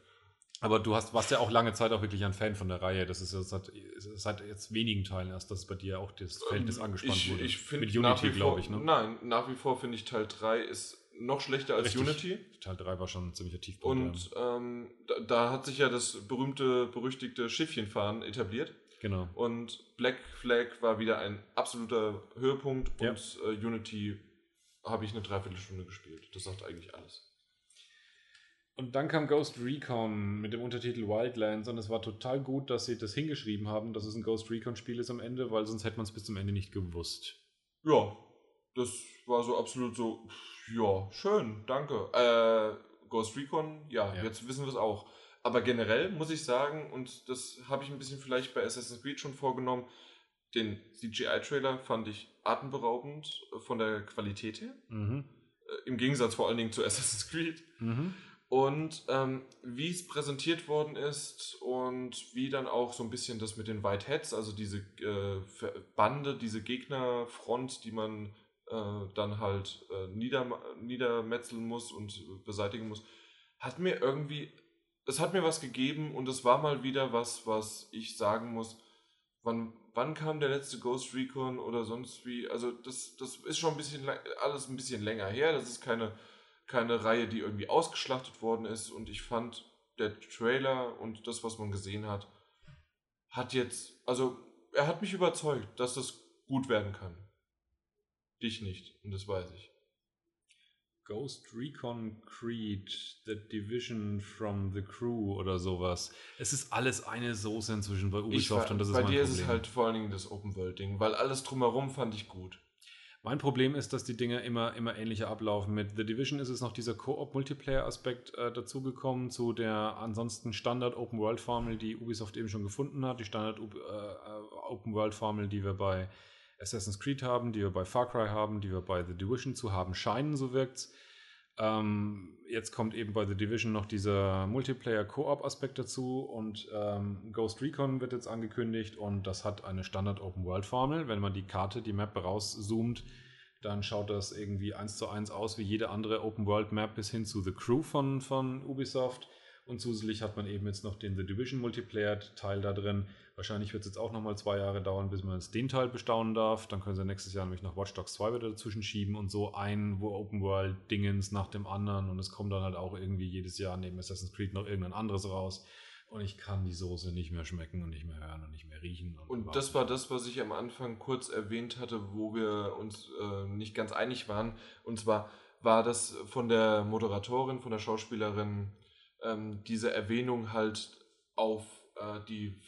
Aber du hast, warst ja auch lange Zeit auch wirklich ein Fan von der Reihe. Das ist ja seit, seit jetzt wenigen Teilen erst, dass bei dir auch das Verhältnis angespannt Ähm, ich, wurde. Ich Mit Unity, glaube ich. Ne? Nein, nach wie vor finde ich Teil 3 ist noch schlechter als Richtig. Unity. Teil 3 war schon ein ziemlicher Tiefpunkt. Und ähm, da, da hat sich ja das berühmte, berüchtigte Schiffchenfahren etabliert. Genau. Und Black Flag war wieder ein absoluter Höhepunkt. Ja. Und äh, Unity habe ich eine Dreiviertelstunde gespielt. Das sagt eigentlich alles. Und dann kam Ghost Recon mit dem Untertitel Wildlands und es war total gut, dass sie das hingeschrieben haben, dass es ein Ghost Recon-Spiel ist am Ende, weil sonst hätte man es bis zum Ende nicht gewusst. Ja, das war so absolut so, ja, schön, danke. Äh, Ghost Recon, ja, Ja. jetzt wissen wir es auch. Aber generell muss ich sagen, und das habe ich ein bisschen vielleicht bei Assassin's Creed schon vorgenommen, den CGI-Trailer fand ich atemberaubend äh, von der Qualität her. Mhm. Äh, Im Gegensatz vor allen Dingen zu Assassin's Creed. Mhm. Und ähm, wie es präsentiert worden ist und wie dann auch so ein bisschen das mit den White Hats, also diese äh, Bande, diese Gegnerfront, die man äh, dann halt äh, nieder, niedermetzeln muss und beseitigen muss, hat mir irgendwie, es hat mir was gegeben und es war mal wieder was, was ich sagen muss, wann, wann kam der letzte Ghost Recon oder sonst wie, also das, das ist schon ein bisschen, alles ein bisschen länger her, das ist keine keine Reihe, die irgendwie ausgeschlachtet worden ist. Und ich fand, der Trailer und das, was man gesehen hat, hat jetzt, also er hat mich überzeugt, dass das gut werden kann. Dich nicht, und das weiß ich. Ghost Recon Creed, The Division from the Crew oder sowas. Es ist alles eine Soße inzwischen bei Ich, Ubisoft und das ist bei mein dir Problem. ist es halt vor allen Dingen das Open-World-Ding, weil alles drumherum fand ich gut. Mein Problem ist, dass die Dinge immer, immer ähnlicher ablaufen. Mit The Division ist es noch dieser Koop-Multiplayer-Aspekt äh, dazugekommen zu der ansonsten Standard-Open-World-Formel, die Ubisoft eben schon gefunden hat. Die Standard-Open-World-Formel, die wir bei Assassin's Creed haben, die wir bei Far Cry haben, die wir bei The Division zu haben scheinen, so wirkt's. Ähm, jetzt kommt eben bei The Division noch dieser Multiplayer-Koop-Aspekt dazu und ähm, Ghost Recon wird jetzt angekündigt und das hat eine Standard-Open-World-Formel. Wenn man die Karte, die Map rauszoomt, dann schaut das irgendwie eins zu eins aus wie jede andere Open-World-Map bis hin zu The Crew von, von Ubisoft. Und zusätzlich hat man eben jetzt noch den The Division Multiplayer-Teil da drin. Wahrscheinlich wird es jetzt auch nochmal zwei Jahre dauern, bis man jetzt den Teil bestaunen darf. Dann können sie nächstes Jahr nämlich noch Watch Dogs 2 wieder dazwischen schieben und so ein Open World-Dingens nach dem anderen. Und es kommt dann halt auch irgendwie jedes Jahr neben Assassin's Creed noch irgendein anderes raus. Und ich kann die Soße nicht mehr schmecken und nicht mehr hören und nicht mehr riechen. Und, und das war das, was ich am Anfang kurz erwähnt hatte, wo wir uns äh, nicht ganz einig waren. Und zwar war das von der Moderatorin, von der Schauspielerin, ähm, diese Erwähnung halt auf äh, die,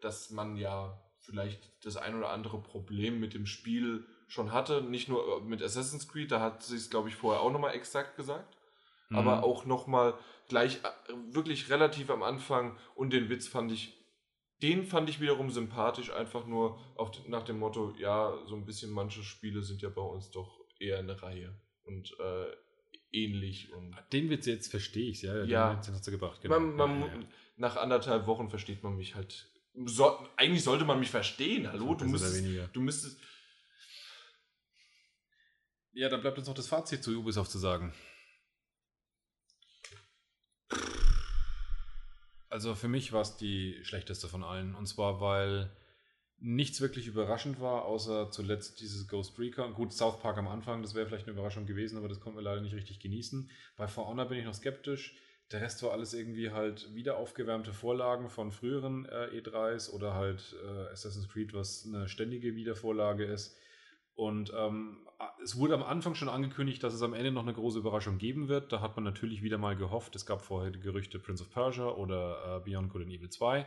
dass man ja vielleicht das ein oder andere Problem mit dem Spiel schon hatte. Nicht nur äh, mit Assassin's Creed, da hat sie es, glaube ich, vorher auch nochmal exakt gesagt. Mhm. Aber auch nochmal gleich äh, wirklich relativ am Anfang und den Witz fand ich, den fand ich wiederum sympathisch, einfach nur auf, nach dem Motto, ja, so ein bisschen manche Spiele sind ja bei uns doch eher eine Reihe und äh, ähnlich. Und den Witz jetzt verstehe ich, ja. ja. Den hast du gebracht, genau. Man, man, ja, ja. Nach anderthalb Wochen versteht man mich halt. So, eigentlich sollte man mich verstehen, hallo? Du müsstest, du müsstest. Ja, dann bleibt uns noch das Fazit zu Ubisoft zu sagen. Also für mich war es die schlechteste von allen. Und zwar, weil nichts wirklich überraschend war, außer zuletzt dieses Ghost Recon. Gut, South Park am Anfang, das wäre vielleicht eine Überraschung gewesen, aber das konnten wir leider nicht richtig genießen. Bei For Honor bin ich noch skeptisch. Der Rest war alles irgendwie halt wieder aufgewärmte Vorlagen von früheren äh, E3s oder halt äh, Assassin's Creed, was eine ständige Wiedervorlage ist. Und ähm, es wurde am Anfang schon angekündigt, dass es am Ende noch eine große Überraschung geben wird. Da hat man natürlich wieder mal gehofft. Es gab vorher die Gerüchte Prince of Persia oder äh, Beyond Good and Evil 2.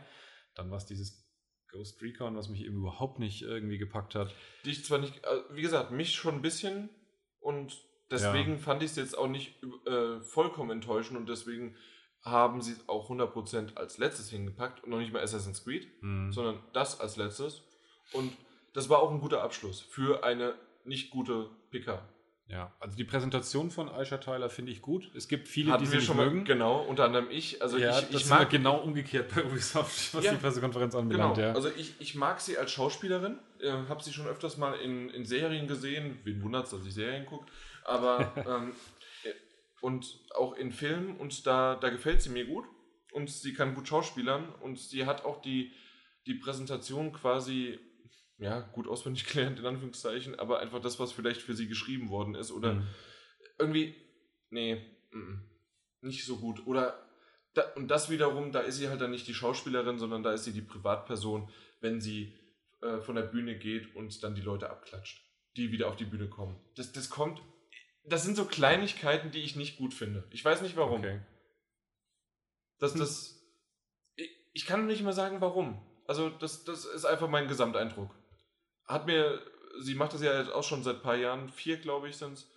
Dann war es dieses Ghost Recon, was mich eben überhaupt nicht irgendwie gepackt hat. Dich zwar nicht, äh, wie gesagt, mich schon ein bisschen und deswegen ja. fand ich es jetzt auch nicht äh, vollkommen enttäuschend und deswegen haben sie es auch 100% als letztes hingepackt und noch nicht mal Assassin's Creed, mhm. sondern das als letztes. Und das war auch ein guter Abschluss für eine nicht gute PK. Ja, also die Präsentation von Aisha Tyler finde ich gut. Es gibt viele, Hatten die sie schon mögen. Mal, genau, unter anderem ich. Also ja, ich, ich mag genau umgekehrt bei Ubisoft, was ja, die Pressekonferenz anbelangt. Genau. Ja. Also ich, ich mag sie als Schauspielerin. Äh, habe sie schon öfters mal in, in Serien gesehen. Wen wundert es, dass ich Serien gucke. Aber ähm, und auch in Filmen und da, da gefällt sie mir gut. Und sie kann gut schauspielern und sie hat auch die, die Präsentation quasi ja, gut auswendig gelernt, in Anführungszeichen, aber einfach das, was vielleicht für sie geschrieben worden ist. Oder mhm. irgendwie, nee, m -m, nicht so gut. Oder, da, und das wiederum, da ist sie halt dann nicht die Schauspielerin, sondern da ist sie die Privatperson, wenn sie äh, von der Bühne geht und dann die Leute abklatscht, die wieder auf die Bühne kommen. Das, das kommt, das sind so Kleinigkeiten, die ich nicht gut finde. Ich weiß nicht warum. Okay. Das, das, ich, ich kann nicht mehr sagen, warum. Also, das, das ist einfach mein Gesamteindruck hat mir, sie macht das ja jetzt auch schon seit ein paar Jahren, vier glaube ich sind es.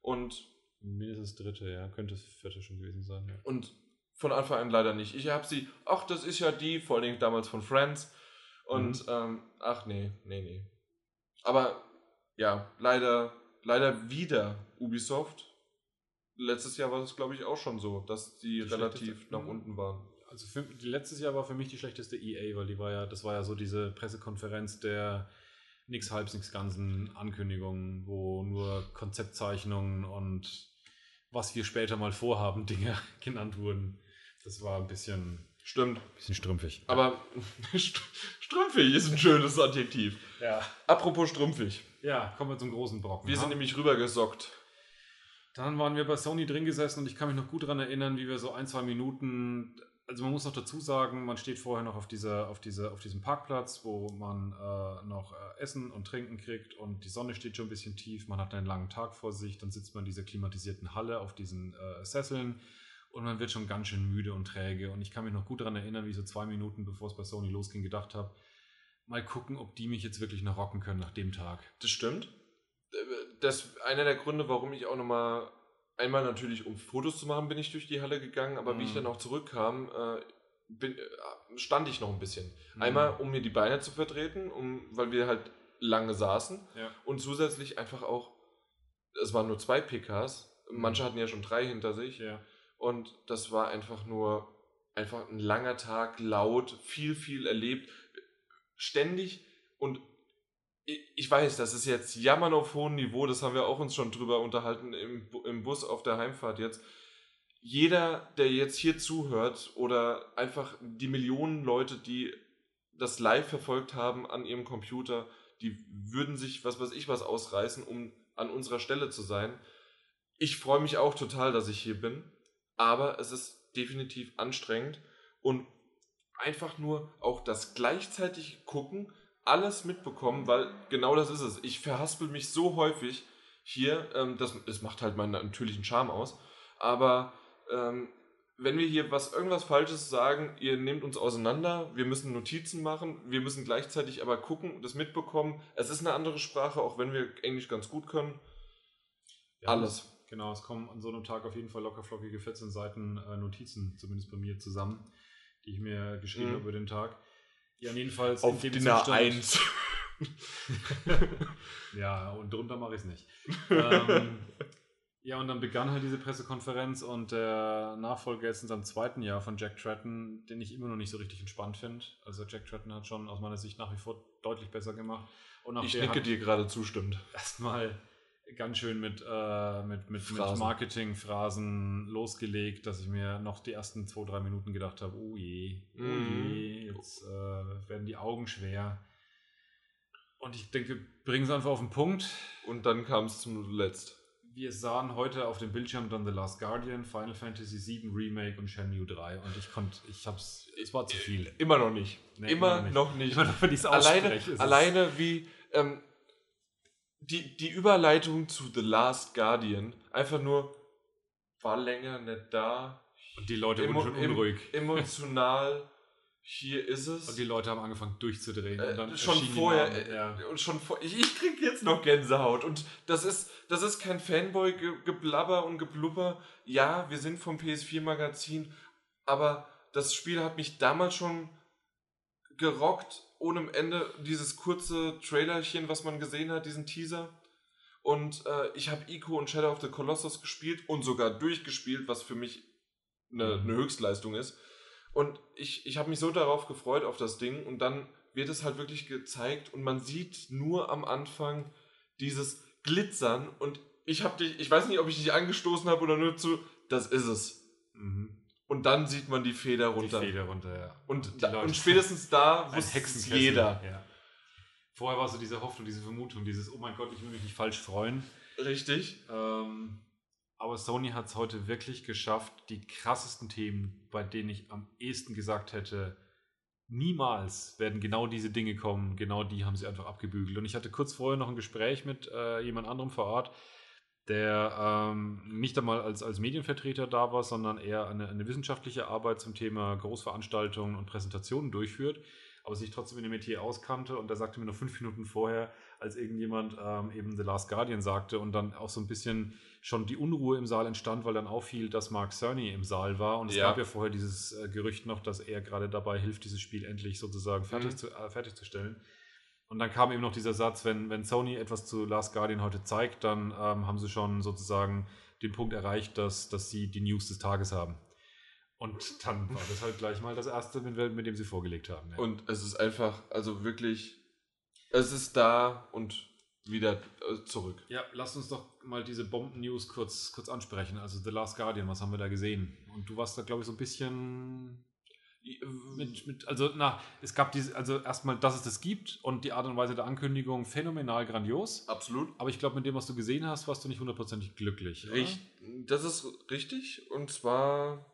Und. Mindestens dritte, ja, könnte es vierte schon gewesen sein. Ja. Und von Anfang an leider nicht. Ich habe sie, ach, das ist ja die, vor allem damals von Friends. Und, mhm. ähm, ach nee, nee, nee. Aber ja, leider, leider wieder Ubisoft. Letztes Jahr war es, glaube ich, auch schon so, dass die, die relativ nach unten waren. Also für, letztes Jahr war für mich die schlechteste EA, weil die war ja, das war ja so diese Pressekonferenz der nichts halbs, nichts ganzen Ankündigungen, wo nur Konzeptzeichnungen und was wir später mal vorhaben, Dinge genannt wurden. Das war ein bisschen. Stimmt. Ein bisschen strümpfig. Aber strümpfig ist ein schönes Adjektiv. Ja. Apropos strümpfig. Ja, kommen wir zum großen Brocken. Wir sind nämlich rübergesockt. Dann waren wir bei Sony drin gesessen und ich kann mich noch gut daran erinnern, wie wir so ein, zwei Minuten also man muss noch dazu sagen, man steht vorher noch auf, dieser, auf, dieser, auf diesem Parkplatz, wo man äh, noch äh, Essen und Trinken kriegt und die Sonne steht schon ein bisschen tief, man hat einen langen Tag vor sich, dann sitzt man in dieser klimatisierten Halle auf diesen äh, Sesseln und man wird schon ganz schön müde und träge. Und ich kann mich noch gut daran erinnern, wie ich so zwei Minuten bevor es bei Sony losging, gedacht habe, mal gucken, ob die mich jetzt wirklich noch rocken können nach dem Tag. Das stimmt. Das ist einer der Gründe, warum ich auch nochmal einmal natürlich, um Fotos zu machen, bin ich durch die Halle gegangen, aber mhm. wie ich mhm. dann auch zurückkam, äh, bin, äh, stand ich noch ein bisschen. Mhm. Einmal, um mir die Beine zu vertreten, um, weil wir halt lange saßen ja. und zusätzlich einfach auch, es waren nur zwei PKs, mhm. manche hatten ja schon drei hinter sich ja. und das war einfach nur einfach ein langer Tag, laut, viel, viel erlebt, ständig und ich weiß, das ist jetzt Jammern auf hohem Niveau, das haben wir auch uns schon drüber unterhalten im, im Bus auf der Heimfahrt jetzt. Jeder, der jetzt hier zuhört oder einfach die Millionen Leute, die das live verfolgt haben an ihrem Computer, die würden sich, was weiß ich, was ausreißen, um an unserer Stelle zu sein. Ich freue mich auch total, dass ich hier bin, aber es ist definitiv anstrengend und einfach nur auch das gleichzeitig gucken, alles mitbekommen, weil genau das ist es. Ich verhaspel mich so häufig hier, ähm, das, das macht halt meinen natürlichen Charme aus, aber ähm, wenn wir hier was irgendwas Falsches sagen, ihr nehmt uns auseinander, wir müssen Notizen machen, wir müssen gleichzeitig aber gucken, das mitbekommen. Es ist eine andere Sprache, auch wenn wir Englisch ganz gut können. Ja, Alles. Genau, es kommen an so einem Tag auf jeden Fall locker flockige 14 Seiten äh, Notizen, zumindest bei mir zusammen, die ich mir geschrieben mhm. habe über den Tag. Ja, jedenfalls auf in dem DIN 1. ja, und drunter mache ich es nicht. ähm, ja, und dann begann halt diese Pressekonferenz und der Nachfolger jetzt in seinem zweiten Jahr von Jack Tratton, den ich immer noch nicht so richtig entspannt finde. Also Jack Tratton hat schon aus meiner Sicht nach wie vor deutlich besser gemacht. Und ich nicke dir gerade zustimmt. Erstmal ganz schön mit, äh, mit, mit, mit Marketing-Phrasen losgelegt, dass ich mir noch die ersten zwei, drei Minuten gedacht habe, oh je, oh mhm. je, jetzt äh, werden die Augen schwer. Und ich denke, wir bringen es einfach auf den Punkt. Und dann kam es zum Letzt wir sahen heute auf dem Bildschirm dann The Last Guardian, Final Fantasy VII Remake und Shenmue 3 und ich konnte, ich hab's, es war zu viel. Immer noch nicht. Nee, immer, immer, noch nicht. Immer noch, wenn ich's alleine, alleine wie ähm, die, die Überleitung zu The Last Guardian, einfach nur war länger nicht da. Und die Leute wurden schon unruhig. Emotional hier ist es. Und die Leute haben angefangen durchzudrehen. Äh, und dann schon vorher. Äh, ja. Und schon vor, ich, ich krieg jetzt noch Gänsehaut. Und das ist, das ist kein Fanboy-Geblabber und Geblubber. Ja, wir sind vom PS4-Magazin, aber das Spiel hat mich damals schon gerockt, ohne Ende. Dieses kurze Trailerchen, was man gesehen hat, diesen Teaser. Und äh, ich habe Ico und Shadow of the Colossus gespielt und sogar durchgespielt, was für mich eine, eine Höchstleistung ist. Und ich, ich habe mich so darauf gefreut, auf das Ding. Und dann wird es halt wirklich gezeigt und man sieht nur am Anfang dieses Glitzern. Und ich habe dich, ich weiß nicht, ob ich dich angestoßen habe oder nur zu, das ist es. Mhm. Und dann sieht man die Feder runter. Die Feder runter, ja. Und, und, da, und spätestens da wusste es jeder. Ja. Vorher war so diese Hoffnung, diese Vermutung, dieses, oh mein Gott, ich will mich nicht falsch freuen. Richtig. Ähm, aber Sony hat es heute wirklich geschafft, die krassesten Themen, bei denen ich am ehesten gesagt hätte, niemals werden genau diese Dinge kommen, genau die haben sie einfach abgebügelt. Und ich hatte kurz vorher noch ein Gespräch mit äh, jemand anderem vor Ort, der ähm, nicht einmal als, als Medienvertreter da war, sondern eher eine, eine wissenschaftliche Arbeit zum Thema Großveranstaltungen und Präsentationen durchführt aber sich trotzdem in dem Metier auskannte und der sagte mir noch fünf Minuten vorher, als irgendjemand ähm, eben The Last Guardian sagte und dann auch so ein bisschen schon die Unruhe im Saal entstand, weil dann auffiel, dass Mark Cerny im Saal war und es ja. gab ja vorher dieses äh, Gerücht noch, dass er gerade dabei hilft, dieses Spiel endlich sozusagen fertig, mhm. zu, äh, fertigzustellen. Und dann kam eben noch dieser Satz, wenn, wenn Sony etwas zu Last Guardian heute zeigt, dann ähm, haben sie schon sozusagen den Punkt erreicht, dass, dass sie die News des Tages haben. Und dann war das halt gleich mal das erste, mit, mit dem sie vorgelegt haben. Ja. Und es ist einfach, also wirklich, es ist da und wieder äh, zurück. Ja, lasst uns doch mal diese Bomben-News kurz, kurz ansprechen. Also The Last Guardian, was haben wir da gesehen? Und du warst da, glaube ich, so ein bisschen mit, mit, also na, es gab diese, also erstmal, dass es das gibt und die Art und Weise der Ankündigung phänomenal grandios. Absolut. Aber ich glaube, mit dem, was du gesehen hast, warst du nicht hundertprozentig glücklich. Richtig, das ist richtig. Und zwar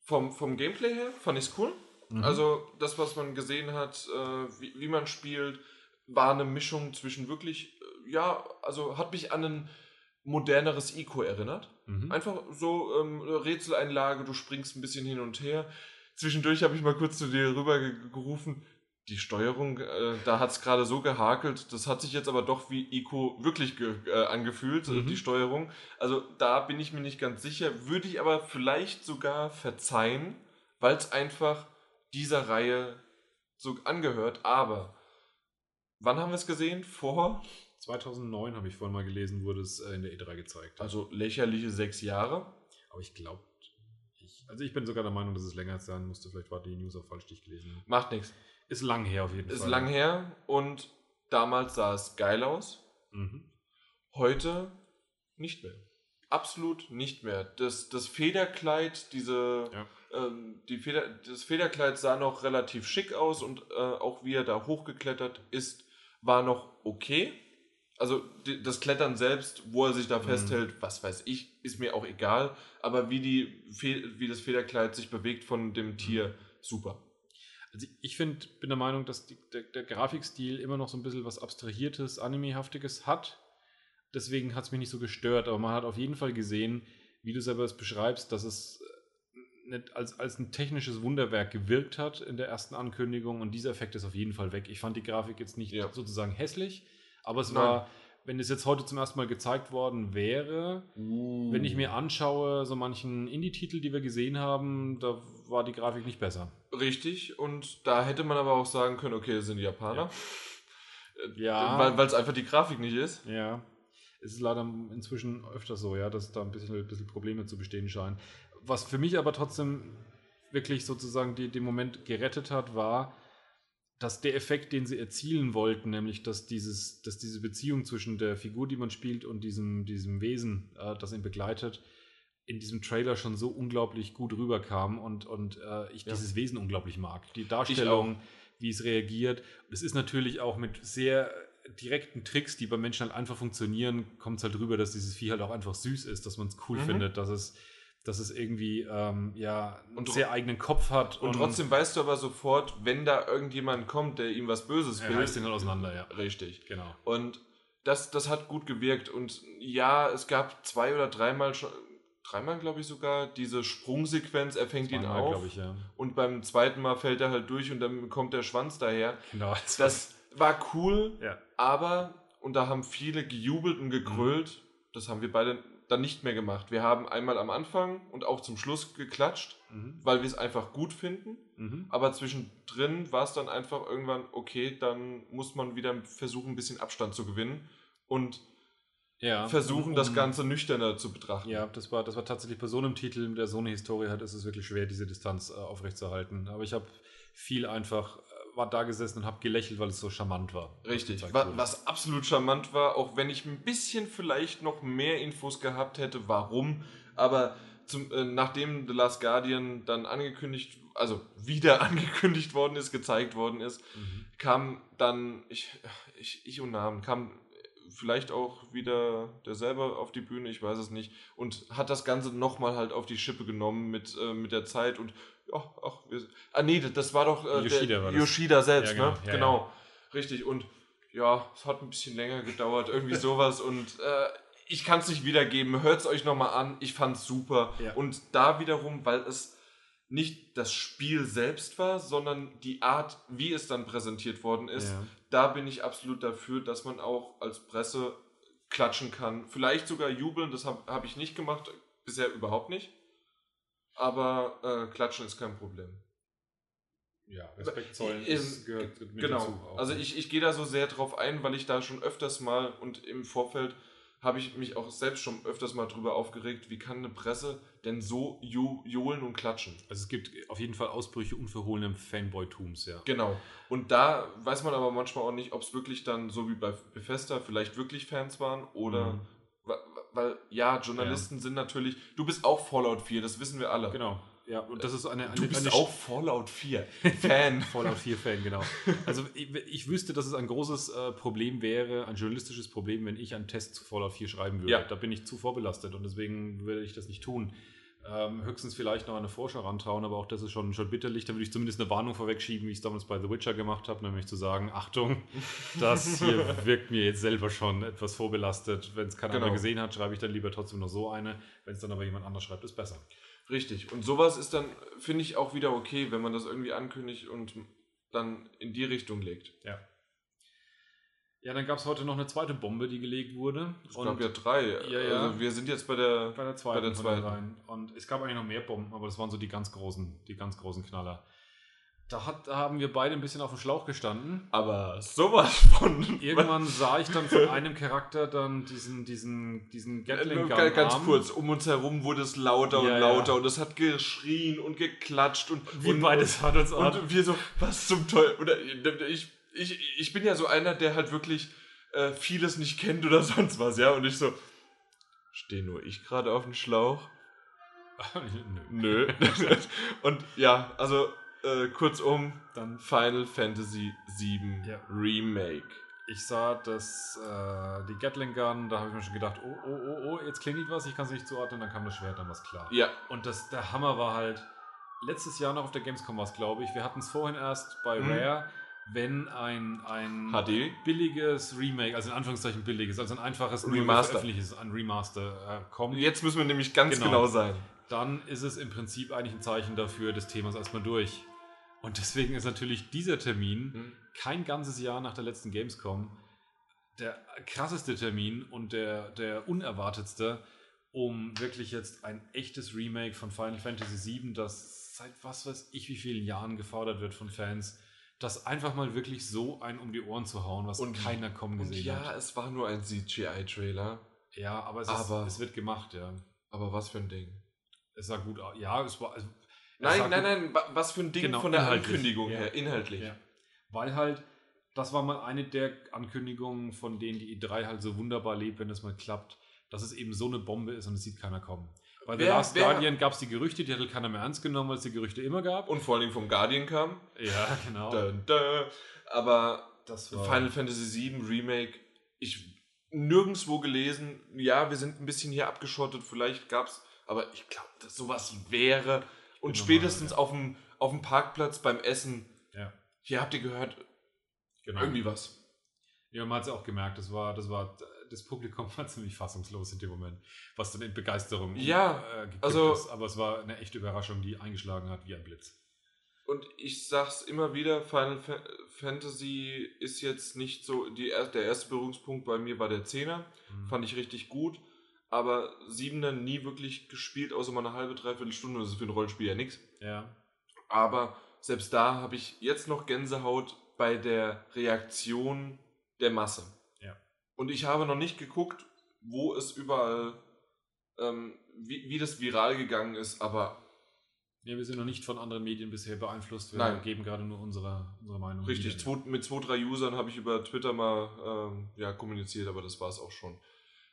vom, vom Gameplay her fand ich es cool. Mhm. Also das, was man gesehen hat, äh, wie, wie man spielt, war eine Mischung zwischen wirklich, äh, ja, also hat mich an ein moderneres Ico erinnert. Mhm. Einfach so ähm, Rätseleinlage, du springst ein bisschen hin und her. Zwischendurch habe ich mal kurz zu dir rüber gerufen, die Steuerung, äh, da hat es gerade so gehakelt, das hat sich jetzt aber doch wie Ico wirklich äh, angefühlt, mhm. die Steuerung. Also da bin ich mir nicht ganz sicher, würde ich aber vielleicht sogar verzeihen, weil es einfach dieser Reihe so angehört. Aber wann haben wir es gesehen? Vor? 2009 habe ich vorhin mal gelesen, wurde es äh, in der E3 gezeigt. Also lächerliche sechs Jahre. Aber ich glaube, also ich bin sogar der Meinung, dass es länger sein musste. Vielleicht war die News auch falsch, die ich gelesen habe. Macht nichts. Ist lang her auf jeden Fall. Ist lang her und damals sah es geil aus. Mhm. Heute nicht mehr. Absolut nicht mehr. Das, das Federkleid, diese, ja. ähm, die Feder, das Federkleid sah noch relativ schick aus und äh, auch wie er da hochgeklettert ist, war noch okay. Also das Klettern selbst, wo er sich da mhm. festhält, was weiß ich, ist mir auch egal. Aber wie, die, wie das Federkleid sich bewegt von dem Tier, super. Also ich finde, bin der Meinung, dass die, der, der, Grafikstil immer noch so ein bisschen was Abstrahiertes, Animehaftiges hat. Deswegen hat es mich nicht so gestört, aber man hat auf jeden Fall gesehen, wie du selber es beschreibst, dass es äh, nicht als, als ein technisches Wunderwerk gewirkt hat in der ersten Ankündigung und dieser Effekt ist auf jeden Fall weg. Ich fand die Grafik jetzt nicht ja. sozusagen hässlich, aber es Nein. war wenn es jetzt heute zum ersten Mal gezeigt worden wäre, uh. wenn ich mir anschaue, so manchen Indie-Titel, die wir gesehen haben, da war die Grafik nicht besser. Richtig, und da hätte man aber auch sagen können, okay, das sind die Japaner. Ja. ja. Weil es einfach die Grafik nicht ist. Ja. Es ist leider inzwischen öfter so, ja, dass da ein bisschen, ein bisschen Probleme zu bestehen scheinen. Was für mich aber trotzdem wirklich sozusagen die, den Moment gerettet hat, war, dass der Effekt, den sie erzielen wollten, nämlich dass, dieses, dass diese Beziehung zwischen der Figur, die man spielt, und diesem, diesem Wesen, äh, das ihn begleitet, in diesem Trailer schon so unglaublich gut rüberkam und, und äh, ich ja. dieses Wesen unglaublich mag. Die Darstellung, wie es reagiert. Es ist natürlich auch mit sehr direkten Tricks, die bei Menschen halt einfach funktionieren, kommt es halt rüber, dass dieses Vieh halt auch einfach süß ist, dass man es cool mhm. findet, dass es dass es irgendwie ähm, ja einen und sehr eigenen Kopf hat. Und, und, trotzdem weißt du aber sofort, wenn da irgendjemand kommt, der ihm was Böses will. Er reißt den halt auseinander, ja. Richtig. Genau. Und das, das hat gut gewirkt. Und ja, es gab zwei oder dreimal schon, dreimal glaube ich sogar, diese Sprungsequenz, er fängt ihn auf. Ich, ja. Und beim zweiten Mal fällt er halt durch und dann kommt der Schwanz daher. Genau. Das, das war cool, ja. aber, und da haben viele gejubelt und gegrölt, mhm. das haben wir beide dann nicht mehr gemacht. Wir haben einmal am Anfang und auch zum Schluss geklatscht, mhm. weil wir es einfach gut finden. Mhm. Aber zwischendrin war es dann einfach irgendwann, okay, dann muss man wieder versuchen, ein bisschen Abstand zu gewinnen und ja, versuchen, um, das Ganze nüchterner zu betrachten. Ja, das war, das war tatsächlich bei so einem Titel, der so eine Historie hat, ist es wirklich schwer, diese Distanz äh, aufrechtzuerhalten. Aber ich habe viel einfach war da gesessen und habe gelächelt, weil es so charmant war. Richtig, was, was, absolut charmant war, auch wenn ich ein bisschen vielleicht noch mehr Infos gehabt hätte, warum. Aber zum, äh, nachdem The Last Guardian dann angekündigt, also wieder angekündigt worden ist, gezeigt worden ist, mhm. kam dann, ich, ich, ich und Namen, kam vielleicht auch wieder der selber auf die Bühne, ich weiß es nicht, und hat das Ganze nochmal halt auf die Schippe genommen mit, äh, mit der Zeit und ach, ach, wir, ah nee, das war doch äh, Yoshida, war Yoshida selbst, ja, genau. ne? Ja, genau, ja. richtig. Und ja, es hat ein bisschen länger gedauert, irgendwie sowas. und äh, ich kann es nicht wiedergeben. Hört es euch nochmal an. Ich fand es super. Und da wiederum, weil es nicht das Spiel selbst war, sondern die Art, wie es dann präsentiert worden ist, da bin ich absolut dafür, dass man auch als Presse klatschen kann. Vielleicht sogar jubeln, das habe hab ich nicht gemacht, bisher überhaupt nicht aber äh, Klatschen ist kein Problem. Ja, Respekt zollen ist, gehört mit genau. dazu. Genau. Also ich, ich gehe da so sehr drauf ein, weil ich da schon öfters mal und im Vorfeld habe ich mich auch selbst schon öfters mal drüber aufgeregt, wie kann eine Presse denn so johlen und klatschen? Also es gibt auf jeden Fall Ausbrüche unverhohlenen Fanboy-Tums, ja. Genau. Und da weiß man aber manchmal auch nicht, ob es wirklich dann, so wie bei Bethesda, vielleicht wirklich Fans waren oder mhm weil ja, Journalisten ja. sind natürlich. Du bist auch Fallout 4, das wissen wir alle. Genau. Ja, und das ist eine. eine du bist eine auch Fallout 4 Fan. Fallout 4 Fan, genau. Also ich, ich, wüsste, dass es ein großes äh, Problem wäre, ein journalistisches Problem, wenn ich einen Test zu Fallout 4 schreiben würde. Ja. Da bin ich zu vorbelastet und deswegen würde ich das nicht tun. Ähm, höchstens vielleicht noch eine Forscher rantrauen, aber auch das ist schon, schon bitterlich. Da würde ich zumindest eine Warnung vorwegschieben, wie ich es damals bei The Witcher gemacht habe, nämlich zu sagen, Achtung, das hier wirkt mir jetzt selber schon etwas vorbelastet. Wenn es keiner genau. gesehen hat, schreibe ich dann lieber trotzdem noch so eine. Wenn es dann aber jemand anders schreibt, ist besser. Richtig. Und sowas ist dann, finde ich, auch wieder okay, wenn man das irgendwie ankündigt und dann in die Richtung legt. Ja. Ja, dann gab es heute noch eine zweite Bombe, die gelegt wurde. Es gab ja drei. Ja, ja. Also wir sind jetzt bei der, bei der zweiten. Bei der zweiten. Und es gab eigentlich noch mehr Bomben, aber das waren so die ganz großen, die ganz großen Knaller. Da, hat, da haben wir beide ein bisschen auf dem Schlauch gestanden. Aber sowas von. Irgendwann sah ich dann von einem Charakter dann diesen, diesen, diesen Gatling Gun Ganz kurz, um uns herum wurde es lauter ja, und lauter ja. und es hat geschrien und geklatscht und. Wir beides hat uns Und wir so, was zum Teufel. Oder ich ich, ich bin ja so einer, der halt wirklich äh, vieles nicht kennt oder sonst was, ja. Und ich so, stehe nur ich gerade auf dem Schlauch? Nö. und ja, also äh, kurzum, dann Final Fantasy VII ja. Remake. Ich sah das, äh, die Gatling Gun, da habe ich mir schon gedacht, oh, oh, oh, oh, jetzt klingelt was, ich kann es nicht zuordnen, dann kam das Schwert, dann war es klar. Ja. Und das, der Hammer war halt, letztes Jahr noch auf der Gamescom war es, glaube ich. Wir hatten es vorhin erst bei Mhm. Rare, wenn ein, ein HD? billiges Remake, also in Anführungszeichen billiges, also ein einfaches Remaster. ein Remaster äh, kommt, Jetzt müssen wir nämlich ganz Genau. genau, sein. dann ist es im Prinzip eigentlich ein Zeichen dafür, das Thema ist erstmal durch. Und deswegen ist natürlich dieser Termin Hm. kein ganzes Jahr nach der letzten Gamescom der krasseste Termin und der, der unerwartetste, um wirklich jetzt ein echtes Remake von Final Fantasy VII, das seit was weiß ich wie vielen Jahren gefordert wird von Fans, das einfach mal wirklich so einen um die Ohren zu hauen, was Und- keiner kommen Und gesehen ja, hat. es war nur ein CGI-Trailer. Ja, aber es, aber- ist, es wird gemacht, ja. Aber was für ein Ding. Es sah gut aus. Ja, es war. Es, es Nein, nein, gut- nein, wa- was für ein Ding Genau, von der. Ankündigung Ja. her, inhaltlich. Ja. Weil halt, das war mal eine der Ankündigungen, von denen die E3 halt so wunderbar lebt, wenn es mal klappt, dass es eben so eine Bombe ist und es sieht keiner kommen. Bei The Wer- Last wer- Guardian gab es die Gerüchte, die hat keiner mehr ernst genommen, weil es die Gerüchte immer gab. Und vor allen Dingen vom Guardian kam. ja, genau. Dun, dun. Aber Das Final Fantasy VII Remake, ich nirgendwo gelesen, ja, wir sind ein bisschen hier abgeschottet, vielleicht gab's, aber ich glaube, dass sowas wäre. Und Bin spätestens normal, auf, dem, auf dem Parkplatz beim Essen, Ja, hier habt ihr gehört, genau. irgendwie was. Ja, man hat es auch gemerkt, das war, das war, das Publikum war ziemlich fassungslos in dem Moment, was dann in Begeisterung Ja, äh, also- ist. Aber es war eine echte Überraschung, die eingeschlagen hat wie ein Blitz. Und ich sag's immer wieder, Final Fa Fantasy ist jetzt nicht so, die, er- der erste Berührungspunkt bei mir war der Zehner, Mhm. fand ich richtig gut, aber Siebener nie wirklich gespielt, außer mal eine halbe, dreiviertel Stunde, das ist für ein Rollenspiel ja nichts. Ja, Aber selbst da habe ich jetzt noch Gänsehaut bei der Reaktion der Masse. Und ich habe noch nicht geguckt, wo es überall, ähm, wie, wie das viral gegangen ist, aber Ja, wir sind noch nicht von anderen Medien bisher beeinflusst. Wir Nein. geben gerade nur unsere, unsere Meinung. richtig, zwei, mit zwei, drei Usern habe ich über Twitter mal ähm, ja, kommuniziert, aber das war es auch schon.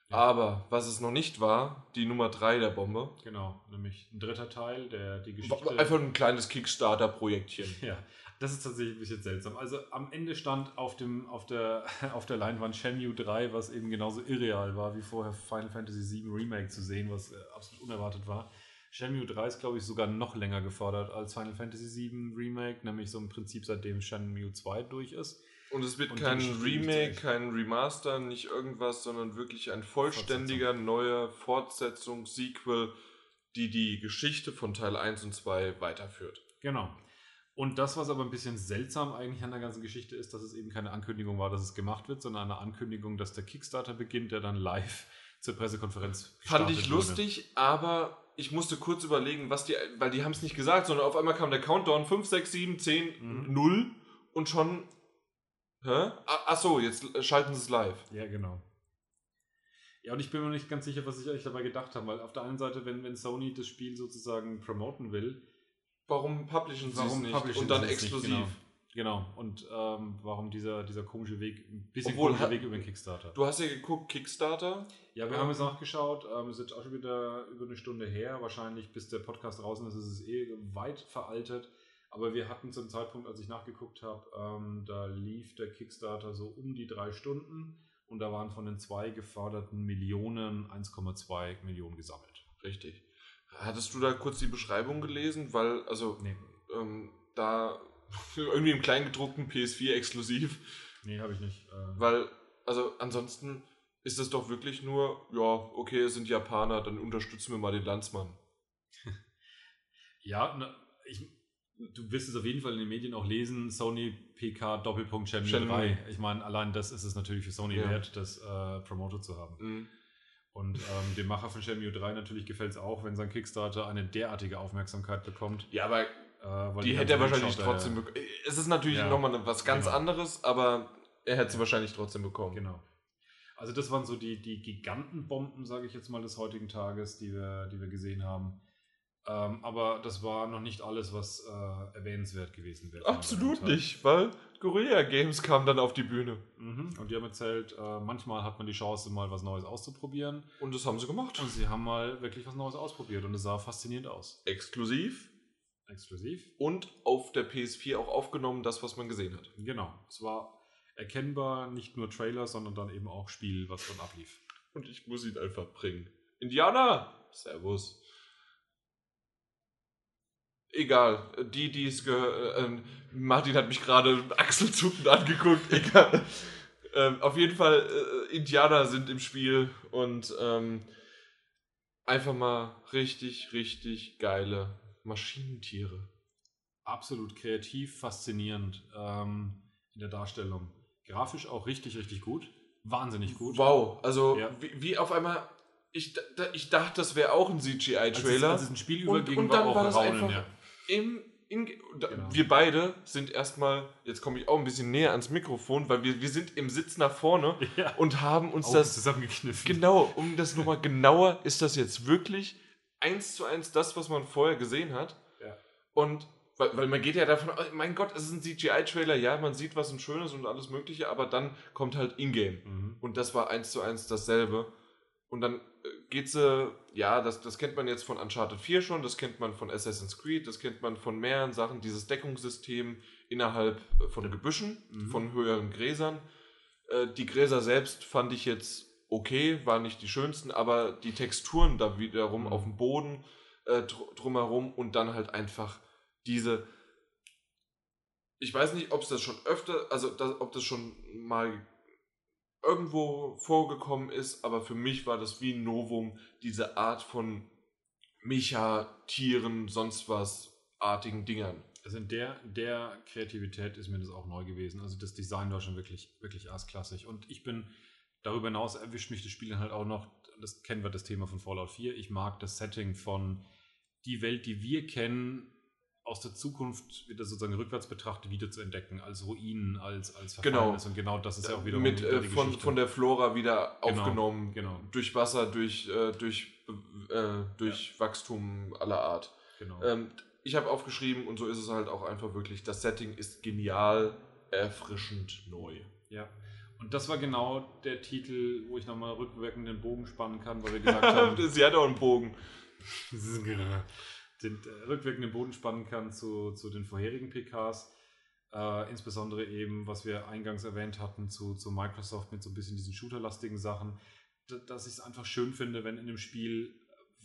Ja. Aber was es noch nicht war, die Nummer drei der Bombe, Genau, nämlich ein dritter Teil, der die Geschichte. einfach ein kleines Kickstarter-Projektchen. Ja, das ist tatsächlich ein bisschen seltsam. Also am Ende stand auf, dem, auf, der, auf der Leinwand Shenmue 3, was eben genauso irreal war, wie vorher Final Fantasy VII Remake zu sehen, was äh, absolut unerwartet war. Shenmue 3 ist, glaube ich, sogar noch länger gefordert als Final Fantasy VII Remake, nämlich so im Prinzip seitdem Shenmue 2 durch ist. Und es wird Und kein Remake, kein Remaster, nicht irgendwas, sondern wirklich ein vollständiger neuer Fortsetzung, Sequel, die die Geschichte von Teil 1 und 2 weiterführt. Genau. Und das, was aber ein bisschen seltsam eigentlich an der ganzen Geschichte ist, dass es eben keine Ankündigung war, dass es gemacht wird, sondern eine Ankündigung, dass der Kickstarter beginnt, der dann live zur Pressekonferenz Fand ich gestartet wurde. lustig, aber ich musste kurz überlegen, was die, weil die haben es nicht gesagt, sondern auf einmal kam der Countdown 5, 6, 7, 10, Mhm. 0 und schon. Hä? Ah, ach so, jetzt schalten sie es live. Ja, genau. Ja, und ich bin mir nicht ganz sicher, was ich eigentlich dabei gedacht habe, weil auf der einen Seite, wenn, wenn Sony das Spiel sozusagen promoten will, Warum publishen sie es nicht und dann es nicht? exklusiv? Genau. Genau. Und ähm, warum dieser, dieser komische Weg, ein bisschen Obwohl, komischer Weg über den Kickstarter? Du hast ja geguckt, Kickstarter. Ja, wir Ja. haben jetzt nachgeschaut. Ähm, es ist auch schon wieder über eine Stunde her. Wahrscheinlich, bis der Podcast draußen ist, ist es eh weit veraltet. Aber wir hatten zum Zeitpunkt, als ich nachgeguckt habe, ähm, da lief der Kickstarter so um die drei Stunden. Und da waren von den zwei geforderten Millionen 1,2 Millionen gesammelt. Richtig. Hattest du da kurz die Beschreibung gelesen? Weil, also, Nee, ähm, da irgendwie im Kleingedruckten PS4 exklusiv, nee habe ich nicht. Äh, weil, also ansonsten ist das doch wirklich nur, ja, okay, es sind Japaner, dann unterstützen wir mal den Landsmann. ja, na, ich, du wirst es auf jeden Fall in den Medien auch lesen. Sony PK Doppelpunkt Shenmue. 3. Ich meine, allein das ist es natürlich für Sony Ja. wert, das äh, promoted zu haben. Mhm. Und ähm, dem Macher von Shenmue 3 natürlich gefällt es auch, wenn sein Kickstarter eine derartige Aufmerksamkeit bekommt. Ja, aber Äh, die haben hätte er wahrscheinlich geschaut, trotzdem äh, bekommen. Es ist natürlich Ja, nochmal was ganz genau. anderes, aber er hätte sie wahrscheinlich trotzdem bekommen. Genau. Also das waren so die, die Gigantenbomben, sage ich jetzt mal, des heutigen Tages, die wir, die wir gesehen haben. Ähm, aber das war noch nicht alles, was äh, erwähnenswert gewesen wäre. Absolut nicht, weil Guerilla Games kam dann auf die Bühne. Mhm. Und die haben erzählt, äh, manchmal hat man die Chance, mal was Neues auszuprobieren. Und das haben sie gemacht. Und sie haben mal wirklich was Neues ausprobiert und es sah faszinierend aus. Exklusiv Exklusiv. und auf der PS4 auch aufgenommen, das, was man gesehen hat. Genau. Es war erkennbar nicht nur Trailer, sondern dann eben auch Spiel, was dann ablief. Und ich muss ihn einfach bringen. Indianer! Servus. Egal. Die, die es gehört. Äh, Martin hat mich gerade achselzuckend angeguckt. Egal. ähm, auf jeden Fall, äh, Indianer sind im Spiel und ähm, einfach mal richtig, richtig geile Maschinentiere. Absolut kreativ, faszinierend ähm, in der Darstellung. Grafisch auch richtig, richtig gut. Wahnsinnig gut. Wow, also ja. wie, wie auf einmal ich, ich dachte, das wäre auch ein CGI-Trailer. Als, als es ein Spiel überging, und, und dann war, war das Raunen, einfach ja. Im, in, genau. wir beide sind erstmal, jetzt komme ich auch ein bisschen näher ans Mikrofon, weil wir, wir sind im Sitz nach vorne ja. und haben uns Augen das zusammengekniffen. Genau, um das nochmal genauer, ist das jetzt wirklich eins zu eins das, was man vorher gesehen hat? Ja. Und weil, weil man geht ja davon aus, mein Gott, es ist ein CGI-Trailer, ja, man sieht was ein Schönes und alles Mögliche, aber dann kommt halt Ingame. Mhm. Und das war eins zu eins dasselbe. Und dann geht es, ja, das, das kennt man jetzt von Uncharted 4 schon, das kennt man von Assassin's Creed, das kennt man von mehreren Sachen, dieses Deckungssystem innerhalb von Gebüschen, mhm. von höheren Gräsern. Äh, die Gräser selbst fand ich jetzt okay, waren nicht die schönsten, aber die Texturen da wiederum mhm. auf dem Boden äh, drumherum und dann halt einfach diese. Ich weiß nicht, ob es das schon öfter, also das, ob das schon mal irgendwo vorgekommen ist, aber für mich war das wie ein Novum, diese Art von Mecha, Tieren, sonst was artigen Dingern. Also in der, der Kreativität ist mir das auch neu gewesen. Also das Design war schon wirklich, wirklich erstklassig. Und ich bin, darüber hinaus erwischt mich das Spiel dann halt auch noch, das kennen wir das Thema von Fallout 4, ich mag das Setting von die Welt, die wir kennen, aus der Zukunft wieder sozusagen rückwärts betrachtet wieder zu entdecken, als Ruinen, als, als Verfallenes. Genau. Und genau das ist ja auch wieder mit äh, von, von der Flora wieder genau, aufgenommen, genau. durch Wasser, durch, äh, durch, äh, durch ja. Wachstum aller Art. Genau. Ähm, ich habe aufgeschrieben und so ist es halt auch einfach wirklich, das Setting ist genial, erfrischend neu. Ja. Und das war genau der Titel, wo ich nochmal rückwirkend den Bogen spannen kann, weil wir gesagt haben. Sie hat auch einen Bogen. den äh, rückwirkenden Boden spannen kann zu, zu den vorherigen PKs. Äh, insbesondere eben, was wir eingangs erwähnt hatten, zu, zu Microsoft mit so ein bisschen diesen shooterlastigen Sachen, dass ich es einfach schön finde, wenn in dem Spiel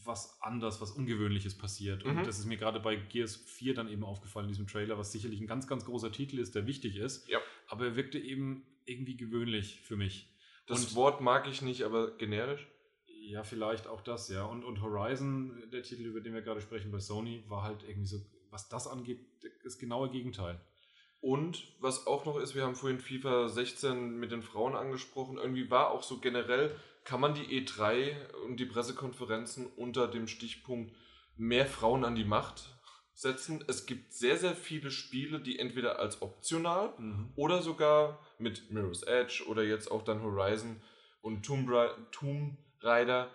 was anders, was Ungewöhnliches passiert. Und mhm. das ist mir gerade bei Gears 4 dann eben aufgefallen in diesem Trailer, was sicherlich ein ganz, ganz großer Titel ist, der wichtig ist. Ja. Aber er wirkte eben irgendwie gewöhnlich für mich. Das Und Wort mag ich nicht, aber generisch? Ja, vielleicht auch das, ja. Und, und Horizon, der Titel, über den wir gerade sprechen bei Sony, war halt irgendwie so, was das angeht, das genaue Gegenteil. Und was auch noch ist, wir haben vorhin FIFA 16 mit den Frauen angesprochen, irgendwie war auch so generell, kann man die E3 und die Pressekonferenzen unter dem Stichpunkt mehr Frauen an die Macht setzen. Es gibt sehr, sehr viele Spiele, die entweder als optional mhm. oder sogar mit Mirror's Edge oder jetzt auch dann Horizon und Tomb, Tomb Rider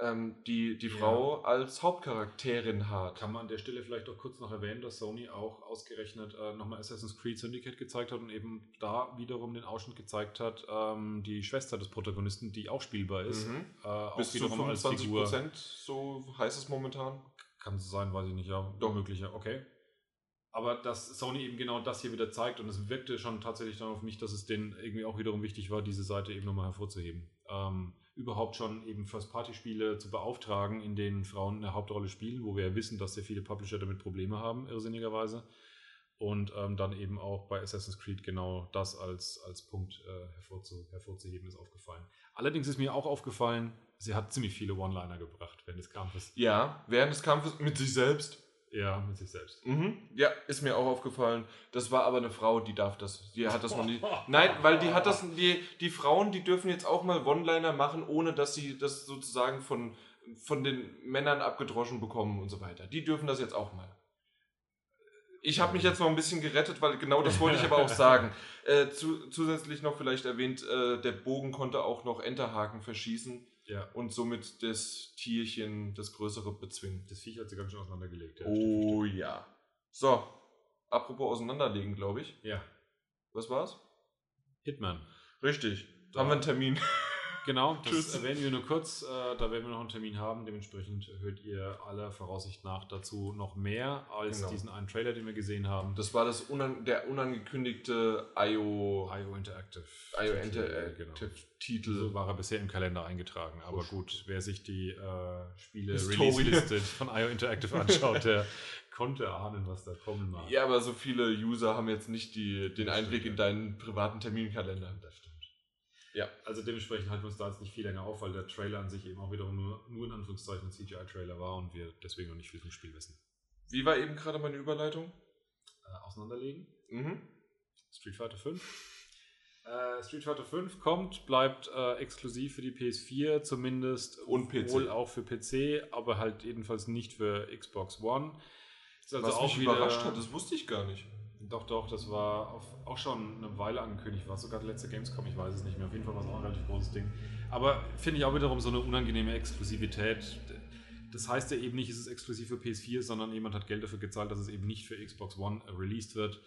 ähm, die, die ja. Frau als Hauptcharakterin hat. Kann man an der Stelle vielleicht auch kurz noch erwähnen, dass Sony auch ausgerechnet äh, nochmal Assassin's Creed Syndicate gezeigt hat und eben da wiederum den Ausschnitt gezeigt hat, ähm, die Schwester des Protagonisten, die auch spielbar ist. Mhm. Äh, Bis zu 25 Prozent, so heißt es momentan. Kann es sein, weiß ich nicht, ja. Doch. Möglicher, okay. Aber dass Sony eben genau das hier wieder zeigt und es wirkte schon tatsächlich dann auf mich, dass es denen irgendwie auch wiederum wichtig war, diese Seite eben nochmal hervorzuheben. Ähm, überhaupt schon eben First-Party-Spiele zu beauftragen, in denen Frauen eine Hauptrolle spielen, wo wir ja wissen, dass sehr viele Publisher damit Probleme haben, irrsinnigerweise. Und ähm, dann eben auch bei Assassin's Creed genau das als, als Punkt äh, hervorzu, hervorzuheben ist aufgefallen. Allerdings ist mir auch aufgefallen, sie hat ziemlich viele One-Liner gebracht während des Kampfes. Ja, während des Kampfes mit sich selbst. Ja, mit sich selbst. Mhm. Ja, ist mir auch aufgefallen. Das war aber eine Frau, die darf das. Die hat das noch nie. Nein, weil die hat das. Die, die Frauen, die dürfen jetzt auch mal One-Liner machen, ohne dass sie das sozusagen von, von den Männern abgedroschen bekommen und so weiter. Die dürfen das jetzt auch mal. Ich habe mich jetzt noch ein bisschen gerettet, weil genau das wollte ich aber auch sagen. Äh, zu, zusätzlich noch vielleicht erwähnt, äh, der Bogen konnte auch noch Enterhaken verschießen ja. Und somit das Tierchen, das Größere bezwingen. Das Viech hat sie ganz schön auseinandergelegt. Ja, oh ja. So, apropos auseinanderlegen, glaube ich. Ja. Was war's? Hitman. Richtig. Da haben wir einen Termin. Genau, das Tschüss. erwähnen wir nur kurz. Äh, da werden wir noch einen Termin haben. Dementsprechend hört ihr aller Voraussicht nach dazu noch mehr als genau. diesen einen Trailer, den wir gesehen haben. Das war das unan der unangekündigte IO, IO Interactive, IO Interactive genau. Titel. So war er bisher im Kalender eingetragen. Aber Push. gut, wer sich die äh, Spiele-Release-Liste von IO Interactive anschaut, der konnte ahnen, was da kommen mag. Ja, aber so viele User haben jetzt nicht die, den Einblick in deinen privaten Terminkalender. Das stimmt. Ja. Also dementsprechend halten wir uns da jetzt nicht viel länger auf, weil der Trailer an sich eben auch wiederum nur, nur in Anführungszeichen ein CGI-Trailer war und wir deswegen noch nicht viel vom Spiel wissen. Wie war eben gerade meine Überleitung? Äh, auseinanderlegen. Mhm. Street Fighter 5. Äh, Street Fighter 5 kommt, bleibt äh, exklusiv für die PS4 zumindest. Und PC. Wohl auch für PC, aber halt jedenfalls nicht für Xbox One. Ist also Was auch mich wieder- überrascht hat, das wusste ich gar nicht. Doch, doch, das war auf, auch schon eine Weile angekündigt. War sogar die letzte Gamescom, ich weiß es nicht mehr. Auf jeden Fall war es auch ein relativ großes Ding. Aber finde ich auch wiederum so eine unangenehme Exklusivität. Das heißt ja eben nicht, es ist exklusiv für PS4, sondern jemand hat Geld dafür gezahlt, dass es eben nicht für Xbox One äh, released wird.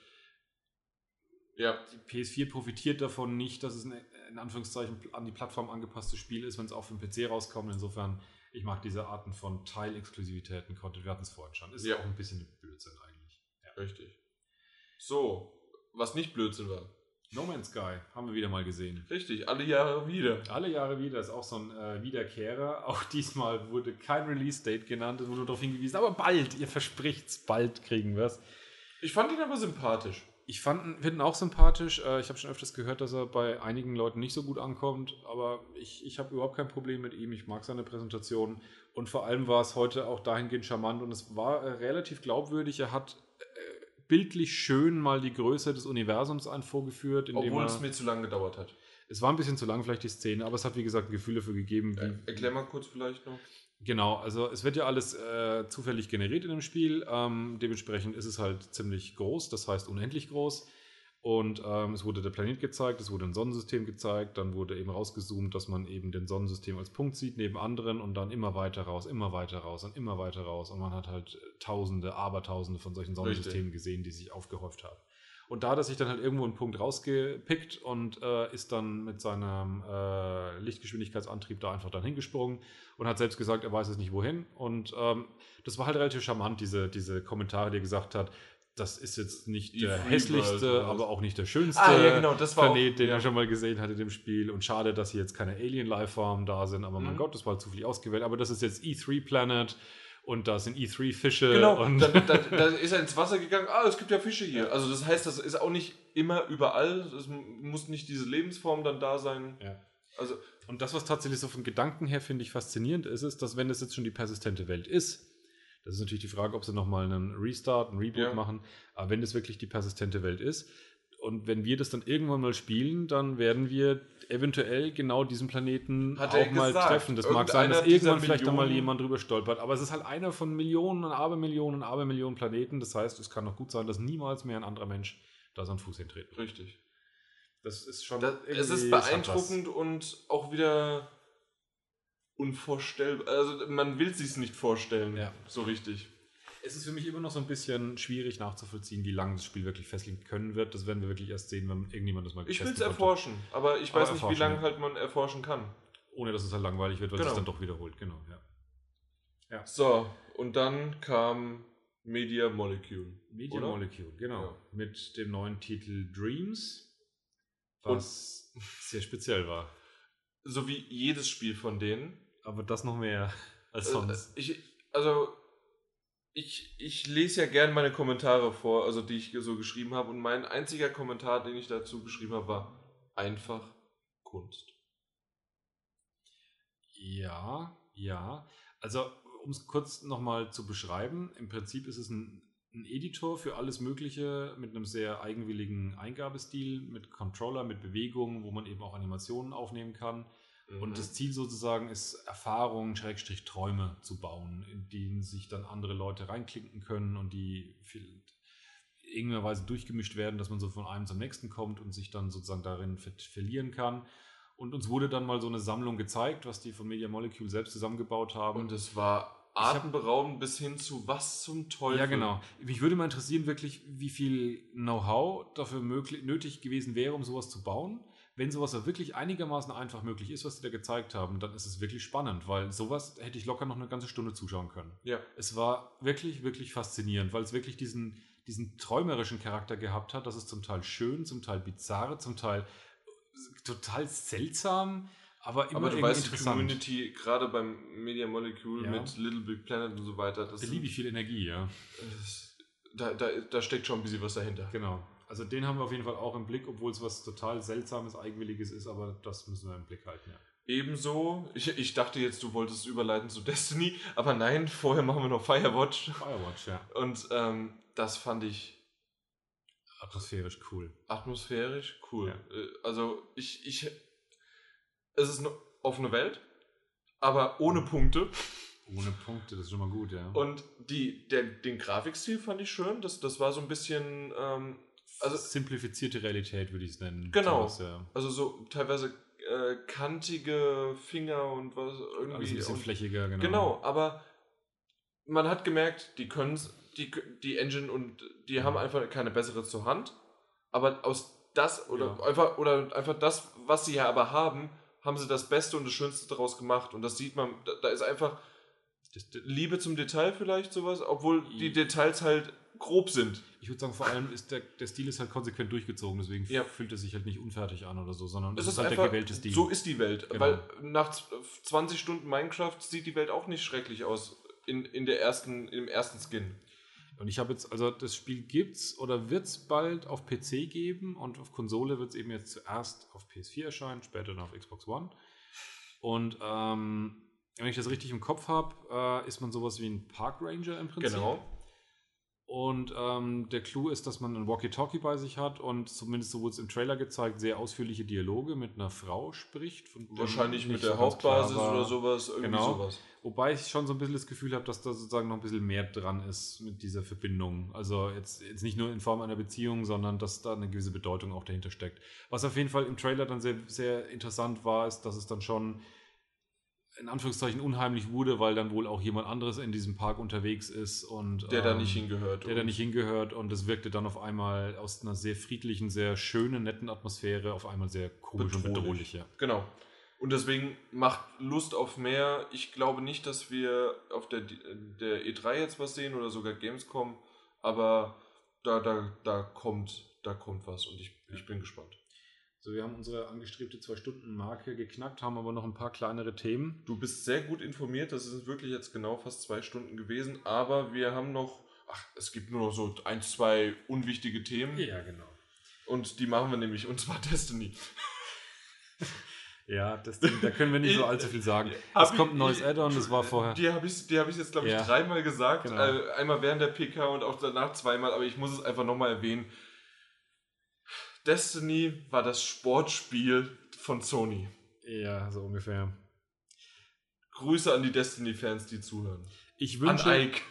Ja, Die PS4 profitiert davon nicht, dass es ein in Anführungszeichen an die Plattform angepasstes Spiel ist, wenn es auch für den PC rauskommt. Insofern, ich mag diese Arten von Teilexklusivitäten. Content, wir hatten es vorhin schon. Ist Ja. auch ein bisschen Blödsinn eigentlich. Ja. richtig. So, was nicht Blödsinn war. No Man's Sky haben wir wieder mal gesehen. Richtig, alle Jahre wieder. Alle Jahre wieder ist auch so ein äh, Wiederkehrer. Auch diesmal wurde kein Release-Date genannt, es wurde nur darauf hingewiesen, aber bald, ihr verspricht's, bald kriegen wir's. Ich fand ihn aber sympathisch. Ich fand ihn auch sympathisch. Äh, ich habe schon öfters gehört, dass er bei einigen Leuten nicht so gut ankommt, aber ich, ich habe überhaupt kein Problem mit ihm. Ich mag seine Präsentation und vor allem war es heute auch dahingehend charmant und es war äh, relativ glaubwürdig. Er hat bildlich schön mal die Größe des Universums ein vorgeführt. Obwohl er, es mir zu lange gedauert hat. es war ein bisschen zu lang vielleicht die Szene, aber es hat wie gesagt ein Gefühl dafür gegeben, Äh, erklär mal kurz vielleicht noch. Genau, also es wird ja alles äh, zufällig generiert in dem Spiel. Ähm, dementsprechend ist es halt ziemlich groß, das heißt unendlich groß. Und ähm, es wurde der Planet gezeigt, es wurde ein Sonnensystem gezeigt, dann wurde eben rausgezoomt, dass man eben den Sonnensystem als Punkt sieht neben anderen und dann immer weiter raus, immer weiter raus und immer weiter raus. Und man hat halt Tausende, Abertausende von solchen Sonnensystemen gesehen, die sich aufgehäuft haben. Und da hat er sich dann halt irgendwo einen Punkt rausgepickt und äh, ist dann mit seinem äh, Lichtgeschwindigkeitsantrieb da einfach dann hingesprungen und hat selbst gesagt, er weiß es nicht wohin. Und ähm, das war halt relativ charmant, diese, diese Kommentare, die er gesagt hat. Das ist jetzt nicht Die der Free hässlichste, aber auch nicht der schönste Ah, ja, genau, das war auch- Planet, den ja. er schon mal gesehen hat in dem Spiel. Und schade, dass hier jetzt keine Alien-Lifeformen da sind. Aber mein Mhm. Gott, das war halt zufällig ausgewählt. Aber das ist jetzt E3 Planet und da sind E3 Fische. Genau, und da, da, da ist er ins Wasser gegangen. Ah, es gibt ja Fische hier. Also das heißt, das ist auch nicht immer überall. Es muss nicht diese Lebensform dann da sein. Ja. Also Und das, was tatsächlich so von Gedanken her, finde ich, faszinierend ist, ist, dass wenn es jetzt schon die persistente Welt ist, das ist natürlich die Frage, ob sie nochmal einen Restart, einen Reboot Ja. machen, aber wenn das wirklich die persistente Welt ist und wenn wir das dann irgendwann mal spielen, dann werden wir eventuell genau diesen Planeten Hat auch mal gesagt. treffen. Das mag sein, dass irgendwann vielleicht Millionen- jemand drüber stolpert, aber es ist halt einer von Millionen und Abermillionen und Abermillionen Planeten. Das heißt, es kann auch gut sein, dass niemals mehr ein anderer Mensch da seinen Fuß hintreten wird. richtig. Das ist schon Das, es ist beeindruckend und auch wieder unvorstellbar. Also man will sich nicht vorstellen, Ja. so richtig. Es ist für mich immer noch so ein bisschen schwierig nachzuvollziehen, wie lange das Spiel wirklich festlegen können wird. Das werden wir wirklich erst sehen, wenn irgendjemand das mal Ich will es erforschen, aber ich Aber weiß nicht, wie lange ja. halt man erforschen kann. Ohne dass es halt langweilig wird, weil Genau. es dann doch wiederholt. Genau, ja. So, und dann kam Media Molecule. Media Oder? Molecule, genau. Ja. Mit dem neuen Titel Dreams, was sehr speziell war. So wie jedes Spiel von denen. Aber das noch mehr als Äh, sonst. Ich, also, ich, ich lese ja gern meine Kommentare vor, also die ich so geschrieben habe. Und mein einziger Kommentar, den ich dazu geschrieben habe, war einfach Kunst. Ja, ja. Also, um es kurz nochmal zu beschreiben, im Prinzip ist es ein, ein Editor für alles Mögliche mit einem sehr eigenwilligen Eingabestil, mit Controller, mit Bewegungen, wo man eben auch Animationen aufnehmen kann. Und Mhm. das Ziel sozusagen ist, Erfahrungen, Schrägstrich Träume zu bauen, in denen sich dann andere Leute reinklinken können und die irgendeiner Weise durchgemischt werden, dass man so von einem zum nächsten kommt und sich dann sozusagen darin ver verlieren kann. Und uns wurde dann mal so eine Sammlung gezeigt, was die von Media Molecule selbst zusammengebaut haben. Und es war atemberaubend bis hin zu was zum Teufel. Ja, genau. Mich würde mal interessieren, wirklich, wie viel Know-how dafür möglich, nötig gewesen wäre, um sowas zu bauen. Wenn sowas wirklich einigermaßen einfach möglich ist, was sie da gezeigt haben, dann ist es wirklich spannend, weil sowas hätte ich locker noch eine ganze Stunde zuschauen können. Ja. Es war wirklich, wirklich faszinierend, weil es wirklich diesen, diesen träumerischen Charakter gehabt hat. Das ist zum Teil schön, zum Teil bizarr, zum Teil total seltsam. Aber, immer Aber du weißt, die interessant. Community, gerade beim Media Molecule Ja. mit Little Big Planet und so weiter, das Da liebe ich viel Energie, ja. das- da, da, da steckt schon ein bisschen was dahinter. Genau. Also den haben wir auf jeden Fall auch im Blick, obwohl es was total seltsames, eigenwilliges ist, aber das müssen wir im Blick halten, ja. Ebenso, ich, ich dachte jetzt, du wolltest überleiten zu Destiny, aber nein, vorher machen wir noch Firewatch. Firewatch, ja. Und ähm, das fand ich Atmosphärisch cool. atmosphärisch cool. Ja. Äh, Also ich, ich, es ist eine offene Welt, aber ohne Punkte. Ohne Punkte, das ist schon mal gut, ja. Und die, der, den Grafikstil fand ich schön. Das, das war so ein bisschen, ähm, also, simplifizierte Realität würde ich es nennen. Genau. Sowas, ja. also so teilweise äh, kantige Finger und was irgendwie. ein bisschen und, flächiger, genau. genau, aber man hat gemerkt, die können die, die Engine und die haben einfach keine bessere zur Hand. Aber aus das oder Ja. einfach oder einfach das, was sie ja aber haben, haben sie das Beste und das Schönste daraus gemacht. Und das sieht man, da, da ist einfach Liebe zum Detail vielleicht sowas, obwohl die Ja. Details halt grob sind. ich würde sagen, vor allem ist der, der Stil ist halt konsequent durchgezogen, deswegen Ja. fühlt er sich halt nicht unfertig an oder so, sondern Es es ist, halt einfach, der gewählte Stil. so ist die Welt. Genau. Weil nach z- 20 Stunden Minecraft sieht die Welt auch nicht schrecklich aus in, in der ersten, im ersten Skin. Und ich habe jetzt, also das Spiel gibt's oder wird es bald auf PC geben und auf Konsole wird es eben jetzt zuerst auf PS4 erscheinen, später dann auf Xbox One. Und ähm, wenn ich das richtig im Kopf habe, äh, ist man sowas wie ein Park Ranger im Prinzip. Genau. Und ähm, der Clou ist, dass man ein Walkie-Talkie bei sich hat und zumindest so wurde es im Trailer gezeigt, sehr ausführliche Dialoge mit einer Frau spricht. Wahrscheinlich mit der so Hauptbasis oder sowas, irgendwie Genau. sowas. Wobei ich schon so ein bisschen das Gefühl habe, dass da sozusagen noch ein bisschen mehr dran ist mit dieser Verbindung. Also jetzt, jetzt nicht nur in Form einer Beziehung, sondern dass da eine gewisse Bedeutung auch dahinter steckt. Was auf jeden Fall im Trailer dann sehr, sehr interessant war, ist, dass es dann schon in Anführungszeichen unheimlich wurde, weil dann wohl auch jemand anderes in diesem Park unterwegs ist und Der da ähm, nicht hingehört. der da nicht hingehört und es wirkte dann auf einmal aus einer sehr friedlichen, sehr schönen, netten Atmosphäre auf einmal sehr komisch und Bedrohlich. bedrohlich. Ja. Genau. Und deswegen macht Lust auf mehr. Ich glaube nicht, dass wir auf der, der E3 jetzt was sehen oder sogar Gamescom, aber da, da, da kommt, da kommt was und ich, ich bin gespannt. So, wir haben unsere angestrebte Zwei-Stunden-Marke geknackt, haben aber noch ein paar kleinere Themen. Du bist sehr gut informiert, das sind wirklich jetzt genau fast zwei Stunden gewesen, aber wir haben noch, ach, es gibt nur noch so ein, zwei unwichtige Themen Ja, genau. und die machen wir nämlich, und zwar Destiny. Ja, das, da können wir nicht so allzu viel sagen. Es kommt ein neues Add-on, das war vorher. Die habe ich, die hab ich jetzt, glaube ich, Ja. dreimal gesagt. Genau. Äh, einmal während der PK und auch danach zweimal, aber ich muss es einfach nochmal erwähnen. Destiny war das Sportspiel von Sony. Ja, so ungefähr. Grüße an die Destiny-Fans, die zuhören. Ich An wünsche, Ike.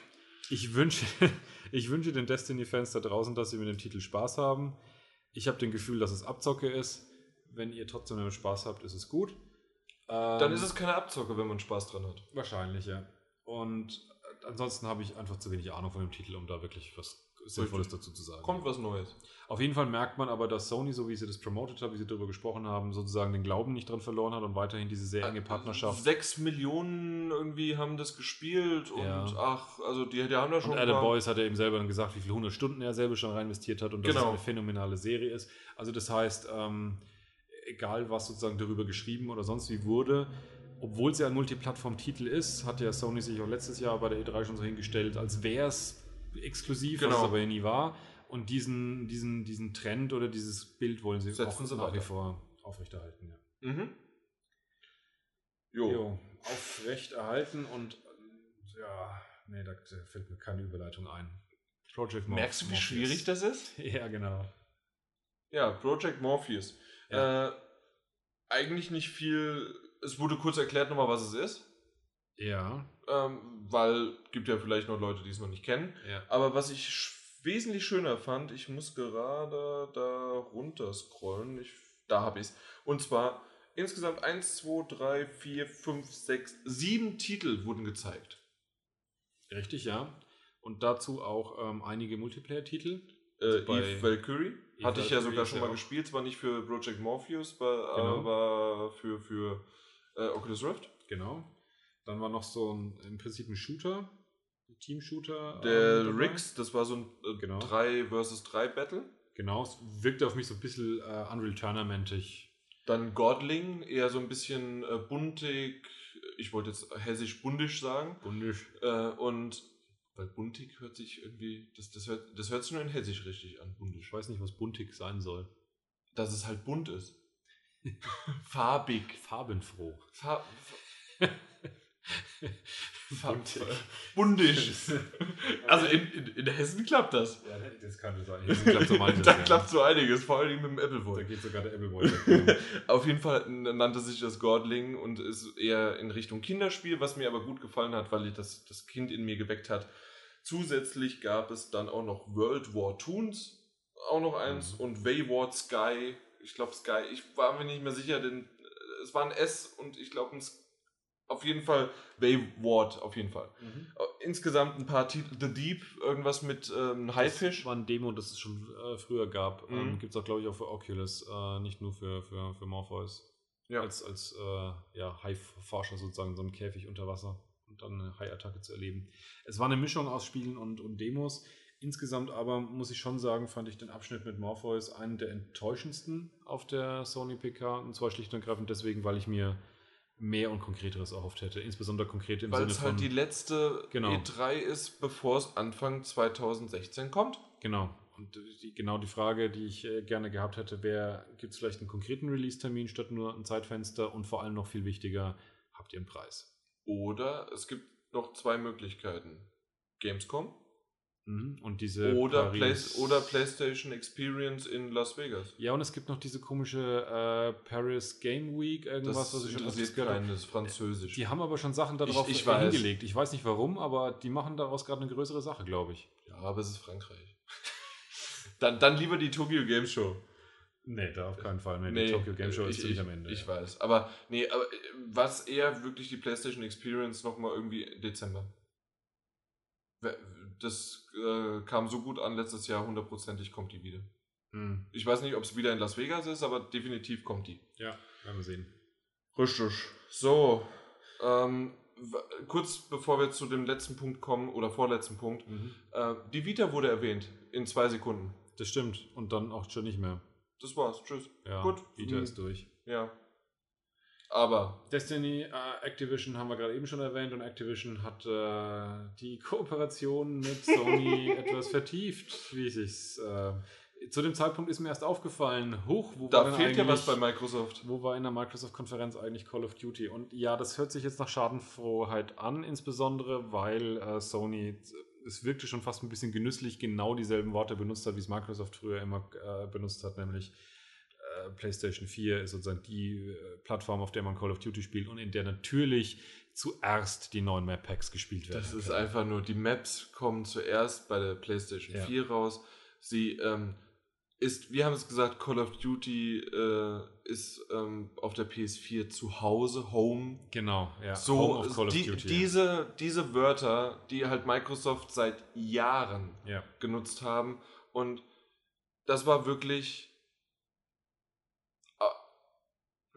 ich wünsche, ich wünsche den Destiny-Fans da draußen, dass sie mit dem Titel Spaß haben. Ich habe den Gefühl, dass es Abzocke ist. Wenn ihr trotzdem damit Spaß habt, ist es gut. Dann Ähm, ist es keine Abzocke, wenn man Spaß dran hat. Wahrscheinlich, ja. Und ansonsten habe ich einfach zu wenig Ahnung von dem Titel, um da wirklich was Sinnvolles dazu zu sagen. Kommt was Neues. Auf jeden Fall merkt man aber, dass Sony, so wie sie das promotet hat, wie sie darüber gesprochen haben, sozusagen den Glauben nicht dran verloren hat und weiterhin diese sehr enge Partnerschaft. Sechs Millionen irgendwie haben das gespielt und Ja. ach, also die, die haben da schon. Und Adam Boyce hat ja eben selber dann gesagt, wie viele hundert Stunden er selber schon rein investiert hat und dass Genau. es eine phänomenale Serie ist. Also das heißt, ähm, egal was sozusagen darüber geschrieben oder sonst wie wurde, obwohl es ja ein Multiplattform-Titel ist, hat ja Sony sich auch letztes Jahr bei der E3 schon so hingestellt, als wäre es exklusiv, was Genau. es aber ja nie war. Und diesen, diesen, diesen Trend oder dieses Bild wollen sie Setzen auch sie nach wie vor aufrechterhalten. Ja. Mhm. Jo. Jo, aufrecht erhalten und äh, ja, nee, da fällt mir keine Überleitung ein. Project Morph- Merkst du, wie Morpheus. schwierig das ist? Ja, genau. Ja, Project Morpheus. Äh, eigentlich nicht viel. Es wurde kurz erklärt nochmal, was es ist. Ja, Ähm, weil gibt ja vielleicht noch Leute, die es noch nicht kennen. ja. Aber was ich sch wesentlich schöner fand, ich muss gerade da runter scrollen. Ich, da habe ich es. Und zwar insgesamt 1, 2, 3, 4, 5, 6, 7 Titel wurden gezeigt. Richtig, ja. Und dazu auch ähm, einige Multiplayer-Titel. Äh, Also bei- Eve Valkyrie Eve hatte ich ja sogar schon mal auch- gespielt, zwar nicht für Project Morpheus, Genau. aber für, für äh, Oculus Rift. Genau. Dann war noch so ein, im Prinzip ein Shooter, ein Team-Shooter. Der ähm. Riggs, das war so ein äh, Genau. 3 vs 3 Battle. Genau, es wirkte auf mich so ein bisschen äh, Unreal Tournament-ig. Dann Godling, eher so ein bisschen äh, buntig, ich wollte jetzt hessisch-bundisch sagen. Bundisch. Äh, und weil buntig hört sich irgendwie, das, das, hört, das hört sich nur in hessisch richtig an, buntisch. Ich weiß nicht, was buntig sein soll. Dass es halt bunt ist. Farbig. Farbenfroh. Fa Buntig. Bundisch. Also in, in, in, Hessen klappt das. Ja, das kann sein. Hessen klappt so manches, Da ja. klappt so einiges, vor allem mit dem Appleboy. Da geht sogar der Appleboy. Auf jeden Fall nannte sich das Gordling und ist eher in Richtung Kinderspiel, was mir aber gut gefallen hat, weil das, das Kind in mir geweckt hat. Zusätzlich gab es dann auch noch World War Toons, auch noch eins, mhm. und Wayward Sky. Ich glaube Sky, ich war mir nicht mehr sicher, denn es war ein S und ich glaube ein Sky auf jeden Fall Wayward, auf jeden Fall. Mhm. Äh, insgesamt ein paar Titel, The Deep, irgendwas mit ähm, Haifisch. Das war ein Demo, das es schon äh, früher gab. Mhm. Ähm, Gibt es auch, glaube ich, auch für Oculus, äh, nicht nur für, für, für Morpheus. Ja. Als, als äh, ja, Hai-Forscher sozusagen, so ein Käfig unter Wasser und dann eine Hai-Attacke zu erleben. Es war eine Mischung aus Spielen und, und Demos. Insgesamt aber muss ich schon sagen, fand ich den Abschnitt mit Morpheus einen der enttäuschendsten auf der Sony PK. Und zwar schlicht und ergreifend deswegen, weil ich mir mehr und Konkreteres erhofft hätte. Insbesondere konkret im Weil Sinne von... Weil es halt die letzte genau. E3 ist, bevor es Anfang 2016 kommt. Genau. Und die, genau die Frage, die ich äh, gerne gehabt hätte, wäre, gibt es vielleicht einen konkreten Release-Termin statt nur ein Zeitfenster? Und vor allem noch viel wichtiger, habt ihr einen Preis? Oder es gibt noch zwei Möglichkeiten. Gamescom. Und diese oder, Play oder PlayStation Experience in Las Vegas. Ja, und es gibt noch diese komische äh, Paris Game Week, irgendwas, das was ich schon interessiert keinen, das ist französisch. Die haben aber schon Sachen darauf ich, ich hingelegt. Ich weiß nicht warum, aber die machen daraus gerade eine größere Sache, glaube ich. Ja, aber es ist Frankreich. dann, dann lieber die Tokyo Game Show. Nee, da auf keinen Fall mehr. Nee, die Tokyo Game Show ist ziemlich am Ende. Ich ja. weiß. Aber nee, aber was eher wirklich die PlayStation Experience nochmal irgendwie Dezember das äh, kam so gut an letztes Jahr, hundertprozentig kommt die wieder. Hm. Ich weiß nicht, ob es wieder in Las Vegas ist, aber definitiv kommt die. Ja, werden wir sehen. Richtig. So, ähm, kurz bevor wir zu dem letzten Punkt kommen, oder vorletzten Punkt, mhm. äh, die Vita wurde erwähnt in zwei Sekunden. Das stimmt. Und dann auch schon nicht mehr. Das war's. Tschüss. Ja, Gut. Vita mhm. ist durch. Ja. Aber. Destiny, äh, Activision haben wir gerade eben schon erwähnt und Activision hat äh, die Kooperation mit Sony etwas vertieft, wie sich's. Äh, zu dem Zeitpunkt ist mir erst aufgefallen, hoch, wo da war fehlt ja was bei Microsoft. Wo war in der Microsoft-Konferenz eigentlich Call of Duty? Und ja, das hört sich jetzt nach Schadenfrohheit an, insbesondere weil äh, Sony, es wirkte schon fast ein bisschen genüsslich, genau dieselben Worte benutzt hat, wie es Microsoft früher immer äh, benutzt hat, nämlich äh, PlayStation 4 ist sozusagen die äh, Plattform, auf der man Call of Duty spielt und in der natürlich zuerst die neuen Map Packs gespielt werden. Das ist können. einfach nur, die Maps kommen zuerst bei der PlayStation ja. 4 raus. Sie ähm, ist, wir haben es gesagt, Call of Duty äh, ist ähm, auf der PS4 zu Hause, Home. Genau, ja. So, Home of Call of Duty, diese, ja. diese Wörter, die halt Microsoft seit Jahren ja. genutzt haben und das war wirklich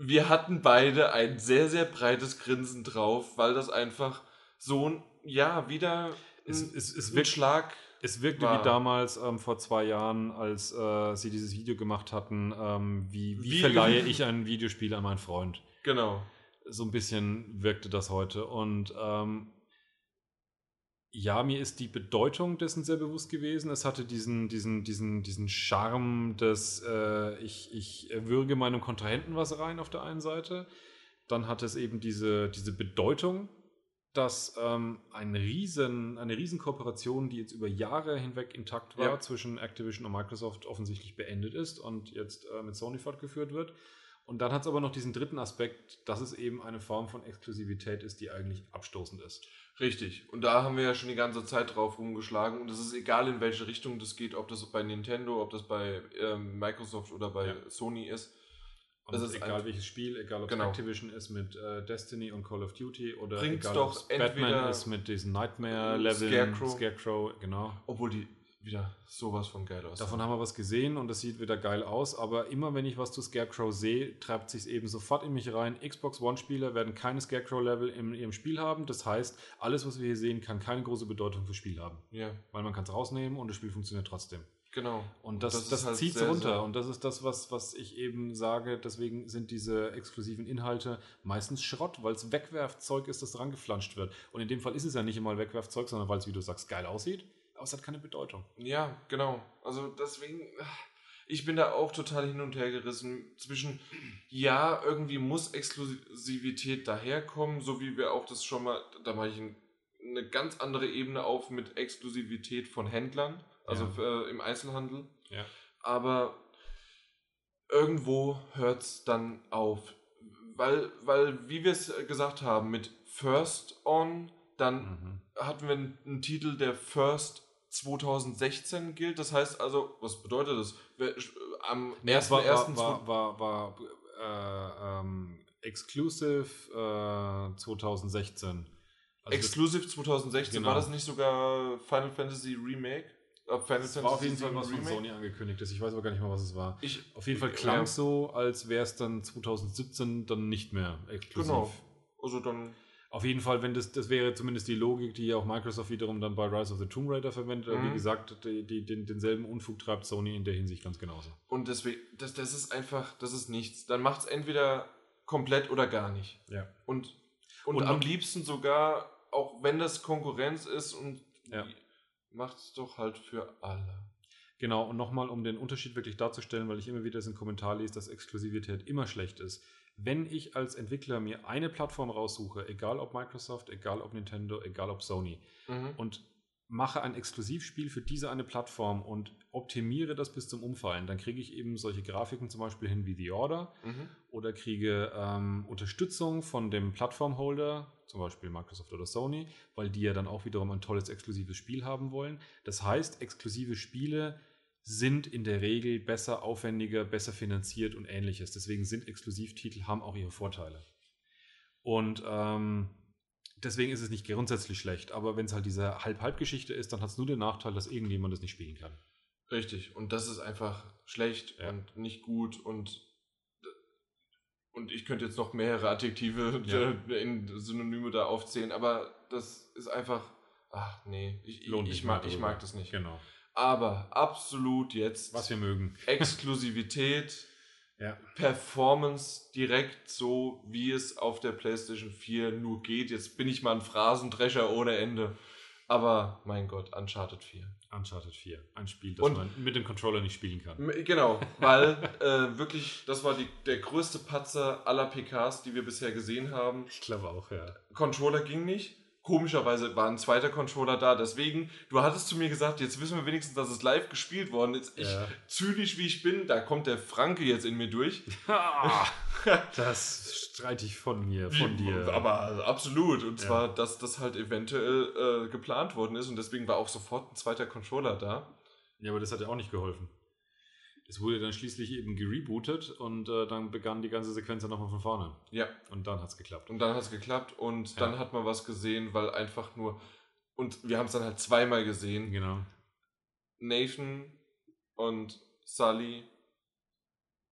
wir hatten beide ein sehr, sehr breites Grinsen drauf, weil das einfach so ein, ja, wieder ein, es, es, es wirkt, Schlag. Es wirkte war. wie damals ähm, vor zwei Jahren, als äh, sie dieses Video gemacht hatten, ähm, wie, wie, wie, verleihe ich ein Videospiel an meinen Freund. Genau. So ein bisschen wirkte das heute. Und ähm, ja, mir ist die Bedeutung dessen sehr bewusst gewesen. Es hatte diesen, diesen, diesen, diesen Charme, dass äh, ich, ich würge meinem Kontrahenten was rein auf der einen Seite. Dann hat es eben diese, diese Bedeutung, dass ähm, ein riesen, eine Riesenkooperation, die jetzt über Jahre hinweg intakt war, ja. zwischen Activision und Microsoft offensichtlich beendet ist und jetzt äh, mit Sony fortgeführt wird. Und dann hat es aber noch diesen dritten Aspekt, dass es eben eine Form von Exklusivität ist, die eigentlich abstoßend ist. Richtig. Und da haben wir ja schon die ganze Zeit drauf rumgeschlagen. Und es ist egal, in welche Richtung das geht, ob das bei Nintendo, ob das bei ähm, Microsoft oder bei ja. Sony ist. Und das ist egal welches Spiel, egal ob es genau. Activision ist mit äh, Destiny und Call of Duty oder Bringt's egal doch ob es Batman ist mit diesen Nightmare-Leveln, Scarecrow. Scarecrow, genau. Obwohl die, wieder sowas von geil aus. Davon haben wir was gesehen und das sieht wieder geil aus, aber immer wenn ich was zu Scarecrow sehe, treibt sich eben sofort in mich rein. Xbox One-Spieler werden keine Scarecrow-Level in ihrem Spiel haben. Das heißt, alles, was wir hier sehen, kann keine große Bedeutung fürs Spiel haben. Ja, Weil man kann es rausnehmen und das Spiel funktioniert trotzdem. genau. Und das, das das, halt zieht sehr, runter. sehr- Und das ist das, was, was ich eben sage. Deswegen sind diese exklusiven Inhalte meistens Schrott, weil es Wegwerfzeug ist, das dran geflanscht wird. Und in dem Fall ist es ja nicht immer Wegwerfzeug, sondern weil es, wie du sagst, geil aussieht. Aber es hat keine Bedeutung. Ja, genau. Also deswegen, ich bin da auch total hin und her gerissen zwischen, ja, irgendwie muss Exklusivität daherkommen, so wie wir auch das schon mal, da mache ich ein, eine ganz andere Ebene auf mit Exklusivität von Händlern, also äh, im Einzelhandel. Ja. Aber irgendwo hört es dann auf. Weil, weil, wie wir es gesagt haben, mit First On, dann Mhm. hatten wir einen, einen Titel, der First 2016 gilt. Das heißt also, was bedeutet das? Wer- Am Nee, 1.1. war, war, war, war, war äh, ähm, Exclusive äh, 2016. Also Exclusive 2016. Genau. War das nicht sogar Final Fantasy Remake? Äh, Final das war auf jeden Fall was von Sony angekündigt ist. Ich weiß aber gar nicht mal, was es war. Ich, Auf jeden Fall klang Ja. es so, als wäre es dann 2017 dann nicht mehr exklusiv. genau. Also dann, Auf jeden Fall, wenn das, das wäre zumindest die Logik, die ja auch Microsoft wiederum dann bei Rise of the Tomb Raider verwendet. Aber Mhm. Wie gesagt, die, die, den, denselben Unfug treibt Sony in der Hinsicht ganz genauso. und deswegen, das, das ist einfach, das ist nichts. Dann macht es entweder komplett oder gar nicht. Ja. Und, und, Und am noch- liebsten sogar, auch wenn das Konkurrenz ist und Ja. macht es doch halt für alle. Genau, und nochmal, um den Unterschied wirklich darzustellen, weil ich immer wieder einen Kommentar lese, dass Exklusivität immer schlecht ist. Wenn ich als Entwickler mir eine Plattform raussuche, egal ob Microsoft, egal ob Nintendo, egal ob Sony, Mhm. und mache ein Exklusivspiel für diese eine Plattform und optimiere das bis zum Umfallen, dann kriege ich eben solche Grafiken zum Beispiel hin wie The Order Mhm. oder kriege ähm, Unterstützung von dem Plattformholder, zum Beispiel Microsoft oder Sony, weil die ja dann auch wiederum ein tolles exklusives Spiel haben wollen. Das heißt, exklusive Spiele sind in der Regel besser, aufwendiger, besser finanziert und ähnliches. Deswegen sind Exklusivtitel, haben auch ihre Vorteile. Und ähm, deswegen ist es nicht grundsätzlich schlecht, aber wenn es halt diese Halb-Halb-Geschichte ist, dann hat es nur den Nachteil, dass irgendjemand das nicht spielen kann. Richtig. Und das ist einfach schlecht Ja. und nicht gut und und ich könnte jetzt noch mehrere Adjektive Ja. in Synonyme da aufzählen, aber das ist einfach, ach nee, ich, ich, nicht mag, ich mag das nicht. Genau. Aber absolut jetzt Was wir mögen. Exklusivität, Ja. Performance direkt so, wie es auf der PlayStation 4 nur geht. Jetzt bin ich mal ein Phrasendrescher ohne Ende. Aber mein Gott, Uncharted 4. Uncharted 4. Ein Spiel, das Und- man mit dem Controller nicht spielen kann. Genau, weil äh, wirklich, das war die, der größte Patzer aller PKs, die wir bisher gesehen haben. Ich glaube auch, ja. Controller ging nicht. Komischerweise war ein zweiter Controller da. Deswegen, du hattest zu mir gesagt, jetzt wissen wir wenigstens, dass es live gespielt worden ist. Ich, Ja. zynisch wie ich bin, da kommt der Franke jetzt in mir durch. das streite ich von mir, von dir. Aber absolut. Und Ja. zwar, dass das halt eventuell äh, geplant worden ist. Und deswegen war auch sofort ein zweiter Controller da. ja, aber das hat ja auch nicht geholfen. Es wurde dann schließlich eben gerebootet und äh, dann begann die ganze Sequenz dann nochmal von vorne. Ja. Und dann hat es geklappt. Und dann hat es geklappt und Ja. dann hat man was gesehen, weil einfach nur. Und wir haben es dann halt zweimal gesehen. Genau. Nathan und Sully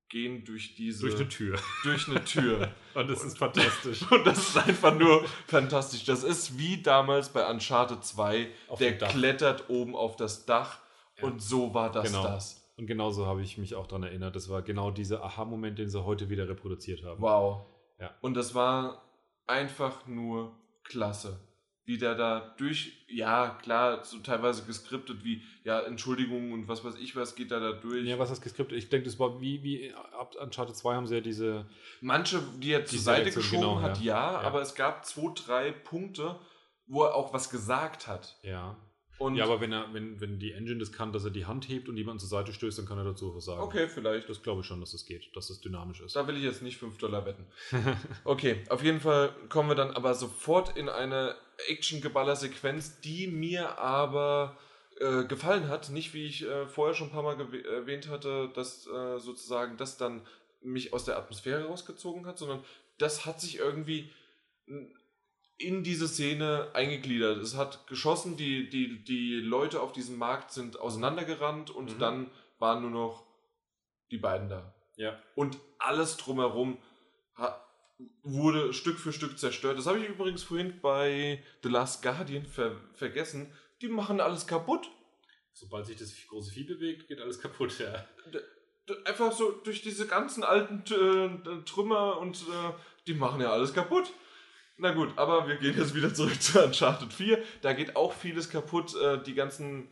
gehen durch diese. Durch eine Tür. durch eine Tür. Und das ist fantastisch. Und das ist einfach nur fantastisch. Das ist wie damals bei Uncharted 2. Auf der klettert oben auf das Dach. Ja. Und so war das Genau. das. Und genauso habe ich mich auch daran erinnert. Das war genau dieser Aha-Moment, den sie heute wieder reproduziert haben. Wow. Ja. Und das war einfach nur klasse. Wie der da durch, ja klar, so teilweise geskriptet wie, ja, Entschuldigung und was weiß ich was, geht da da durch. Ja, was das geskriptet? Ich denke, das war wie, wie ab Uncharted 2 haben sie ja diese. Manche, die er zur Seite Reaktion, geschoben genau, hat, ja. ja. aber es gab zwei, drei Punkte, wo er auch was gesagt hat. Ja. Und ja, aber wenn er, wenn, wenn die Engine das kann, dass er die Hand hebt und jemanden zur Seite stößt, dann kann er dazu was sagen. okay, vielleicht. Das glaube ich schon, dass das geht, dass das dynamisch ist. Da will ich jetzt nicht 5 Dollar wetten. Okay, auf jeden Fall kommen wir dann aber sofort in eine Action-Geballer-Sequenz, die mir aber äh, gefallen hat. Nicht wie ich äh, vorher schon ein paar Mal erwähnt hatte, dass äh, sozusagen das dann mich aus der Atmosphäre rausgezogen hat, sondern das hat sich irgendwie. In diese Szene eingegliedert. Es hat geschossen, die, die, die Leute auf diesem Markt sind auseinandergerannt und Mhm. dann waren nur noch die beiden da. Ja. Und alles drumherum ha- wurde Stück für Stück zerstört. Das habe ich übrigens vorhin bei The Last Guardian ver vergessen. Die machen alles kaputt. Sobald sich das große Vieh bewegt, geht alles kaputt, ja. D- Einfach so durch diese ganzen alten äh, Trümmer und äh, die machen ja alles kaputt. Na gut, aber wir gehen jetzt wieder zurück zu Uncharted 4. Da geht auch vieles kaputt. Äh, die ganzen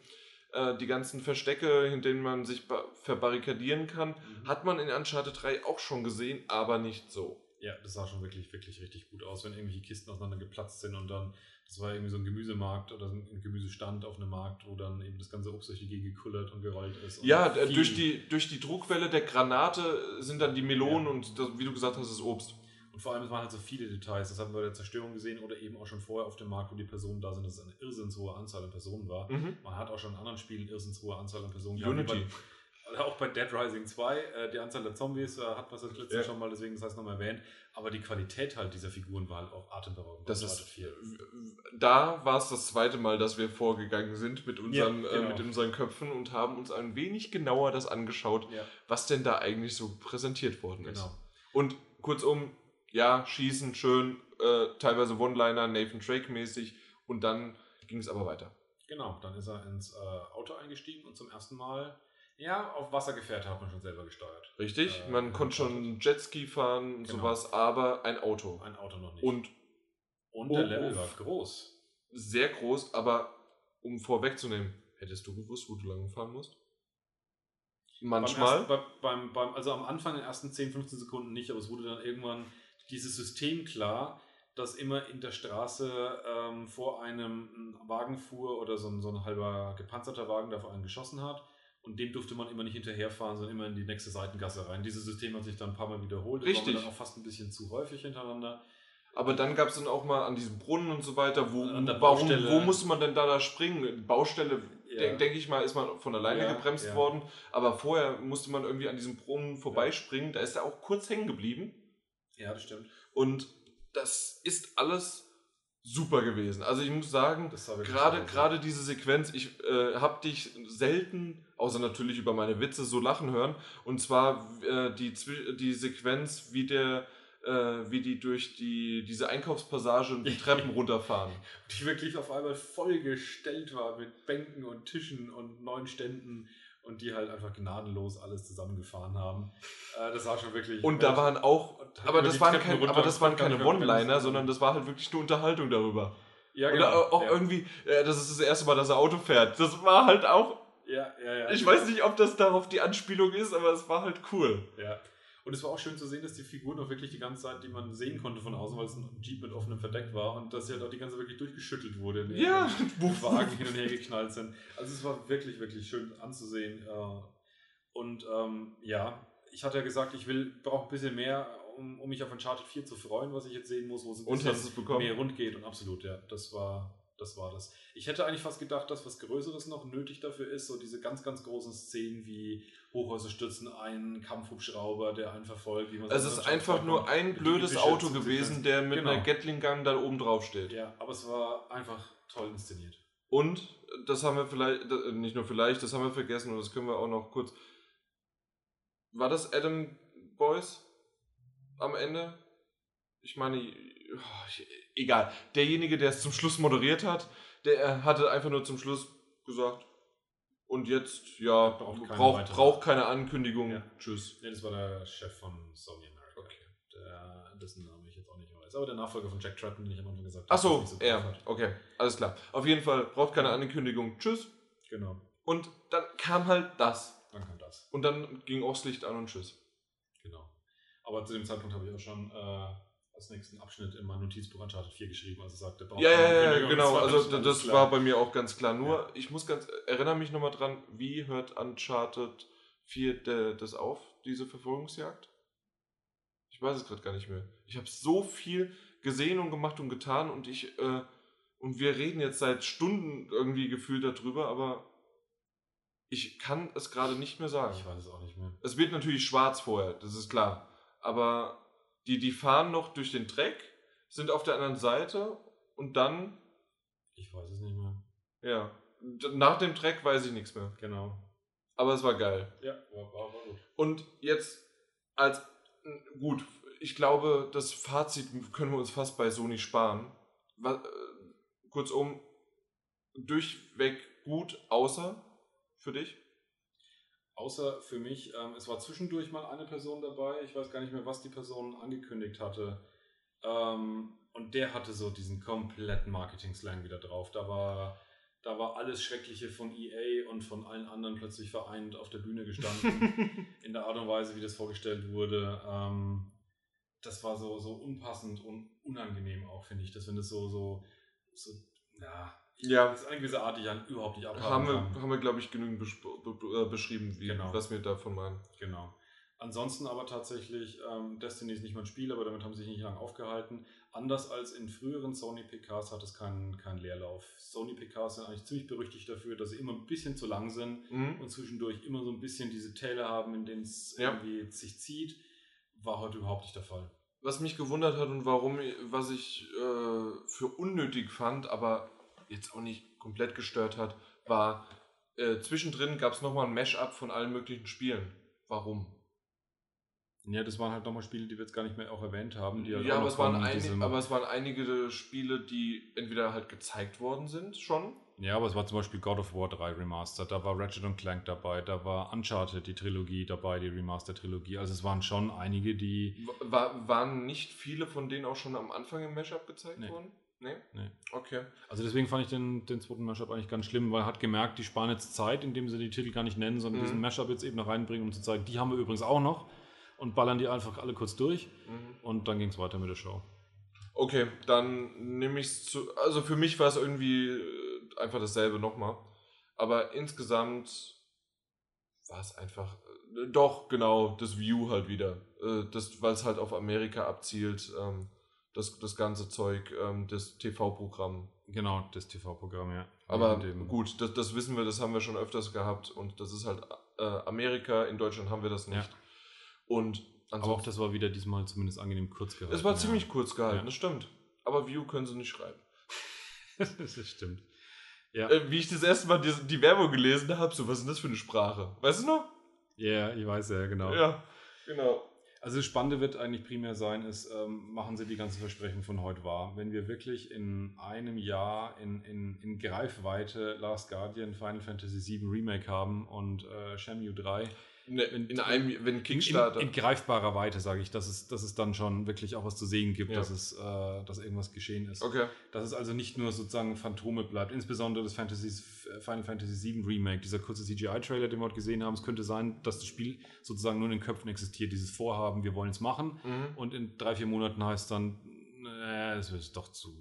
äh, die ganzen Verstecke, in denen man sich ba- verbarrikadieren kann, hat man in Uncharted 3 auch schon gesehen, aber nicht so. Ja, das sah schon wirklich, wirklich richtig gut aus, wenn irgendwelche Kisten auseinander geplatzt sind und dann, das war irgendwie so ein Gemüsemarkt oder so ein Gemüsestand auf einem Markt, wo dann eben das ganze Obst durch die Gegend gekullert und gerollt ist. Und Ja, durch die, durch die Druckwelle der Granate sind dann die Melonen Ja. und das, wie du gesagt hast, das Obst. Und vor allem, es waren halt so viele Details. Das haben wir bei der Zerstörung gesehen oder eben auch schon vorher auf dem Markt, wo die Personen da sind, dass es eine irrsinnshohe Anzahl an Personen war. Mhm. Man hat auch schon in anderen Spielen irrsinnshohe Anzahl an Personen Unity. Bei, auch bei Dead Rising 2, äh, die Anzahl der Zombies äh, hat man das letzte Ja. schon mal, deswegen das heißt nochmal erwähnt. Aber die Qualität halt dieser Figuren war halt auch atemberaubend. Das ist, 4. da war es das zweite Mal, dass wir vorgegangen sind mit unseren, Ja, äh, genau. mit unseren Köpfen und haben uns ein wenig genauer das angeschaut, Ja, was denn da eigentlich so präsentiert worden ist. genau. Und kurzum, ja, schießen, schön, äh, teilweise One-Liner, Nathan Drake-mäßig und dann ging es aber weiter. Genau, dann ist er ins äh, Auto eingestiegen und zum ersten Mal, ja, auf Wassergefährte hat man schon selber gesteuert. Richtig? Äh, Man konnte schon Jetski fahren und Genau. sowas, aber ein Auto. Ein Auto noch nicht. Und und der Oh, Level war groß. sehr groß, aber um vorwegzunehmen, hättest du gewusst, wo du lang fahren musst? Manchmal. Beim ersten, bei, beim, beim, also am Anfang, in den ersten 10, 15 Sekunden nicht, aber es wurde dann irgendwann dieses System klar, dass immer in der Straße ähm, vor einem ein Wagen fuhr oder so ein, so ein halber gepanzerter Wagen, der vor einen geschossen hat. Und dem durfte man immer nicht hinterherfahren, sondern immer in die nächste Seitengasse rein. Dieses System hat sich dann ein paar Mal wiederholt. Das Richtig. war dann auch fast ein bisschen zu häufig hintereinander. Aber dann gab es dann auch mal an diesem Brunnen und so weiter, wo, warum, wo musste man denn da, da springen? Baustelle, Ja. denk- denke ich mal, ist man von alleine Ja, gebremst ja. worden. Aber vorher musste man irgendwie an diesem Brunnen vorbeispringen. Da ist er auch kurz hängen geblieben. Ja, das stimmt. Und das ist alles super gewesen. Also ich muss sagen, gerade gerade diese Sequenz, ich äh, habe dich selten, außer natürlich über meine Witze, so lachen hören. Und zwar äh, die, die Sequenz, wie der äh, wie die durch die, diese Einkaufspassage und die Treppen runterfahren. die wirklich auf einmal vollgestellt war mit Bänken und Tischen und neuen Ständen und die halt einfach gnadenlos alles zusammengefahren haben. Äh, das war schon wirklich. Und da waren auch, aber das waren, kein, runter aber das waren keine. One-Liner, sondern das war halt wirklich eine Unterhaltung darüber. ja, Oder genau. auch ja. irgendwie, äh, das ist das erste Mal, dass er Auto fährt. Das war halt auch, Ja, ja, ja. ich weiß nicht, ob das darauf die Anspielung ist, aber es war halt cool. Ja. Und es war auch schön zu sehen, dass die Figuren auch wirklich die ganze Zeit, die man sehen konnte von außen, weil es ein Jeep mit offenem Verdeck war und dass sie halt auch die ganze Zeit wirklich durchgeschüttelt wurde. in Ja, Wagen hin und her geknallt sind. Also es war wirklich, wirklich schön anzusehen. äh, Und ähm, ja, ich hatte ja gesagt, ich will brauche ein bisschen mehr, um, um mich auf Uncharted 4 zu freuen, was ich jetzt sehen muss, wo es ein bisschen mehr rund geht. Und absolut, ja, das war, das war das. Ich hätte eigentlich fast gedacht, dass was Größeres noch nötig dafür ist, so diese ganz, ganz großen Szenen wie Hochhäuser stürzen ein, Kampfhubschrauber, der einen verfolgt. Wie man Es ist einfach nur ein blödes Auto gewesen, der mit Genau. einer Gatling-Gun da oben drauf steht. Ja, aber es war einfach toll inszeniert. Und, das haben wir vielleicht, äh, nicht nur vielleicht, das haben wir vergessen und das können wir auch noch kurz. War das Adam Boyce am Ende? Ich meine, oh, ich- egal. Derjenige, der es zum Schluss moderiert hat, der hatte einfach nur zum Schluss gesagt, und jetzt, ja, Braucht keine braucht, braucht keine Ankündigung. Ja. Tschüss. Ne, das war der Chef von Sony America. Okay. Der, dessen Namen ich jetzt auch nicht weiß. Aber der Nachfolger von Jack Tratton, den ich am Anfang gesagt Ach habe. so, er. drauf hat. Okay, alles klar. Auf jeden Fall braucht keine Ankündigung. Tschüss. Genau, Und dann kam halt das. dann kam das. Und dann ging auch das Licht an und tschüss. Genau. Aber zu dem Zeitpunkt habe ich auch schon äh, als nächsten Abschnitt in mein Notizbuch Uncharted 4 geschrieben. Also sagte, braucht Ja, ja, ja, genau. das Also das klar. war bei mir auch ganz klar. Nur, ich muss ganz, erinnere mich nochmal dran, wie hört Uncharted 4 de, das auf, diese Verfolgungsjagd? Ich weiß es gerade gar nicht mehr. Ich habe so viel gesehen und gemacht und getan und ich, äh, und wir reden jetzt seit Stunden irgendwie gefühlt darüber, aber ich kann es gerade nicht mehr sagen. Ich weiß es auch nicht mehr. Es wird natürlich schwarz vorher, das ist klar. Aber die, die fahren noch durch den Dreck, sind auf der anderen Seite und dann. Ich weiß es nicht mehr. Ja. Nach dem Track weiß ich nichts mehr. Genau. Aber es war geil. Ja, war, war, war gut. Und jetzt als. Gut, ich glaube, das Fazit können wir uns fast bei Sony sparen. Was, äh, kurzum, durchweg gut, außer für dich? Außer für mich, ähm, es war zwischendurch mal eine Person dabei, ich weiß gar nicht mehr, was die Person angekündigt hatte. Ähm, und der hatte so diesen kompletten Marketing-Slang wieder drauf. Da war, da war alles Schreckliche von EA und von allen anderen plötzlich vereint auf der Bühne gestanden. in der Art und Weise, wie das vorgestellt wurde. Ähm, das war so, so unpassend und unangenehm auch, finde ich. Dass wenn das so, so, so, ja, Ja, das ist eine gewisse Art, die ich dann überhaupt nicht abhaben haben wir, kann. haben wir glaube ich, genügend be- äh, beschrieben, wie, Genau. was wir davon meinen. Genau. Ansonsten aber tatsächlich, ähm, Destiny ist nicht mein Spiel, aber damit haben sie sich nicht lange aufgehalten. Anders als in früheren Sony PKs hat es keinen, keinen Leerlauf. Sony PKs sind eigentlich ziemlich berüchtigt dafür, dass sie immer ein bisschen zu lang sind Mhm. und zwischendurch immer so ein bisschen diese Täler haben, in denen es Ja. irgendwie sich zieht. War heute überhaupt nicht der Fall. Was mich gewundert hat und warum, was ich äh, für unnötig fand, aber jetzt auch nicht komplett gestört hat, war, äh, zwischendrin gab es nochmal ein Mash-up von allen möglichen Spielen. Warum? Ja, das waren halt nochmal Spiele, die wir jetzt gar nicht mehr auch erwähnt haben. Halt ja, aber es, waren von einig, diesem- aber es waren einige Spiele, die entweder halt gezeigt worden sind schon. Ja, aber es war zum Beispiel God of War 3 Remastered, da war Ratchet und Clank dabei, da war Uncharted, die Trilogie dabei, die Remaster-Trilogie. Also es waren schon einige, die. War, waren nicht viele von denen auch schon am Anfang im Mashup gezeigt Nee. worden? Nee? Nee. Okay. Also deswegen fand ich den, den zweiten Mashup eigentlich ganz schlimm, weil er hat gemerkt, die sparen jetzt Zeit, indem sie die Titel gar nicht nennen, sondern Mhm. diesen Mashup jetzt eben noch reinbringen, um zu zeigen, die haben wir übrigens auch noch und ballern die einfach alle kurz durch Mhm. und dann ging es weiter mit der Show. Okay, dann nehme ich es zu. Also für mich war es irgendwie äh, einfach dasselbe nochmal. Aber insgesamt war es einfach. Äh, doch, genau, das View halt wieder. Äh, das, Weil es halt auf Amerika abzielt. Ähm, das, das ganze Zeug, ähm, das TV-Programm. Genau, das TV-Programm, ja. Aber gut, das, das wissen wir, das haben wir schon öfters gehabt. Und das ist halt äh, Amerika. In Deutschland haben wir das nicht. Ja. Und Aber auch das war wieder diesmal zumindest angenehm kurz gehalten. es war ja. ziemlich kurz gehalten, Ja. das stimmt. Aber View können sie nicht schreiben. das stimmt. Ja, Äh, wie ich das erste Mal die, die Werbung gelesen habe, so, was ist denn das für eine Sprache? Weißt du noch? ja, ich weiß ja, genau. Ja, genau. Also das Spannende wird eigentlich primär sein, ist, ähm, machen Sie die ganzen Versprechen von heute wahr. Wenn wir wirklich in einem Jahr in, in, in Greifweite Last Guardian, Final Fantasy VII Remake haben und äh, Shenmue 3 Ne, in, In- einem, wenn in, Kickstarter. in greifbarer Weite, sage ich, dass es, dass es dann schon wirklich auch was zu sehen gibt, Ja. dass, es, äh, dass irgendwas geschehen ist. okay. Dass es also nicht nur sozusagen Phantome bleibt, insbesondere das Fantasy, Final Fantasy VII Remake, dieser kurze CGI-Trailer, den wir heute gesehen haben. Es könnte sein, dass das Spiel sozusagen nur in den Köpfen existiert, dieses Vorhaben, wir wollen es machen. Mhm. Und in drei, vier Monaten heißt dann, äh, es wird doch zu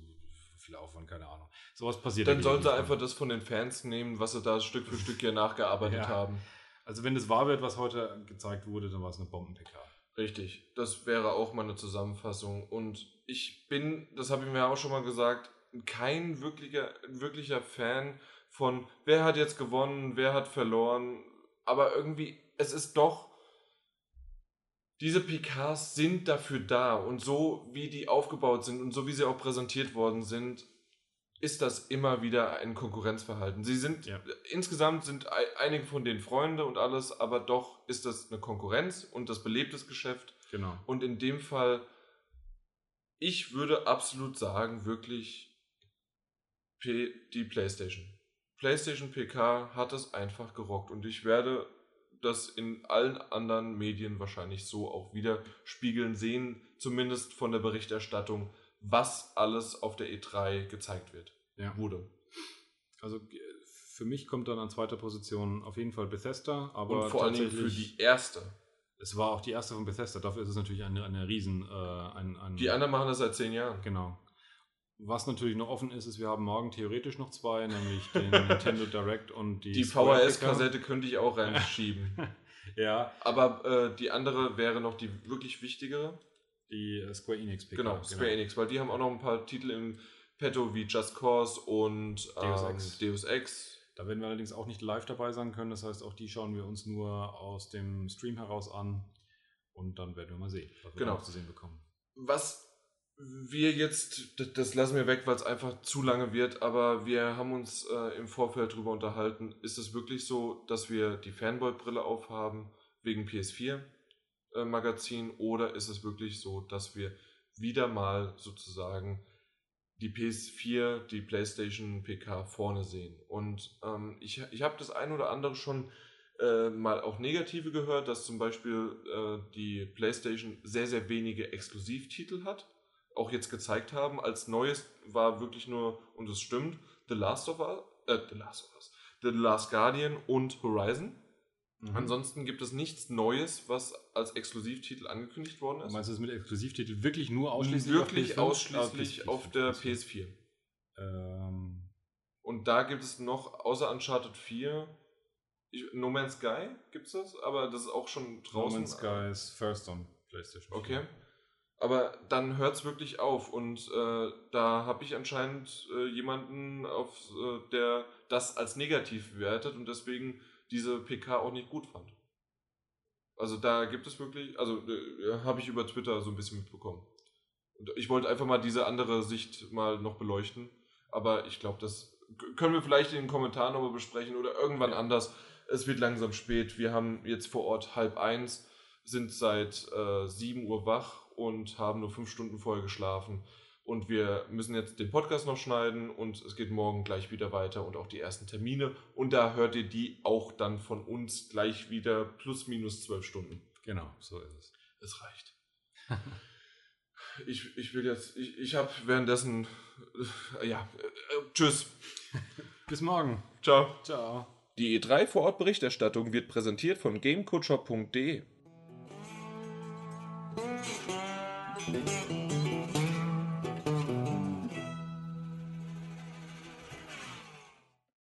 viel Aufwand, keine Ahnung. Sowas passiert. Dann sollen sie einfach das von den Fans nehmen, was sie da Stück für Stück hier nachgearbeitet Ja. haben. Also wenn das wahr wird, was heute gezeigt wurde, dann war es eine Bomben-PK. Richtig. Das wäre auch meine Zusammenfassung. Und ich bin, das habe ich mir auch schon mal gesagt, kein wirklicher, wirklicher Fan von, wer hat jetzt gewonnen, wer hat verloren. Aber irgendwie, es ist doch, diese PKs sind dafür da. Und so wie die aufgebaut sind und so wie sie auch präsentiert worden sind, ist das immer wieder ein Konkurrenzverhalten. Sie sind, Ja. insgesamt sind ei- einige von denen Freunde und alles, aber doch ist das eine Konkurrenz und das belebt das Geschäft. Genau. Und in dem Fall, ich würde absolut sagen, wirklich P die PlayStation. PlayStation PK hat es einfach gerockt und ich werde das in allen anderen Medien wahrscheinlich so auch wieder spiegeln sehen, zumindest von der Berichterstattung, was alles auf der E3 gezeigt wird, Ja. wurde. Also äh, für mich kommt dann an zweiter Position auf jeden Fall Bethesda, aber und vor allen Dingen für die erste. Es war auch die erste von Bethesda, dafür ist es natürlich eine, eine Riesen, äh, ein, ein Die anderen machen das seit zehn Jahren. Genau. Was natürlich noch offen ist, ist, wir haben morgen theoretisch noch zwei, nämlich den Nintendo Direct und die Die VHS-Kassette könnte ich auch reinschieben. Ja, Aber äh, die andere wäre noch die wirklich wichtigere. Die äh, Square Enix PK. Genau, Square Enix, weil die haben auch noch ein paar Titel im Petto wie Just Cause und Deus ähm, Ex. Deus Ex. Da werden wir allerdings auch nicht live dabei sein können, das heißt, auch die schauen wir uns nur aus dem Stream heraus an und dann werden wir mal sehen, was wir Genau. zu sehen bekommen. Was wir jetzt, das lassen wir weg, weil es einfach zu lange wird, aber wir haben uns äh, im Vorfeld darüber unterhalten, ist es wirklich so, dass wir die Fanboy-Brille aufhaben wegen PS4-Magazin äh, oder ist es wirklich so, dass wir wieder mal sozusagen die PS4, die PlayStation PK vorne sehen? Und ähm, ich, ich habe das ein oder andere schon äh, mal auch negative gehört, dass zum Beispiel äh, die PlayStation sehr, sehr wenige Exklusivtitel hat auch jetzt gezeigt haben. Als neues war wirklich nur, und es stimmt, The Last of Us, äh, The Last of Us, The Last Guardian und Horizon. Mhm. Ansonsten gibt es nichts Neues, was als Exklusivtitel angekündigt worden ist. Meinst du das mit Exklusivtitel wirklich nur ausschließlich wirklich auf ausschließlich auf, der PS4? Ähm. Und da gibt es noch, außer Uncharted 4, ich, No Man's Sky gibt es das, aber das ist auch schon draußen. No Man's Sky ist First on PlayStation 4. Okay. Aber dann hört es wirklich auf und äh, da habe ich anscheinend äh, jemanden, auf, äh, der das als negativ bewertet und deswegen diese PK auch nicht gut fand. Also da gibt es wirklich, also äh, habe ich über Twitter so ein bisschen mitbekommen. Und ich wollte einfach mal diese andere Sicht mal noch beleuchten, aber ich glaube, das können wir vielleicht in den Kommentaren nochmal besprechen oder irgendwann ja. anders. Es wird langsam spät. Wir haben jetzt vor Ort halb eins, sind seit äh, 7 Uhr wach und haben nur fünf Stunden vorher geschlafen. Und wir müssen jetzt den Podcast noch schneiden und es geht morgen gleich wieder weiter und auch die ersten Termine. Und da hört ihr die auch dann von uns gleich wieder plus minus zwölf Stunden. Genau, so ist es. Es reicht. ich, ich will jetzt, ich, ich habe währenddessen, äh, ja, äh, tschüss. Bis morgen. Ciao. Ciao. Die E3 Vorort-Berichterstattung wird präsentiert von you.